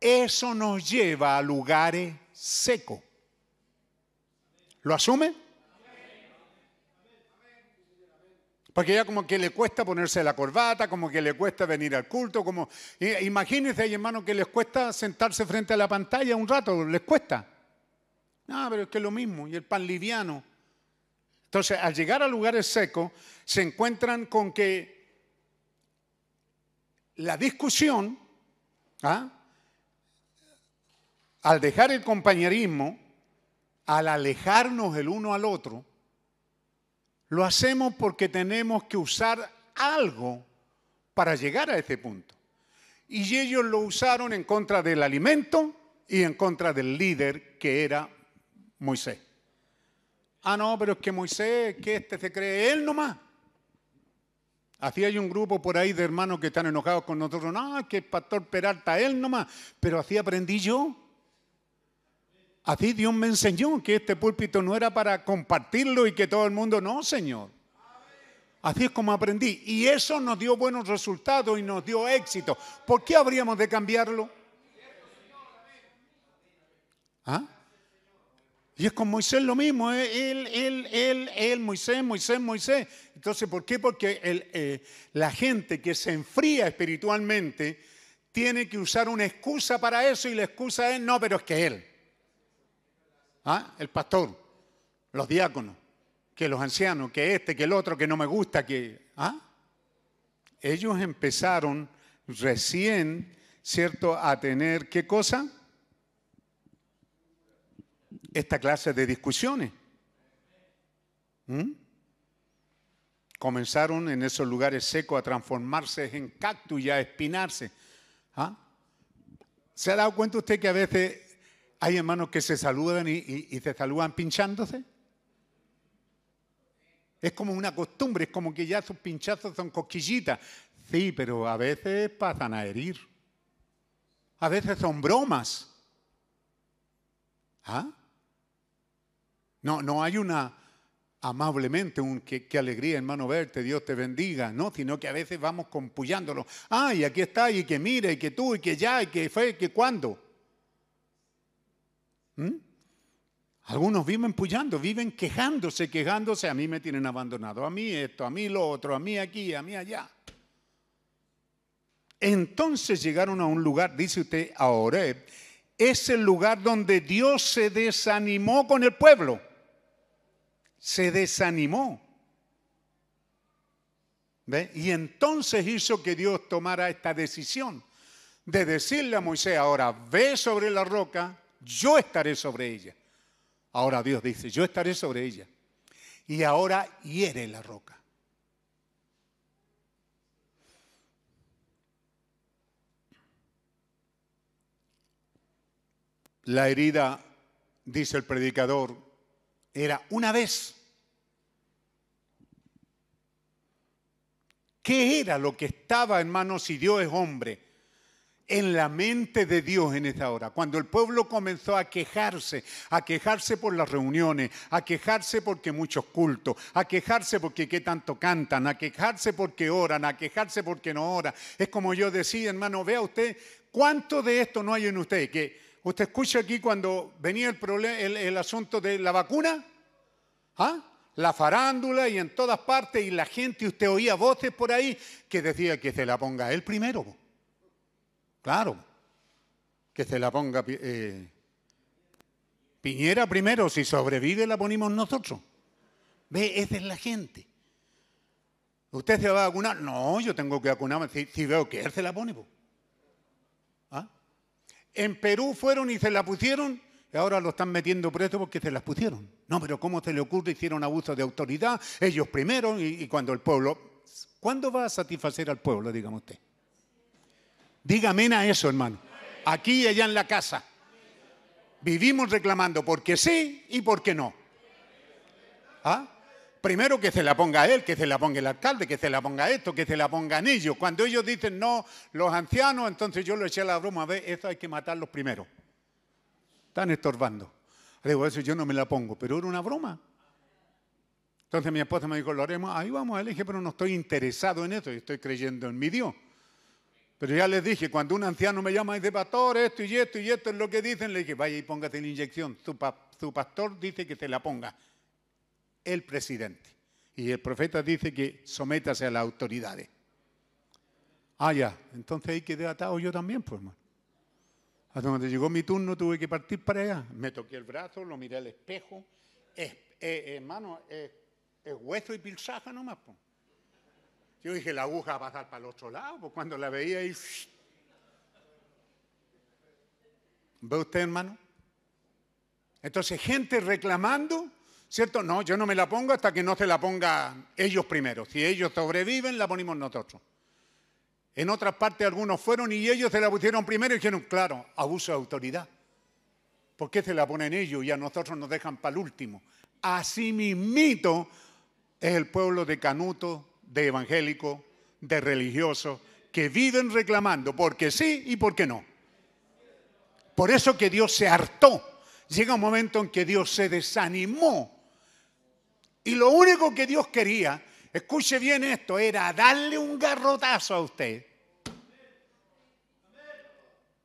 eso nos lleva a lugares secos. ¿Lo asume? Porque ya como que le cuesta ponerse la corbata, como que le cuesta venir al culto, como imagínense, hay hermanos que les cuesta sentarse frente a la pantalla un rato, les cuesta. No, pero es que es lo mismo, y el pan liviano. Entonces, al llegar a lugares secos, se encuentran con que la discusión, ¿ah? al dejar el compañerismo, al alejarnos el uno al otro, lo hacemos porque tenemos que usar algo para llegar a ese punto. Y ellos lo usaron en contra del alimento y en contra del líder que era Moisés. Ah, no, pero es que Moisés, que este se cree él nomás. Así hay un grupo por ahí de hermanos que están enojados con nosotros. No, que el pastor Peralta, él nomás. Pero así aprendí yo. Así Dios me enseñó que este púlpito no era para compartirlo y que todo el mundo, no, Señor. Así es como aprendí. Y eso nos dio buenos resultados y nos dio éxito. ¿Por qué habríamos de cambiarlo? ¿Ah? Y es con Moisés lo mismo, ¿eh? él, él, él, él, Moisés, Moisés, Moisés. Entonces, ¿por qué? Porque eh, la gente que se enfría espiritualmente tiene que usar una excusa para eso y la excusa es, no, pero es que él. ¿Ah? El pastor, los diáconos, que los ancianos, que este, que el otro, que no me gusta, que... ¿Ah? Ellos empezaron recién, ¿cierto?, a tener, ¿qué cosa? Esta clase de discusiones. ¿Mm? Comenzaron en esos lugares secos a transformarse en cactus y a espinarse. ¿Ah? ¿Se ha dado cuenta usted que a veces hay hermanos que se saludan y, y- y se saludan pinchándose? Es como una costumbre, es como que ya sus pinchazos son cosquillitas. Sí, pero a veces pasan a herir. A veces son bromas. ¿Ah? No, no hay una amablemente un qué, alegría, hermano, verte, Dios te bendiga, no, sino que a veces vamos compullándolo. Ay, aquí está, y que mire, y que tú, y que ya, y que fue, y que cuándo. ¿Mm? Algunos viven pullando, viven quejándose, quejándose. A mí me tienen abandonado, a mí esto, a mí lo otro, a mí aquí, a mí allá. Entonces llegaron a un lugar, dice usted, a Oreb, es el lugar donde Dios se desanimó con el pueblo. Se desanimó. ¿Ve? Y entonces hizo que Dios tomara esta decisión de decirle a Moisés, ahora ve sobre la roca, yo estaré sobre ella. Ahora Dios dice, yo estaré sobre ella. Y ahora hiere la roca. La herida, dice el predicador, era una vez. ¿Qué era lo que estaba, hermanos, si Dios es hombre? en la mente de Dios en esta hora. Cuando el pueblo comenzó a quejarse, a quejarse por las reuniones, a quejarse porque muchos cultos, a quejarse porque qué tanto cantan, a quejarse porque oran, a quejarse porque no oran. Es como yo decía, hermano, vea usted, ¿cuánto de esto no hay en usted? Que usted escucha aquí cuando venía el, asunto de la vacuna, ¿ah? la farándula y en todas partes, y la gente, usted oía voces por ahí que decía que se la ponga él primero. Claro, que se la ponga eh, Piñera primero, si sobrevive la ponemos nosotros. Ve, esa es la gente. ¿Usted se va a vacunar? No, yo tengo que vacunarme si, si veo que él se la pone. ¿Ah? En Perú fueron y se la pusieron y ahora lo están metiendo preso porque se las pusieron. No, pero ¿cómo se le ocurre? Hicieron abuso de autoridad, ellos primero y, cuando el pueblo... ¿Cuándo va a satisfacer al pueblo, dígame usted? Dígame a eso, hermano. Aquí y allá en la casa. Vivimos reclamando porque sí y porque no. ¿Ah? Primero que se la ponga él, que se la ponga el alcalde, que se la ponga esto, que se la pongan ellos. Cuando ellos dicen no, los ancianos, entonces yo le eché la broma, ve, eso hay que matarlos primero. Están estorbando. Digo, eso yo no me la pongo, pero era una broma. Entonces mi esposa me dijo, lo haremos, ahí vamos, le dije, pero no estoy interesado en eso, estoy creyendo en mi Dios. Pero ya les dije, cuando un anciano me llama y dice, pastor, esto y esto y esto es lo que dicen, le dije, vaya y póngate la inyección. Su, pa su pastor dice que te la ponga el presidente. Y el profeta dice que sométase a las autoridades. Ah, ya, entonces ahí quedé atado yo también, pues, hermano. Hasta cuando llegó mi turno tuve que partir para allá. Me toqué el brazo, lo miré al espejo. Es, eh, hermano, es, es hueso y pilsaja nomás, pues. Yo dije, la aguja va a pasar para el otro lado, pues cuando la veía ahí... ¿Ve usted, hermano? Entonces, gente reclamando, ¿cierto? No, yo no me la pongo hasta que no se la ponga ellos primero. Si ellos sobreviven, la ponemos nosotros. En otras partes algunos fueron y ellos se la pusieron primero y dijeron, claro, abuso de autoridad. ¿Por qué se la ponen ellos y a nosotros nos dejan para el último? Así mismito es el pueblo de Canuto, de evangélicos, de religiosos, que viven reclamando porque sí y porque no. Por eso que Dios se hartó. Llega un momento en que Dios se desanimó. Y lo único que Dios quería, escuche bien esto, era darle un garrotazo a usted.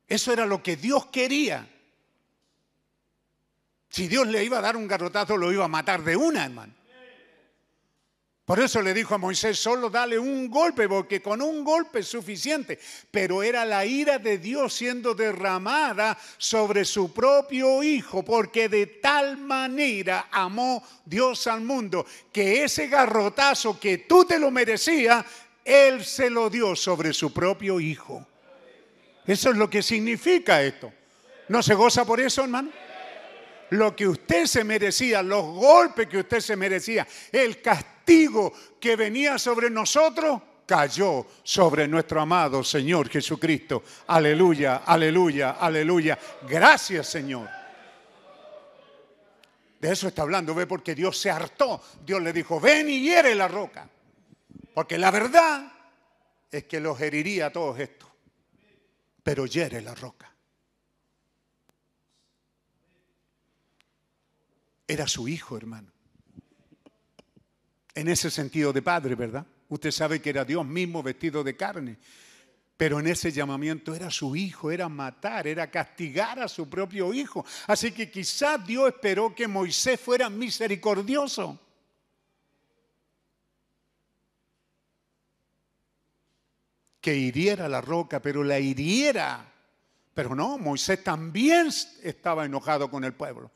Eso era lo que Dios quería. Si Dios le iba a dar un garrotazo, lo iba a matar de una, hermano. Por eso le dijo a Moisés, solo dale un golpe, porque con un golpe es suficiente. Pero era la ira de Dios siendo derramada sobre su propio Hijo, porque de tal manera amó Dios al mundo, que ese garrotazo que tú te lo merecías, Él se lo dio sobre su propio Hijo. Eso es lo que significa esto. ¿No se goza por eso, hermano? Lo que usted se merecía, los golpes que usted se merecía, el castigo que venía sobre nosotros, cayó sobre nuestro amado Señor Jesucristo. Aleluya, aleluya, aleluya. Gracias Señor. De eso está hablando, ve, porque Dios se hartó. Dios le dijo, ven y hiere la roca. Porque la verdad es que los heriría a todos estos. Pero hiere la roca. Era su hijo, hermano. En ese sentido de padre, ¿verdad? Usted sabe que era Dios mismo vestido de carne. Pero en ese llamamiento era su hijo, era matar, era castigar a su propio hijo. Así que quizás Dios esperó que Moisés fuera misericordioso. Que hiriera la roca, pero la hiriera. Pero no, Moisés también estaba enojado con el pueblo.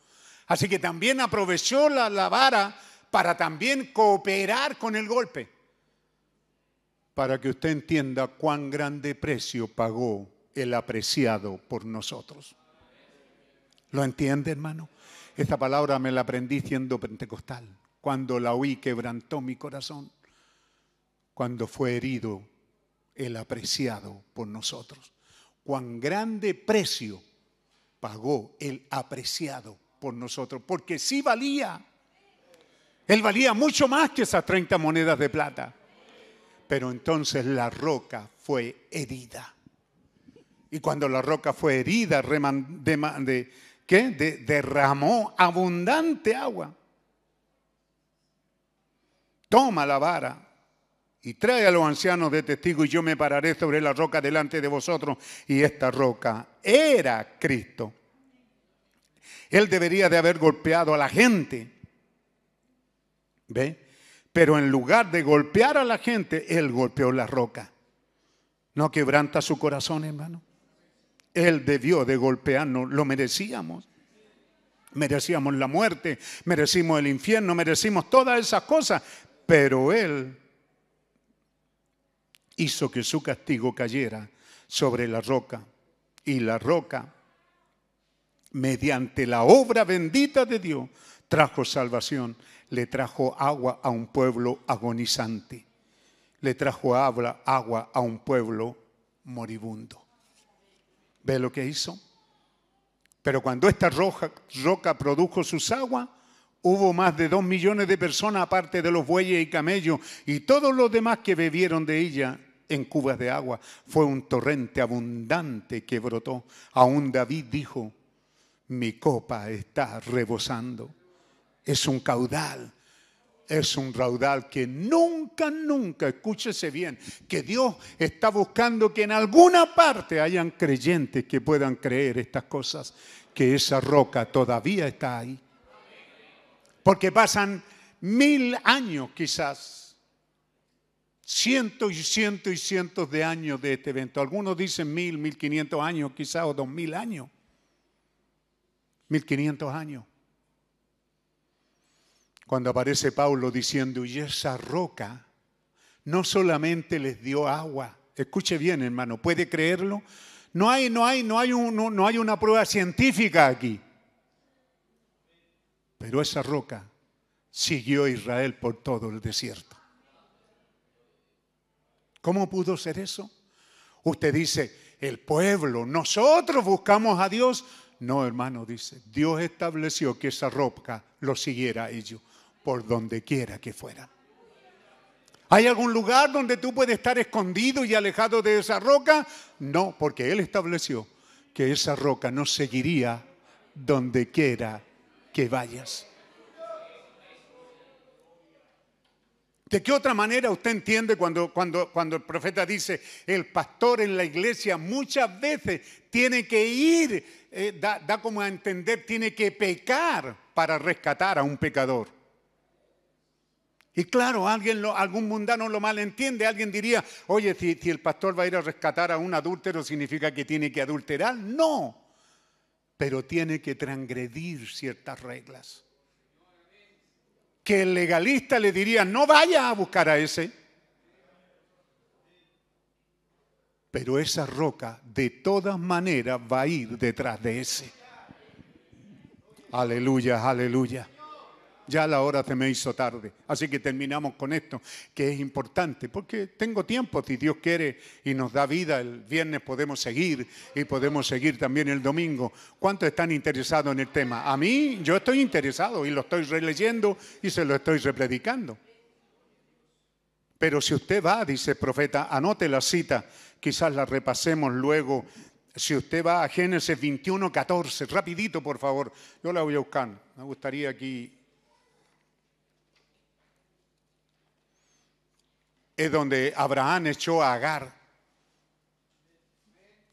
Así que también aprovechó la, la vara para también cooperar con el golpe para que usted entienda cuán grande precio pagó el apreciado por nosotros. ¿Lo entiende, hermano? Esta palabra me la aprendí siendo pentecostal. Cuando la oí quebrantó mi corazón. Cuando fue herido el apreciado por nosotros. Cuán grande precio pagó el apreciado por nosotros. Porque sí valía. Él valía mucho más que esas 30 monedas de plata. Pero entonces la roca fue herida. Y cuando la roca fue herida, derramó abundante agua. Toma la vara y trae a los ancianos de testigo y yo me pararé sobre la roca delante de vosotros. Y esta roca era Cristo. Él debería de haber golpeado a la gente. ¿Ve? Pero en lugar de golpear a la gente, Él golpeó la roca. ¿No quebranta su corazón, hermano? Él debió de golpearnos, lo merecíamos. Merecíamos la muerte, merecimos el infierno, merecimos todas esas cosas, pero Él hizo que su castigo cayera sobre la roca. Y la roca, mediante la obra bendita de Dios, trajo salvación le trajo agua a un pueblo agonizante. Le trajo agua, a un pueblo moribundo. ¿Ve lo que hizo? Pero cuando esta roca, roca produjo sus aguas, hubo más de dos millones de personas, aparte de los bueyes y camellos, y todos los demás que bebieron de ella en cubas de agua. Fue un torrente abundante que brotó. Aún David dijo, mi copa está rebosando es un caudal. Es un raudal que nunca, nunca, escúchese bien, que Dios está buscando que en alguna parte hayan creyentes que puedan creer estas cosas, que esa roca todavía está ahí. Porque pasan mil años quizás, cientos y cientos y cientos de años de este evento. Algunos dicen mil, mil quinientos años quizás, o dos mil años. Mil quinientos años cuando aparece Pablo diciendo, y esa roca no solamente les dio agua, escuche bien hermano, ¿puede creerlo? No hay, no hay, no hay, no hay una prueba científica aquí. Pero esa roca siguió a Israel por todo el desierto. ¿Cómo pudo ser eso? Usted dice, el pueblo, nosotros buscamos a Dios. No, hermano, dice, Dios estableció que esa roca lo siguiera a ellos por donde quiera que fuera. ¿Hay algún lugar donde tú puedes estar escondido y alejado de esa roca? No, porque Él estableció que esa roca no seguiría donde quiera que vayas. ¿De qué otra manera usted entiende cuando, cuando, cuando el profeta dice, el pastor en la iglesia muchas veces tiene que ir, eh, da, da como a entender, tiene que pecar para rescatar a un pecador? Y claro, alguien algún mundano lo malentiende. Alguien diría, oye, si, si el pastor va a ir a rescatar a un adúltero, ¿significa que tiene que adulterar? No, pero tiene que transgredir ciertas reglas. Que el legalista le diría, no vaya a buscar a ese. Pero esa roca de todas maneras va a ir detrás de ese. Aleluya, aleluya. Ya la hora se me hizo tarde. Así que terminamos con esto, que es importante, porque tengo tiempo, si Dios quiere y nos da vida, el viernes podemos seguir y podemos seguir también el domingo. ¿Cuántos están interesados en el tema? A mí, yo estoy interesado y lo estoy releyendo y se lo estoy repredicando. Pero si usted va, dice el profeta, anote la cita, quizás la repasemos luego. Si usted va a Génesis 21, 14, rapidito por favor, yo la voy a buscar. Me gustaría aquí es donde Abraham echó a Agar.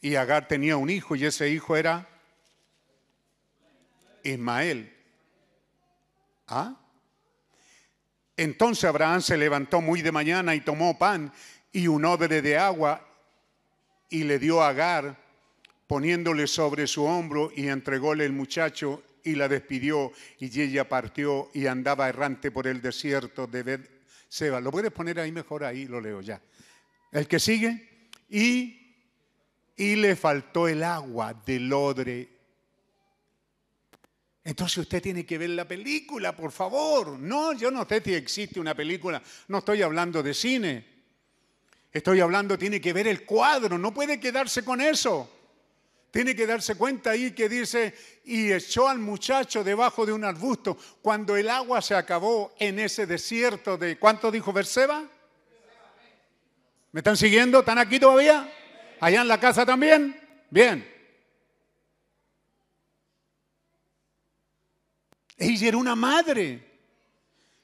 Y Agar tenía un hijo y ese hijo era Ismael. ¿Ah? Entonces Abraham se levantó muy de mañana y tomó pan y un odre de agua y le dio a Agar, poniéndole sobre su hombro y entrególe el muchacho y la despidió y ella partió y andaba errante por el desierto de Seba. ¿Lo puedes poner ahí mejor? Ahí lo leo ya. El que sigue. Y, y le faltó el agua del odre. Entonces usted tiene que ver la película, por favor. No, yo no sé si existe una película. No estoy hablando de cine. Estoy hablando, tiene que ver el cuadro. No puede quedarse con eso. Tiene que darse cuenta ahí que dice, y echó al muchacho debajo de un arbusto cuando el agua se acabó en ese desierto de, ¿cuánto dijo Berseba? ¿Me están siguiendo? ¿Están aquí todavía? ¿Allá en la casa también? Bien. Ella era una madre.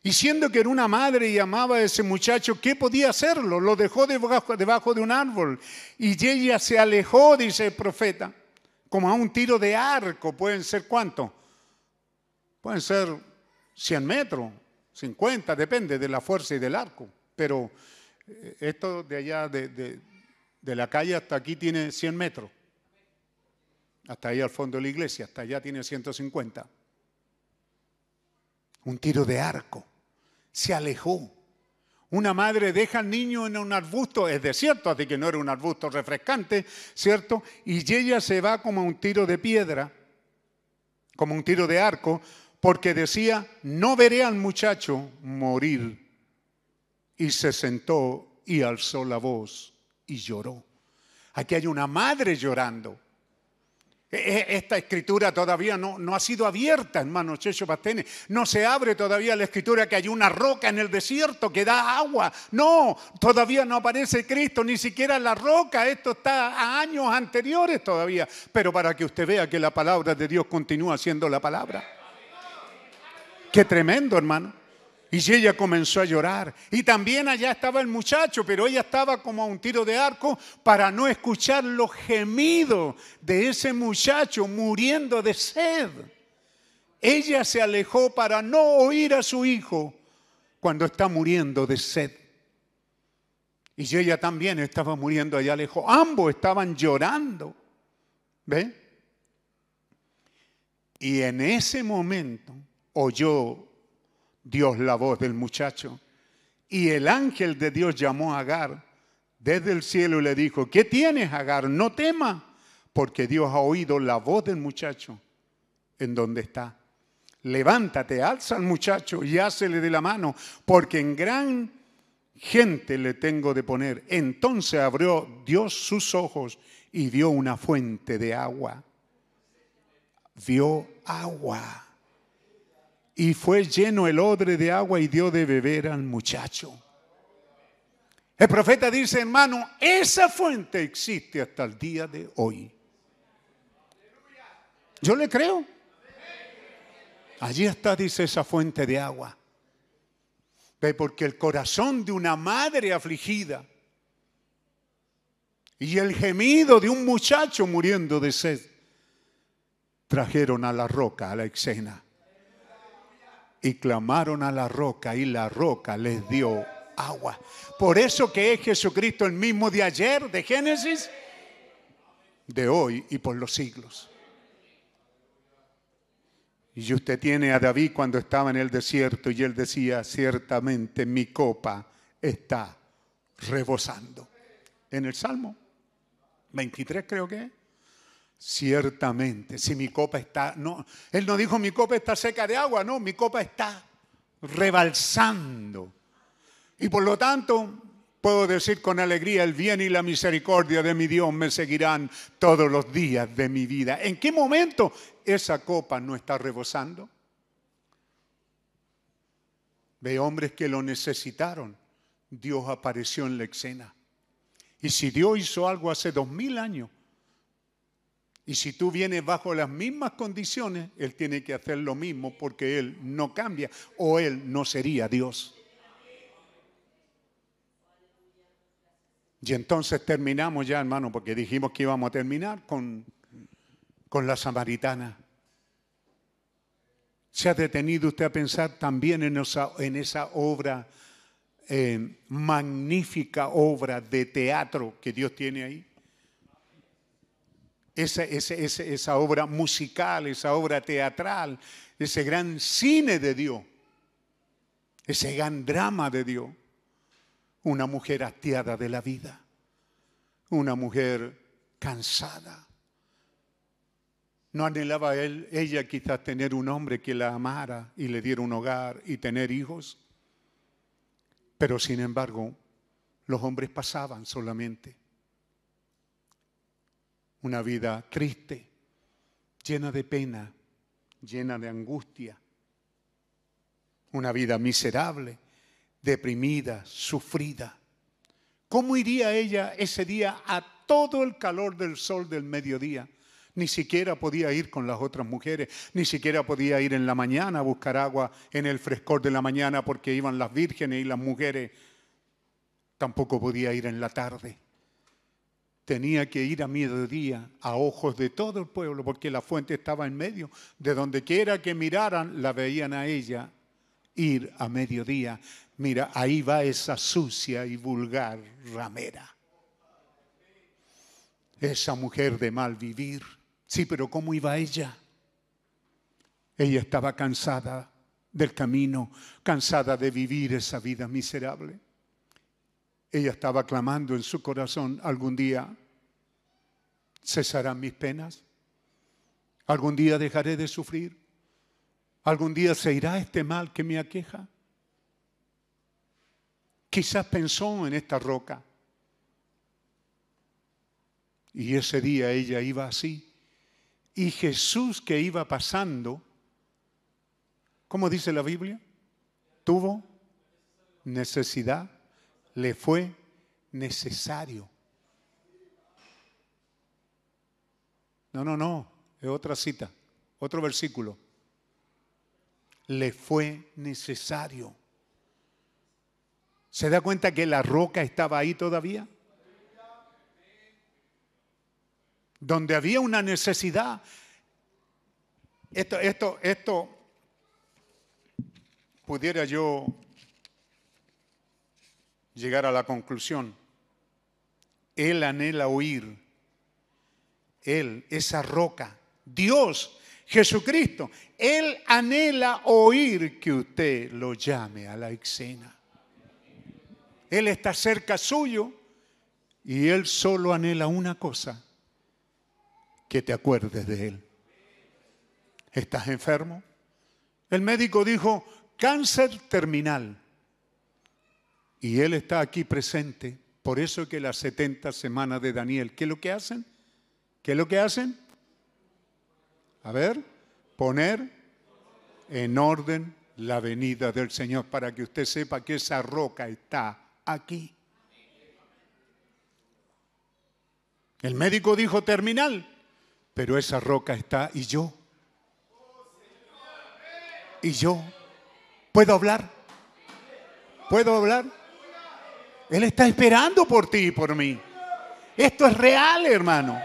Y siendo que era una madre y amaba a ese muchacho, ¿qué podía hacerlo? Lo dejó debajo, de un árbol. Y ella se alejó, dice el profeta, como a un tiro de arco. ¿Pueden ser cuánto? Pueden ser 100 metros, 50, depende de la fuerza y del arco. Pero eh, esto de allá, de, de, de la calle hasta aquí, tiene 100 metros. Hasta ahí al fondo de la iglesia, hasta allá tiene 150. Un tiro de arco se alejó. Una madre deja al niño en un arbusto, es desierto, así que no era un arbusto refrescante, ¿cierto? Y ella se va como un tiro de piedra, como un tiro de arco, porque decía, no veré al muchacho morir. Y se sentó y alzó la voz y lloró. Aquí hay una madre llorando. E, e, esta escritura todavía no, no ha sido abierta, hermano Checho Pastene. No se abre todavía la escritura que hay una roca en el desierto que da agua. No, todavía no aparece Cristo, ni siquiera la roca. Esto está a años anteriores todavía. Pero para que usted vea que la palabra de Dios continúa siendo la palabra. Qué tremendo, hermano. Y ella comenzó a llorar. Y también allá estaba el muchacho, pero ella estaba como a un tiro de arco para no escuchar los gemidos de ese muchacho muriendo de sed. Ella se alejó para no oír a su hijo cuando está muriendo de sed. Y ella también estaba muriendo allá lejos. Ambos estaban llorando. ¿Ve? Y en ese momento oyó Dios la voz del muchacho. Y el ángel de Dios llamó a Agar desde el cielo y le dijo, ¿qué tienes, Agar? No tema, porque Dios ha oído la voz del muchacho en donde está. Levántate, alza al muchacho y hácele de la mano, porque en gran gente le tengo de poner. Entonces abrió Dios sus ojos y vio una fuente de agua. Vio agua y fue lleno el odre de agua y dio de beber al muchacho. El profeta dice, hermano, esa fuente existe hasta el día de hoy. Yo le creo. Allí está, dice, esa fuente de agua. Ve, porque el corazón de una madre afligida y el gemido de un muchacho muriendo de sed trajeron a la roca, a la escena y clamaron a la roca y la roca les dio agua. Por eso que es Jesucristo el mismo de ayer, de Génesis, de hoy y por los siglos. Y usted tiene a David cuando estaba en el desierto y él decía, ciertamente mi copa está rebosando. En el Salmo 23 creo que Ciertamente, si mi copa está, no, él no dijo mi copa está seca de agua, no, mi copa está rebalsando. Y por lo tanto, puedo decir con alegría, el bien y la misericordia de mi Dios me seguirán todos los días de mi vida. ¿En qué momento esa copa no está rebosando? Ve hombres que lo necesitaron. Dios apareció en la escena. Y si Dios hizo algo hace dos mil años, y si tú vienes bajo las mismas condiciones, Él tiene que hacer lo mismo porque Él no cambia o Él no sería Dios. Y entonces terminamos ya, hermano, porque dijimos que íbamos a terminar con, con la samaritana. ¿Se ha detenido usted a pensar también en esa, en esa obra, eh, magnífica obra de teatro que Dios tiene ahí? Esa, esa, esa, obra musical, esa obra teatral, ese gran cine de Dios, ese gran drama de Dios. Una mujer hastiada de la vida, una mujer cansada. No anhelaba él, ella quizás tener un hombre que la amara y le diera un hogar y tener hijos. Pero sin embargo, los hombres pasaban solamente. Una vida triste, llena de pena, llena de angustia. Una vida miserable, deprimida, sufrida. ¿Cómo iría ella ese día a todo el calor del sol del mediodía? Ni siquiera podía ir con las otras mujeres, ni siquiera podía ir en la mañana a buscar agua en el frescor de la mañana porque iban las vírgenes y las mujeres. Tampoco podía ir en la tarde. Tenía que ir a mediodía a ojos de todo el pueblo porque la fuente estaba en medio. De donde quiera que miraran, la veían a ella ir a mediodía. Mira, ahí va esa sucia y vulgar ramera. Esa mujer de mal vivir. Sí, pero ¿cómo iba ella? Ella estaba cansada del camino, cansada de vivir esa vida miserable. Ella estaba clamando en su corazón, algún día cesarán mis penas, algún día dejaré de sufrir, algún día se irá este mal que me aqueja. Quizás pensó en esta roca. Y ese día ella iba así. Y Jesús que iba pasando, ¿cómo dice la Biblia? Tuvo necesidad, le fue necesario. No, no, no, es otra cita, otro versículo. Le fue necesario. ¿Se da cuenta que la roca estaba ahí todavía? Donde había una necesidad. Esto, esto, esto, pudiera yo llegar a la conclusión. Él anhela oír. Él, esa roca, Dios, Jesucristo, Él anhela oír que usted lo llame a la escena. Él está cerca suyo y Él solo anhela una cosa, que te acuerdes de Él. ¿Estás enfermo? El médico dijo, cáncer terminal. Y Él está aquí presente. Por eso que las 70 semanas de Daniel, ¿qué es lo que hacen? ¿Qué es lo que hacen? A ver, poner en orden la venida del Señor para que usted sepa que esa roca está aquí. El médico dijo terminal, pero esa roca está y yo. Y yo. ¿Puedo hablar? ¿Puedo hablar? Él está esperando por ti y por mí. Esto es real, hermano.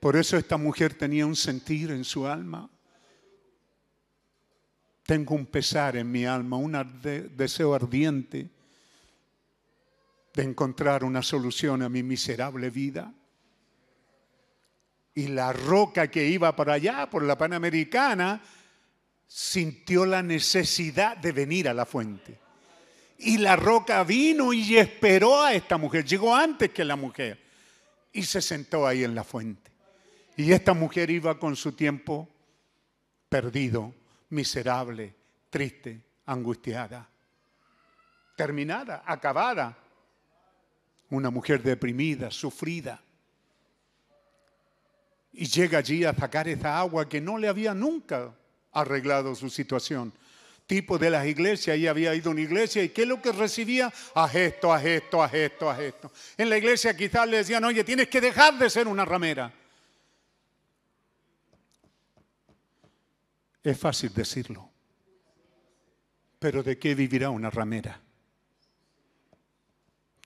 Por eso esta mujer tenía un sentir en su alma. Tengo un pesar en mi alma, un deseo ardiente de encontrar una solución a mi miserable vida. Y la roca que iba para allá, por la Panamericana, sintió la necesidad de venir a la fuente. Y la roca vino y esperó a esta mujer, llegó antes que la mujer, y se sentó ahí en la fuente. Y esta mujer iba con su tiempo perdido, miserable, triste, angustiada, terminada, acabada. Una mujer deprimida, sufrida. Y llega allí a sacar esa agua que no le había nunca arreglado su situación. Tipo de las iglesias, ella había ido a una iglesia y ¿qué es lo que recibía? Haz esto, haz esto, haz esto, haz esto. En la iglesia quizás le decían, oye, tienes que dejar de ser una ramera. Es fácil decirlo, pero ¿de qué vivirá una ramera?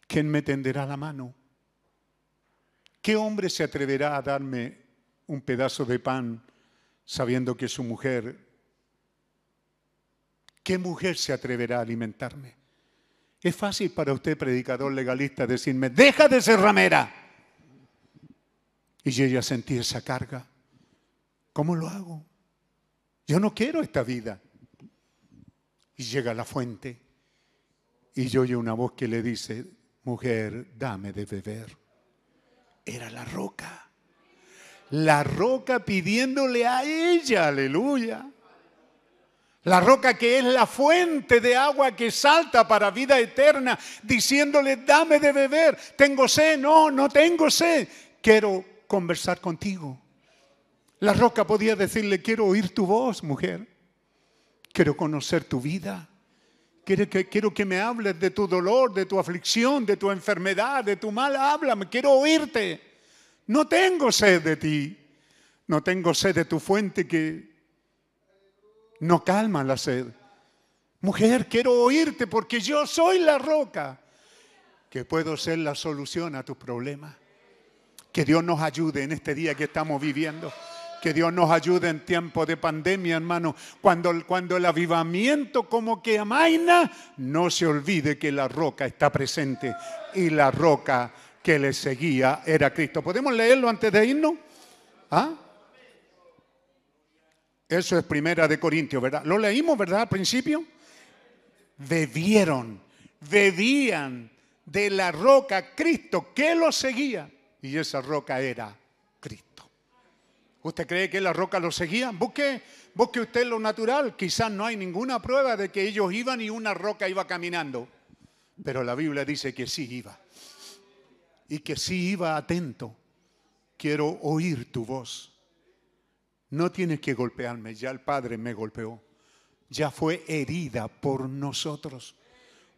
¿Quién me tenderá la mano? ¿Qué hombre se atreverá a darme un pedazo de pan sabiendo que su mujer, ¿qué mujer se atreverá a alimentarme? Es fácil para usted, predicador legalista, decirme, deja de ser ramera. Y ya sentí esa carga. ¿Cómo lo hago? Yo no quiero esta vida. Y llega la fuente y yo oye una voz que le dice, mujer, dame de beber. Era la roca. La roca pidiéndole a ella, aleluya. La roca que es la fuente de agua que salta para vida eterna, diciéndole, dame de beber. Tengo sed, no, no tengo sed. Quiero conversar contigo. La roca podía decirle, quiero oír tu voz, mujer. Quiero conocer tu vida. Quiero que, quiero que me hables de tu dolor, de tu aflicción, de tu enfermedad, de tu mal. Háblame, quiero oírte. No tengo sed de ti. No tengo sed de tu fuente que no calma la sed. Mujer, quiero oírte porque yo soy la roca que puedo ser la solución a tus problemas. Que Dios nos ayude en este día que estamos viviendo. Que Dios nos ayude en tiempo de pandemia, hermano. Cuando, cuando el avivamiento como que amaina, no se olvide que la roca está presente y la roca que le seguía era Cristo. ¿Podemos leerlo antes de irnos? ¿Ah? Eso es primera de Corintios, ¿verdad? Lo leímos, ¿verdad? Al principio. Bebieron, bebían de la roca Cristo que lo seguía. Y esa roca era Cristo. ¿Usted cree que la roca lo seguía? Busque, busque usted lo natural. Quizás no hay ninguna prueba de que ellos iban y una roca iba caminando. Pero la Biblia dice que sí iba. Y que sí iba atento. Quiero oír tu voz. No tienes que golpearme, ya el Padre me golpeó. Ya fue herida por nosotros.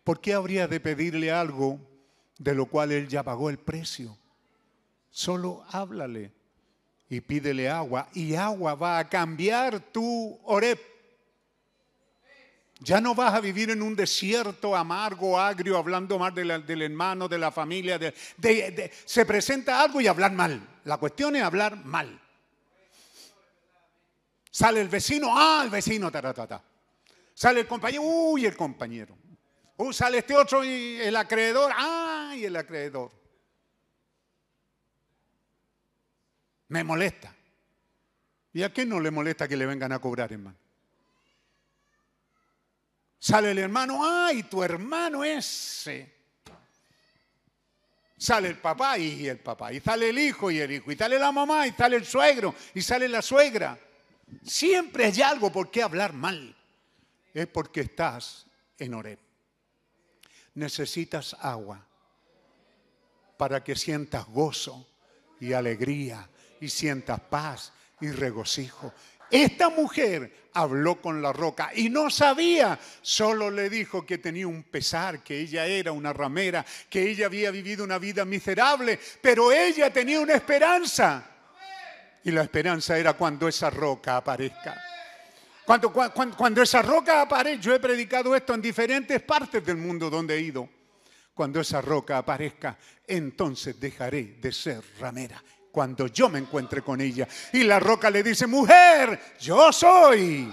¿Por qué habría de pedirle algo de lo cual Él ya pagó el precio? Solo háblale y pídele agua y agua va a cambiar tu orep. Ya no vas a vivir en un desierto amargo, agrio, hablando mal del hermano, de la familia. se presenta algo y hablar mal. La cuestión es hablar mal. Sale el vecino, ah, el vecino, ta, ta. Sale el compañero, uy, el compañero. Uh, sale este otro y el acreedor, ay, el acreedor. Me molesta. ¿Y a quién no le molesta que le vengan a cobrar, hermano? Sale el hermano, ay, tu hermano ese. Sale el papá y el papá. Y sale el hijo y el hijo. Y sale la mamá y sale el suegro y sale la suegra. Siempre hay algo por qué hablar mal. Es porque estás en Oreb. Necesitas agua para que sientas gozo y alegría y sientas paz y regocijo. Esta mujer habló con la roca y no sabía, solo le dijo que tenía un pesar, que ella era una ramera, que ella había vivido una vida miserable, pero ella tenía una esperanza. Y la esperanza era cuando esa roca aparezca. Cuando, cuando, esa roca aparezca, yo he predicado esto en diferentes partes del mundo donde he ido. Cuando esa roca aparezca, entonces dejaré de ser ramera. Cuando yo me encuentre con ella. Y la roca le dice, mujer, yo soy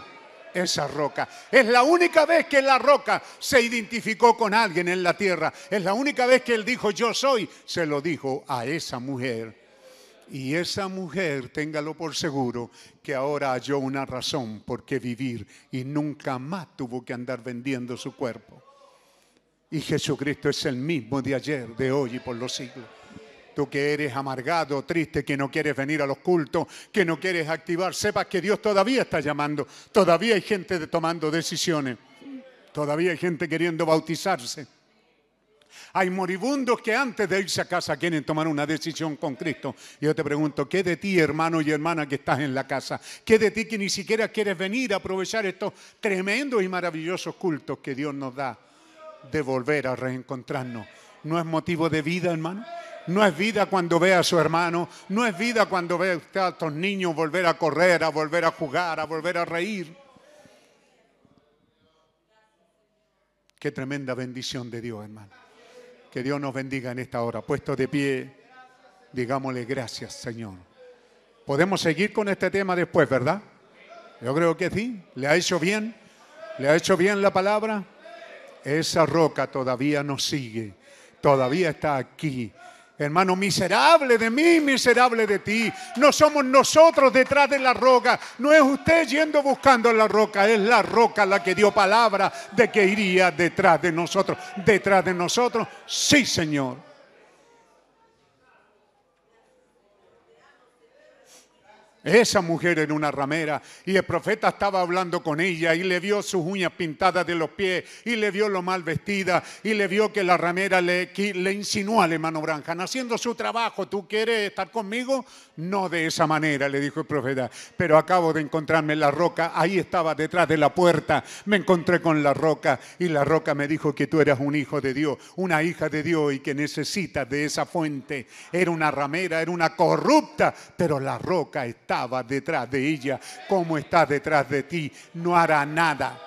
esa roca. Es la única vez que la roca se identificó con alguien en la tierra. Es la única vez que él dijo, yo soy. Se lo dijo a esa mujer y esa mujer, téngalo por seguro, que ahora halló una razón por qué vivir y nunca más tuvo que andar vendiendo su cuerpo. Y Jesucristo es el mismo de ayer, de hoy y por los siglos. Tú que eres amargado, triste, que no quieres venir a los cultos, que no quieres activar, sepas que Dios todavía está llamando. Todavía hay gente tomando decisiones. Todavía hay gente queriendo bautizarse. Hay moribundos que antes de irse a casa quieren tomar una decisión con Cristo. Yo te pregunto, ¿qué de ti, hermano y hermana que estás en la casa? ¿Qué de ti que ni siquiera quieres venir a aprovechar estos tremendos y maravillosos cultos que Dios nos da de volver a reencontrarnos? ¿No es motivo de vida, hermano? No es vida cuando ve a su hermano, no es vida cuando ve a usted a estos niños volver a correr, a volver a jugar, a volver a reír. Qué tremenda bendición de Dios, hermano. Que Dios nos bendiga en esta hora. Puesto de pie, digámosle gracias, Señor. Podemos seguir con este tema después, ¿verdad? Yo creo que sí. ¿Le ha hecho bien? ¿Le ha hecho bien la palabra? Esa roca todavía nos sigue. Todavía está aquí. Hermano, miserable de mí, miserable de ti. No somos nosotros detrás de la roca. No es usted yendo buscando la roca. Es la roca la que dio palabra de que iría detrás de nosotros. Detrás de nosotros. Sí, Señor. Esa mujer era una ramera y el profeta estaba hablando con ella y le vio sus uñas pintadas de los pies y le vio lo mal vestida y le vio que la ramera le, le insinuó al hermano Branham, haciendo su trabajo, ¿tú quieres estar conmigo? No de esa manera, le dijo el profeta, pero acabo de encontrarme en la roca, ahí estaba detrás de la puerta, me encontré con la roca y la roca me dijo que tú eras un hijo de Dios, una hija de Dios y que necesitas de esa fuente. Era una ramera, era una corrupta, pero la roca estaba detrás de ella, como está detrás de ti, no hará nada.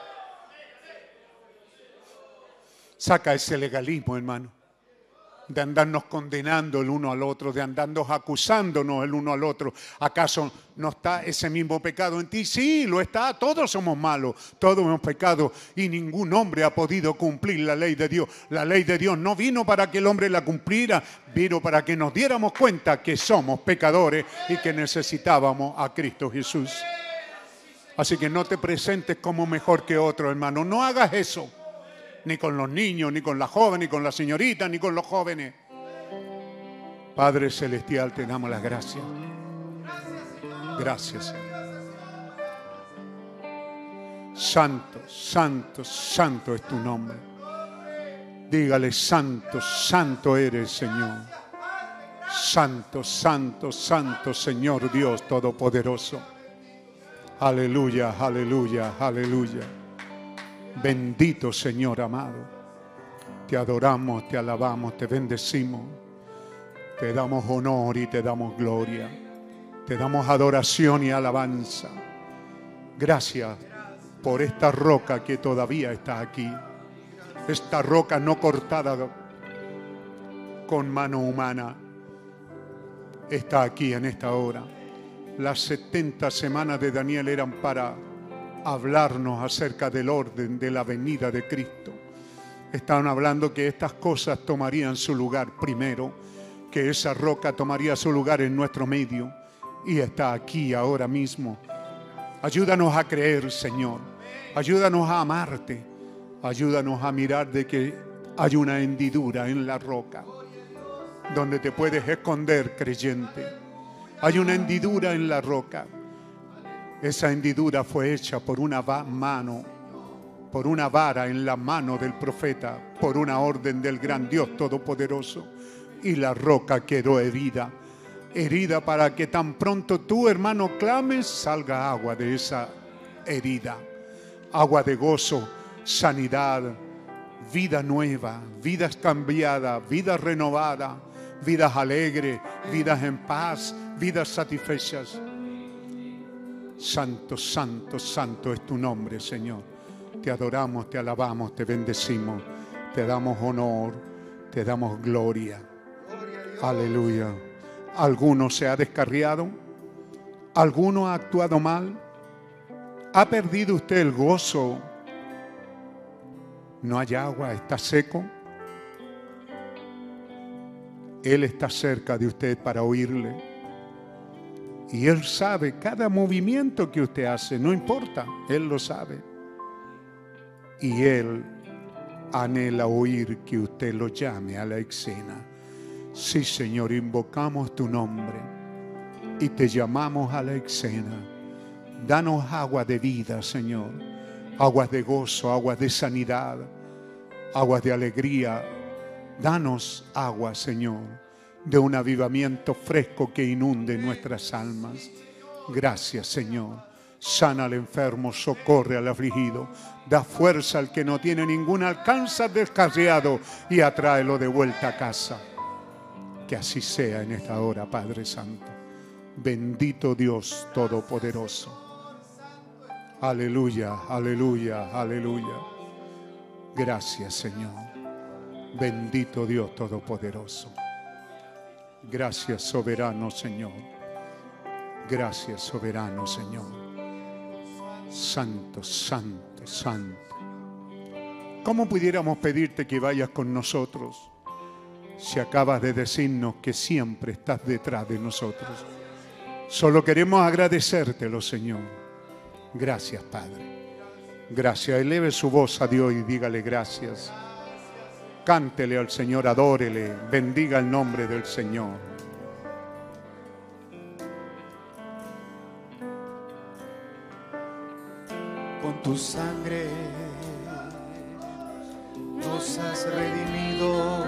Saca ese legalismo, hermano, de andarnos condenando el uno al otro, de andarnos acusándonos el uno al otro. ¿Acaso no está ese mismo pecado en ti? Sí, lo está. Todos somos malos, todos hemos pecado y ningún hombre ha podido cumplir la ley de Dios. La ley de Dios no vino para que el hombre la cumpliera, vino para que nos diéramos cuenta que somos pecadores y que necesitábamos a Cristo Jesús. Así que no te presentes como mejor que otro, hermano. No hagas eso ni con los niños, ni con la joven, ni con la señorita, ni con los jóvenes. Padre Celestial, te damos las gracias. Gracias. Santo, santo, santo es tu nombre. Dígale, santo, santo eres, Señor. Santo, santo, santo, Señor Dios Todopoderoso. Aleluya, aleluya, aleluya. Bendito Señor amado. Te adoramos, te alabamos, te bendecimos. Te damos honor y te damos gloria. Te damos adoración y alabanza. Gracias por esta roca que todavía está aquí. Esta roca no cortada con mano humana está aquí en esta hora. Las 70 semanas de Daniel eran para hablarnos acerca del orden de la venida de Cristo. Estaban hablando que estas cosas tomarían su lugar primero, que esa roca tomaría su lugar en nuestro medio y está aquí ahora mismo. Ayúdanos a creer, Señor. Ayúdanos a amarte. Ayúdanos a mirar de que hay una hendidura en la roca donde te puedes esconder, creyente. Hay una hendidura en la roca. Esa hendidura fue hecha por una mano, por una vara en la mano del profeta, por una orden del gran Dios Todopoderoso. Y la roca quedó herida, herida para que tan pronto tú, hermano, clames, salga agua de esa herida. Agua de gozo, sanidad, vida nueva, vidas cambiadas, vida renovada, vidas alegres, vidas en paz, vidas satisfechas. Santo, santo, santo es tu nombre, Señor. Te adoramos, te alabamos, te bendecimos, te damos honor, te damos gloria. Aleluya. ¿Alguno se ha descarriado? ¿Alguno ha actuado mal? ¿Ha perdido usted el gozo? ¿No hay agua? ¿Está seco? Él está cerca de usted para oírle. Y Él sabe cada movimiento que usted hace, no importa, Él lo sabe. Y Él anhela oír que usted lo llame a la escena. Sí, Señor, invocamos tu nombre y te llamamos a la escena. Danos agua de vida, Señor. Aguas de gozo, aguas de sanidad, aguas de alegría. Danos agua, Señor, de un avivamiento fresco que inunde nuestras almas. Gracias, Señor. Sana al enfermo, socorre al afligido, da fuerza al que no tiene ninguna, alcanza al descarriado y atráelo de vuelta a casa. Que así sea en esta hora, Padre Santo. Bendito Dios Todopoderoso. Aleluya, aleluya, aleluya. Gracias, Señor. Bendito Dios Todopoderoso. Gracias, soberano Señor. Gracias, soberano Señor. Santo, santo, santo. ¿Cómo pudiéramos pedirte que vayas con nosotros si acabas de decirnos que siempre estás detrás de nosotros? Solo queremos agradecértelo, Señor. Gracias, Padre. Gracias. Eleve su voz a Dios y dígale gracias. Cántele al Señor, adórele, bendiga el nombre del Señor. Con tu sangre nos has redimido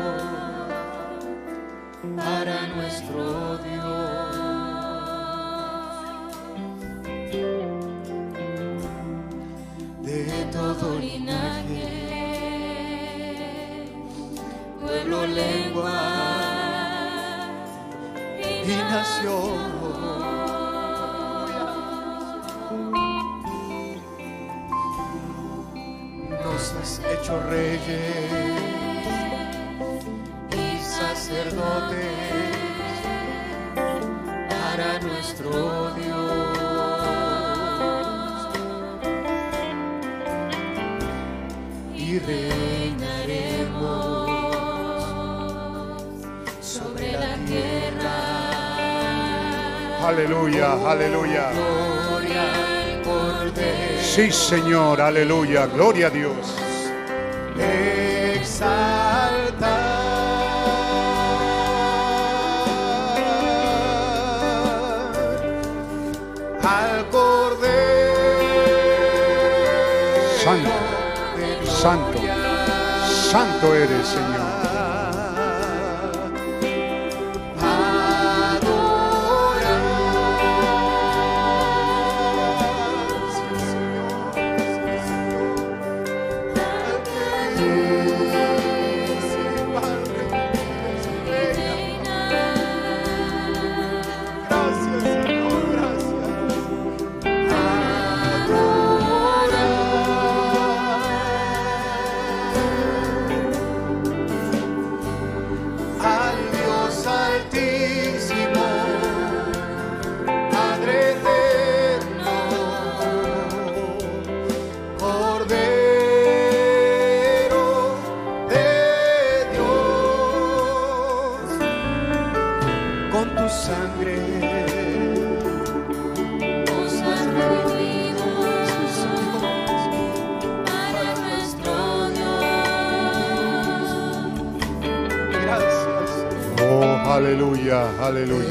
para nuestro Dios. De todo linaje, pueblo, lengua y nación. nos has hecho reyes y sacerdotes para nuestro Dios. Y reinaremos tierra. Aleluya, aleluya. Gloria al Cordero. Sí, Señor, aleluya. Gloria a Dios. exaltar al Cordero. Santo, santo, santo eres, Señor. Aleluya,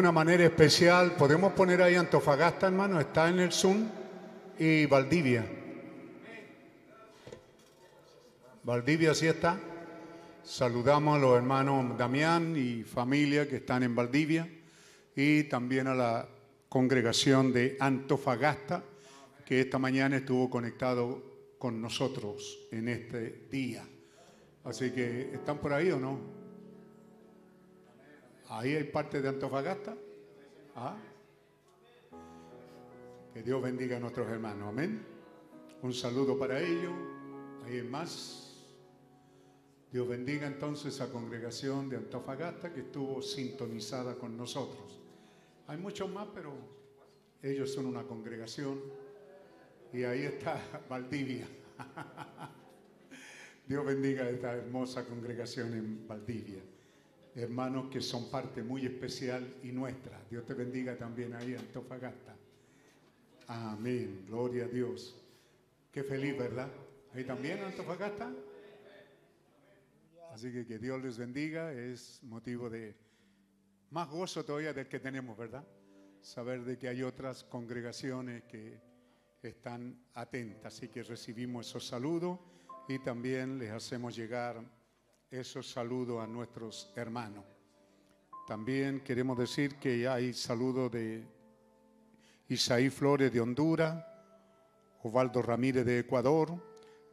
una, manera especial, podemos poner ahí Antofagasta, hermano, está en el Zoom, y Valdivia. Valdivia sí está. Saludamos a los hermanos Damián y familia que están en Valdivia y también a la congregación de Antofagasta que esta mañana estuvo conectado con nosotros en este día. Así que, ¿están por ahí o no? Ahí hay parte de Antofagasta. Ah. Que Dios bendiga a nuestros hermanos. Amén. Un saludo para ellos. Ahí hay más. Dios bendiga entonces a congregación de Antofagasta que estuvo sintonizada con nosotros. Hay muchos más, pero ellos son una congregación. Y ahí está *laughs* Valdivia. *laughs* Dios bendiga a esta hermosa congregación en Valdivia. Hermanos que son parte muy especial y nuestra. Dios te bendiga también ahí Antofagasta. Amén. Gloria a Dios. Qué feliz, ¿verdad? Ahí también Antofagasta. Así que que Dios les bendiga es motivo de más gozo todavía del que tenemos, ¿verdad? Saber de que hay otras congregaciones que están atentas. Así que recibimos esos saludos y también les hacemos llegar esos saludos a nuestros hermanos. También queremos decir que hay saludos de Isaí Flores de Honduras, Osvaldo Ramírez de Ecuador,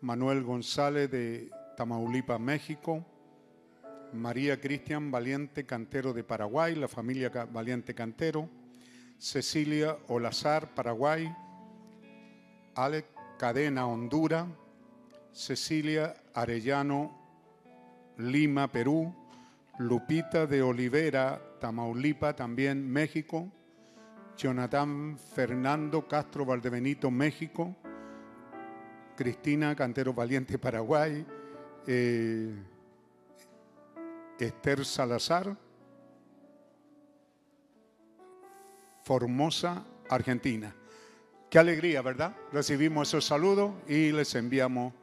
Manuel González de Tamaulipas, México, María Cristian Valiente Cantero de Paraguay, la familia Valiente Cantero, Cecilia Olazar, Paraguay, Alex Cadena, Honduras, Cecilia Arellano, Lima, Perú, Lupita de Olivera, Tamaulipa, también México, Jonathan Fernando Castro Valdebenito, México, Cristina Cantero Valiente, Paraguay, eh, Esther Salazar, Formosa, Argentina. Qué alegría, ¿verdad? Recibimos esos saludos y les enviamos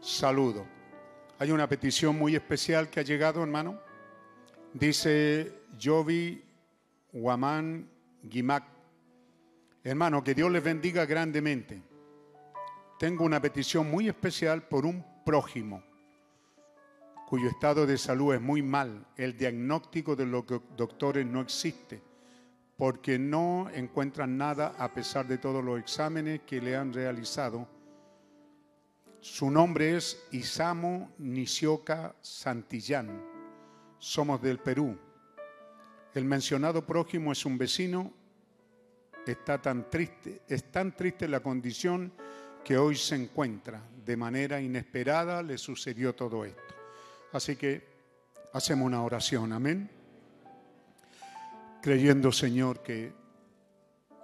saludos. Hay una petición muy especial que ha llegado, hermano. Dice Jovi Guamán Guimac. Hermano, que Dios les bendiga grandemente. Tengo una petición muy especial por un prójimo cuyo estado de salud es muy mal. El diagnóstico de los doc- doctores no existe porque no encuentran nada a pesar de todos los exámenes que le han realizado. Su nombre es Isamo Nisioka Santillán. Somos del Perú. El mencionado prójimo es un vecino. Está tan triste, es tan triste la condición que hoy se encuentra. De manera inesperada le sucedió todo esto. Así que hacemos una oración, amén. Creyendo, Señor, que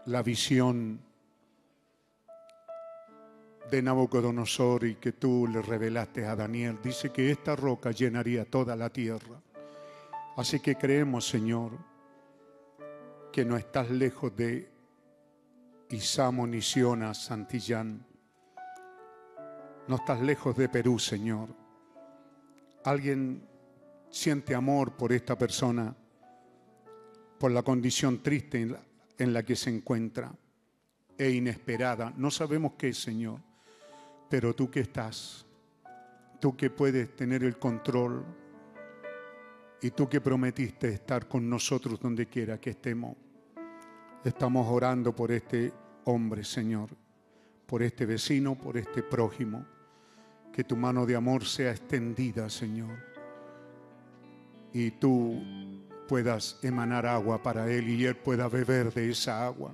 la visión de Nabucodonosor y que tú le revelaste a Daniel, dice que esta roca llenaría toda la tierra. Así que creemos, Señor, que no estás lejos de Isamo Nisiona Santillán. No estás lejos de Perú, Señor. Alguien siente amor por esta persona, por la condición triste en la, que se encuentra e inesperada. No sabemos qué Señor, pero tú que estás, tú que puedes tener el control y tú que prometiste estar con nosotros donde quiera que estemos. Estamos orando por este hombre, Señor, por este vecino, por este prójimo. Que tu mano de amor sea extendida, Señor. Y tú puedas emanar agua para él y él pueda beber de esa agua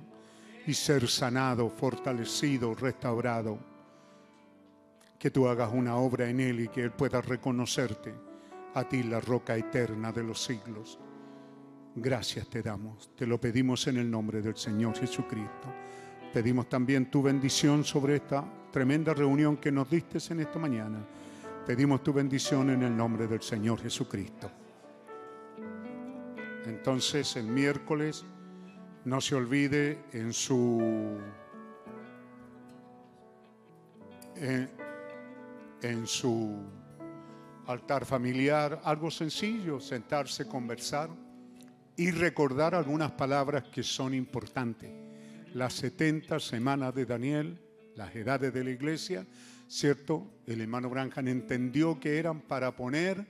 y ser sanado, fortalecido, restaurado. Que tú hagas una obra en él y que él pueda reconocerte a ti, la roca eterna de los siglos. gracias te damos. Te lo pedimos en el nombre del Señor Jesucristo. Pedimos también tu bendición sobre esta tremenda reunión que nos diste en esta mañana. Pedimos tu bendición en el nombre del Señor Jesucristo. Entonces el miércoles no se olvide en su en su altar familiar algo sencillo, sentarse, conversar y recordar algunas palabras que son importantes. Las 70 semanas de Daniel, las edades de la iglesia, ¿cierto? El hermano Branham entendió que eran para poner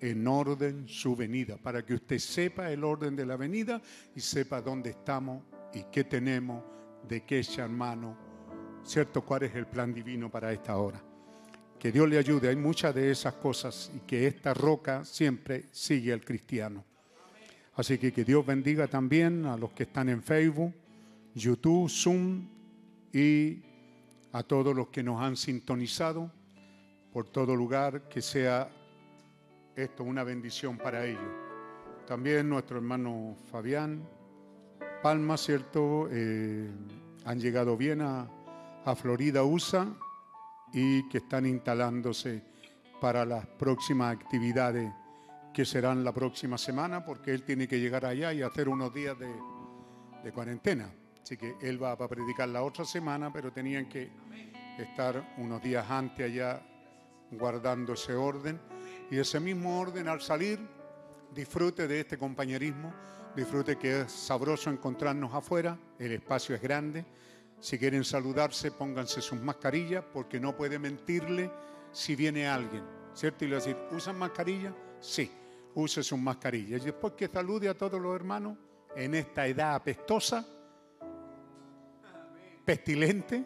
en orden su venida, para que usted sepa el orden de la venida y sepa dónde estamos y qué tenemos, de qué echar mano, ¿cierto? ¿Cuál es el plan divino para esta hora? Que Dios le ayude, hay muchas de esas cosas y que esta roca siempre sigue al cristiano. Así que que Dios bendiga también a los que están en Facebook, YouTube, Zoom y a todos los que nos han sintonizado por todo lugar, que sea esto una bendición para ellos. También nuestro hermano Fabián Palma, ¿cierto? Eh, han llegado bien a, a Florida, USA, y que están instalándose para las próximas actividades que serán la próxima semana, porque él tiene que llegar allá y hacer unos días de, de cuarentena. Así que él va a predicar la otra semana, pero tenían que estar unos días antes allá guardando ese orden. Y ese mismo orden al salir, disfrute de este compañerismo, disfrute que es sabroso encontrarnos afuera, el espacio es grande. Si quieren saludarse, pónganse sus mascarillas, porque no puede mentirle si viene alguien, ¿cierto? Y le va a decir, ¿usan mascarilla? Sí, use sus mascarillas. Y después que salude a todos los hermanos en esta edad apestosa, pestilente,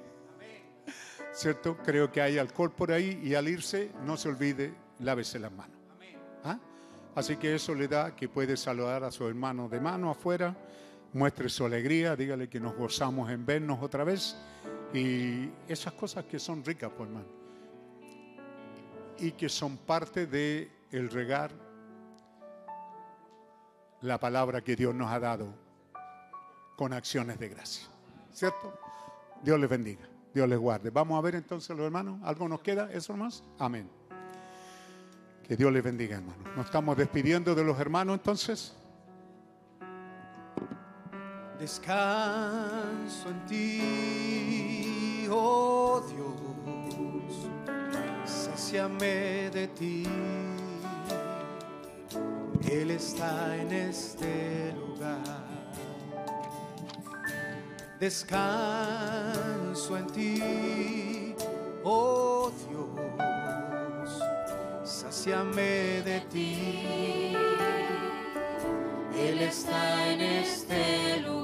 ¿cierto? Creo que hay alcohol por ahí y al irse, no se olvide, lávese las manos. ¿Ah? Así que eso le da que puede saludar a su hermano de mano afuera, muestre su alegría, dígale que nos gozamos en vernos otra vez y esas cosas que son ricas, pues hermano, y que son parte de el regar la palabra que Dios nos ha dado con acciones de gracia, ¿cierto? Dios les bendiga, Dios les guarde. Vamos a ver entonces los hermanos, ¿algo nos queda? ¿Eso más? Amén. Que Dios les bendiga, hermanos. Nos estamos despidiendo de los hermanos entonces. Descanso en ti, oh Dios, sáciame de ti. Él está en este lugar. Descanso en ti, oh Dios, sáciame de ti. Él está en este lugar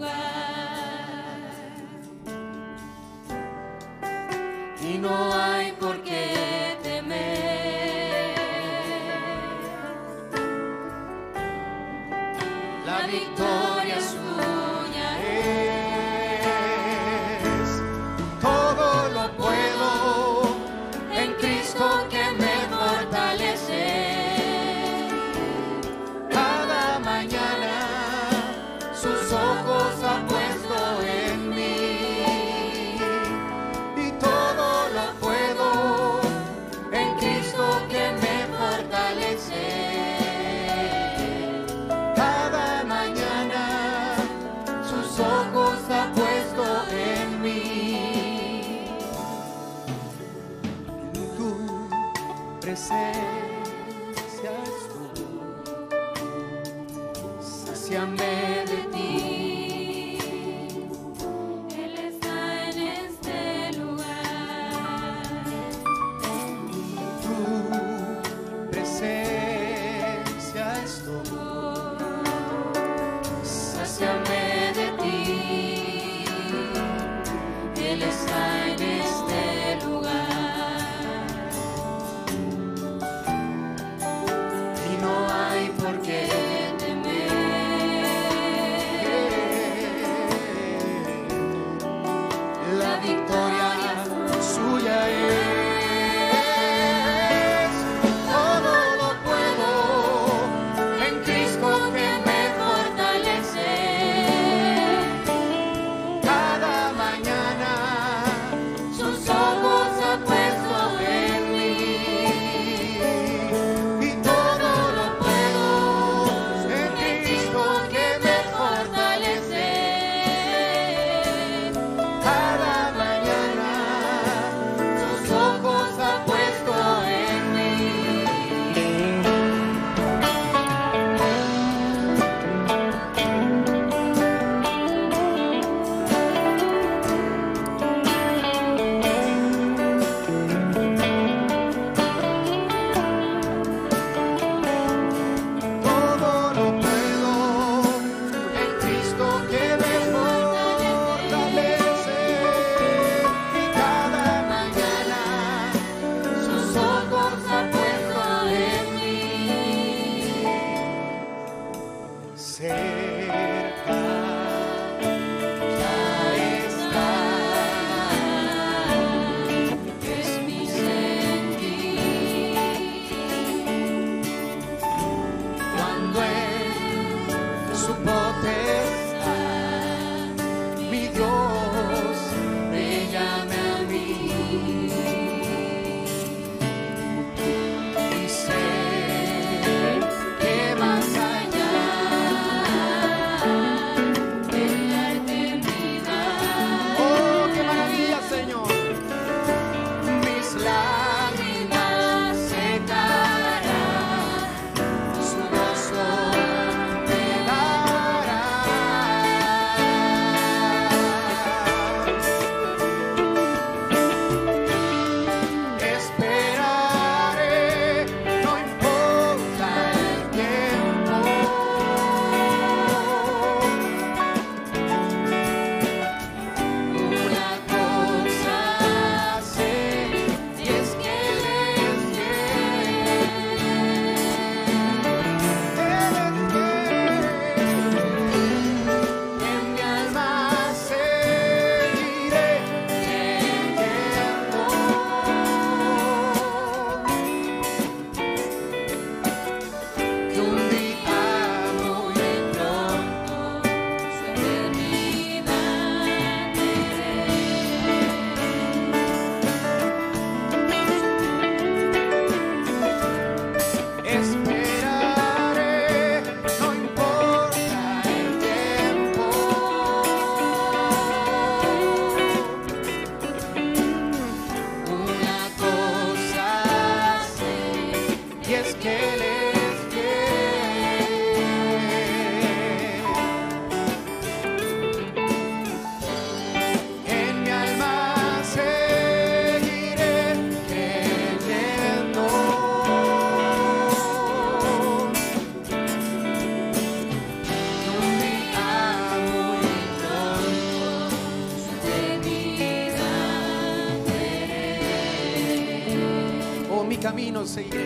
camino seguiré.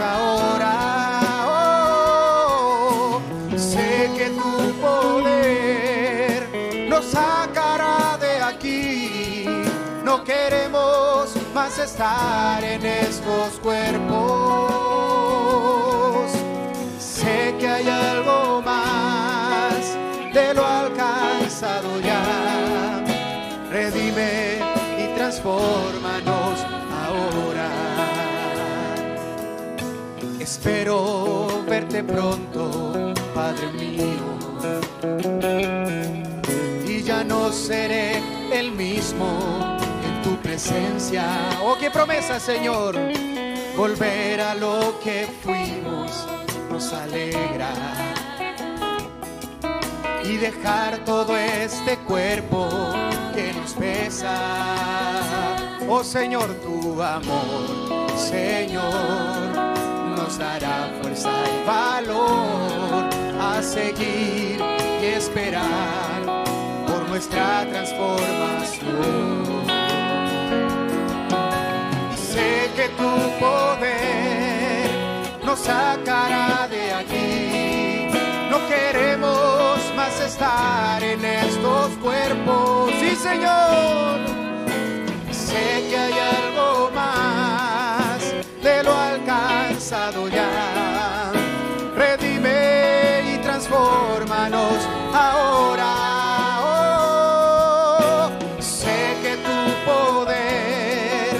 Ahora. Oh, sé que tu poder nos sacará de aquí. No queremos más estar en estos cuerpos. Sé que hay algo Espero verte pronto, Padre mío. Y ya no seré el mismo en tu presencia. Oh, qué promesa, Señor. Volver a lo que fuimos nos alegra. Y dejar todo este cuerpo que nos pesa. Oh Señor, tu amor, Señor, nos dará fuerza y valor a seguir y esperar por nuestra transformación. Y sé que tu poder nos sacará de aquí. No queremos más estar en estos cuerpos. Sí, Señor. Sé que hay algo más de lo alcanzado ya. Redime y transfórmanos ahora. Oh, sé que tu poder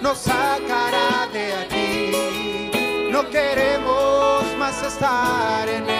nos sacará de aquí. No queremos más estar en estos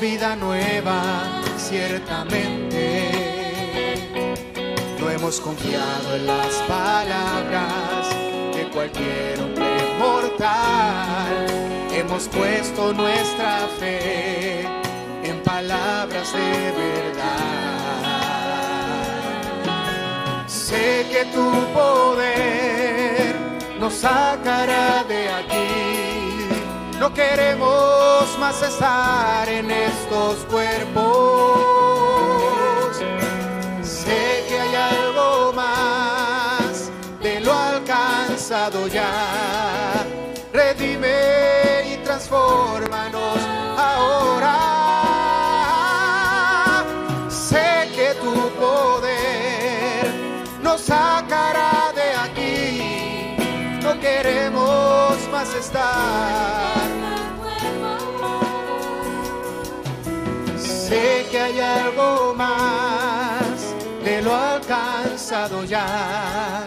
Vida nueva, ciertamente. No hemos confiado en las palabras de cualquier hombre mortal. Hemos puesto nuestra fe en palabras de verdad. Sé que tu poder nos sacará de aquí. No queremos más estar en estos cuerpos. Sé que hay algo más de lo alcanzado ya. Redime y transfórmanos ahora. Sé que tu poder nos sacará de aquí. No queremos más estar. Hay algo más de lo alcanzado ya.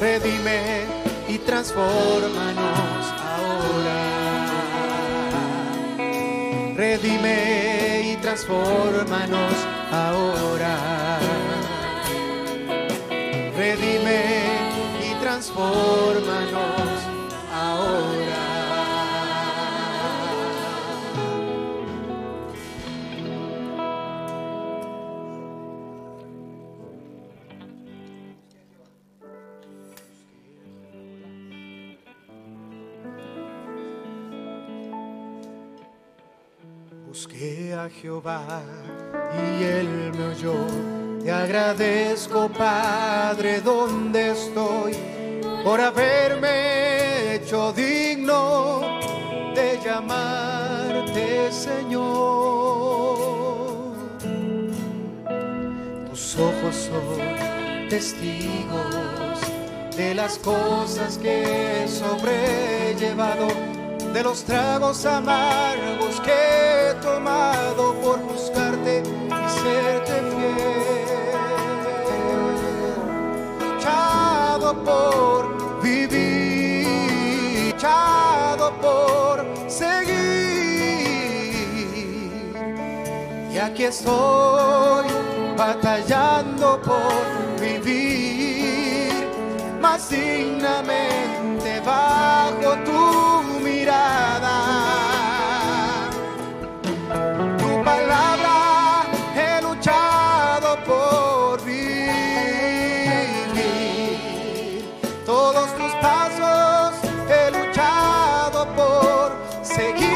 Redime y transfórmanos ahora. Redime y transfórmanos ahora. Redime y transfórmanos Jehová y él me oyó. Te agradezco, Padre, donde estoy, por haberme hecho digno de llamarte Señor. Tus ojos son testigos de las cosas que he sobrellevado, de los tragos amargos que he tomado por buscarte y serte fiel. Luchado por vivir, luchado por seguir. Y aquí estoy batallando por vivir más dignamente bajo tu mirada. Tu palabra he luchado por vivir. Todos tus pasos he luchado por seguir.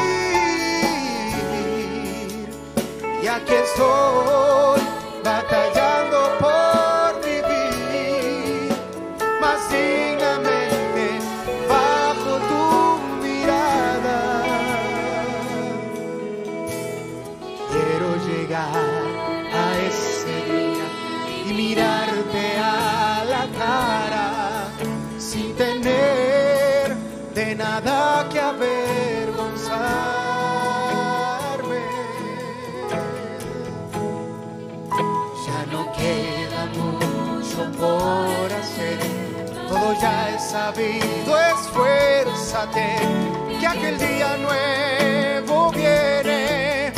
Y aquí estoy nada que avergonzarme. Ya no queda mucho por hacer, todo ya es sabido, esfuérzate, que aquel día nuevo viene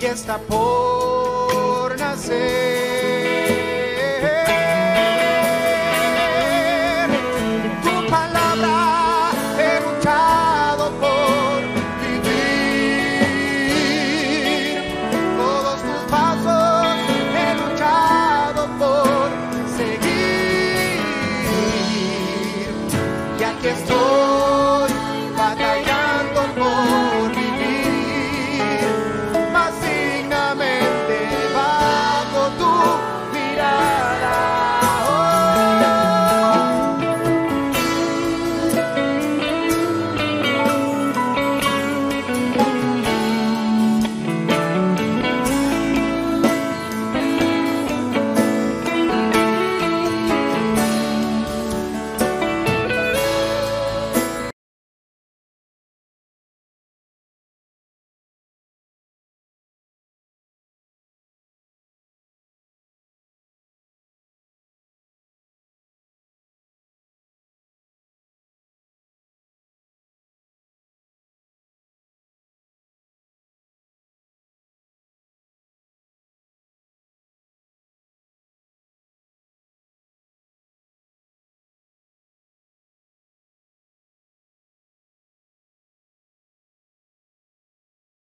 y está por nacer.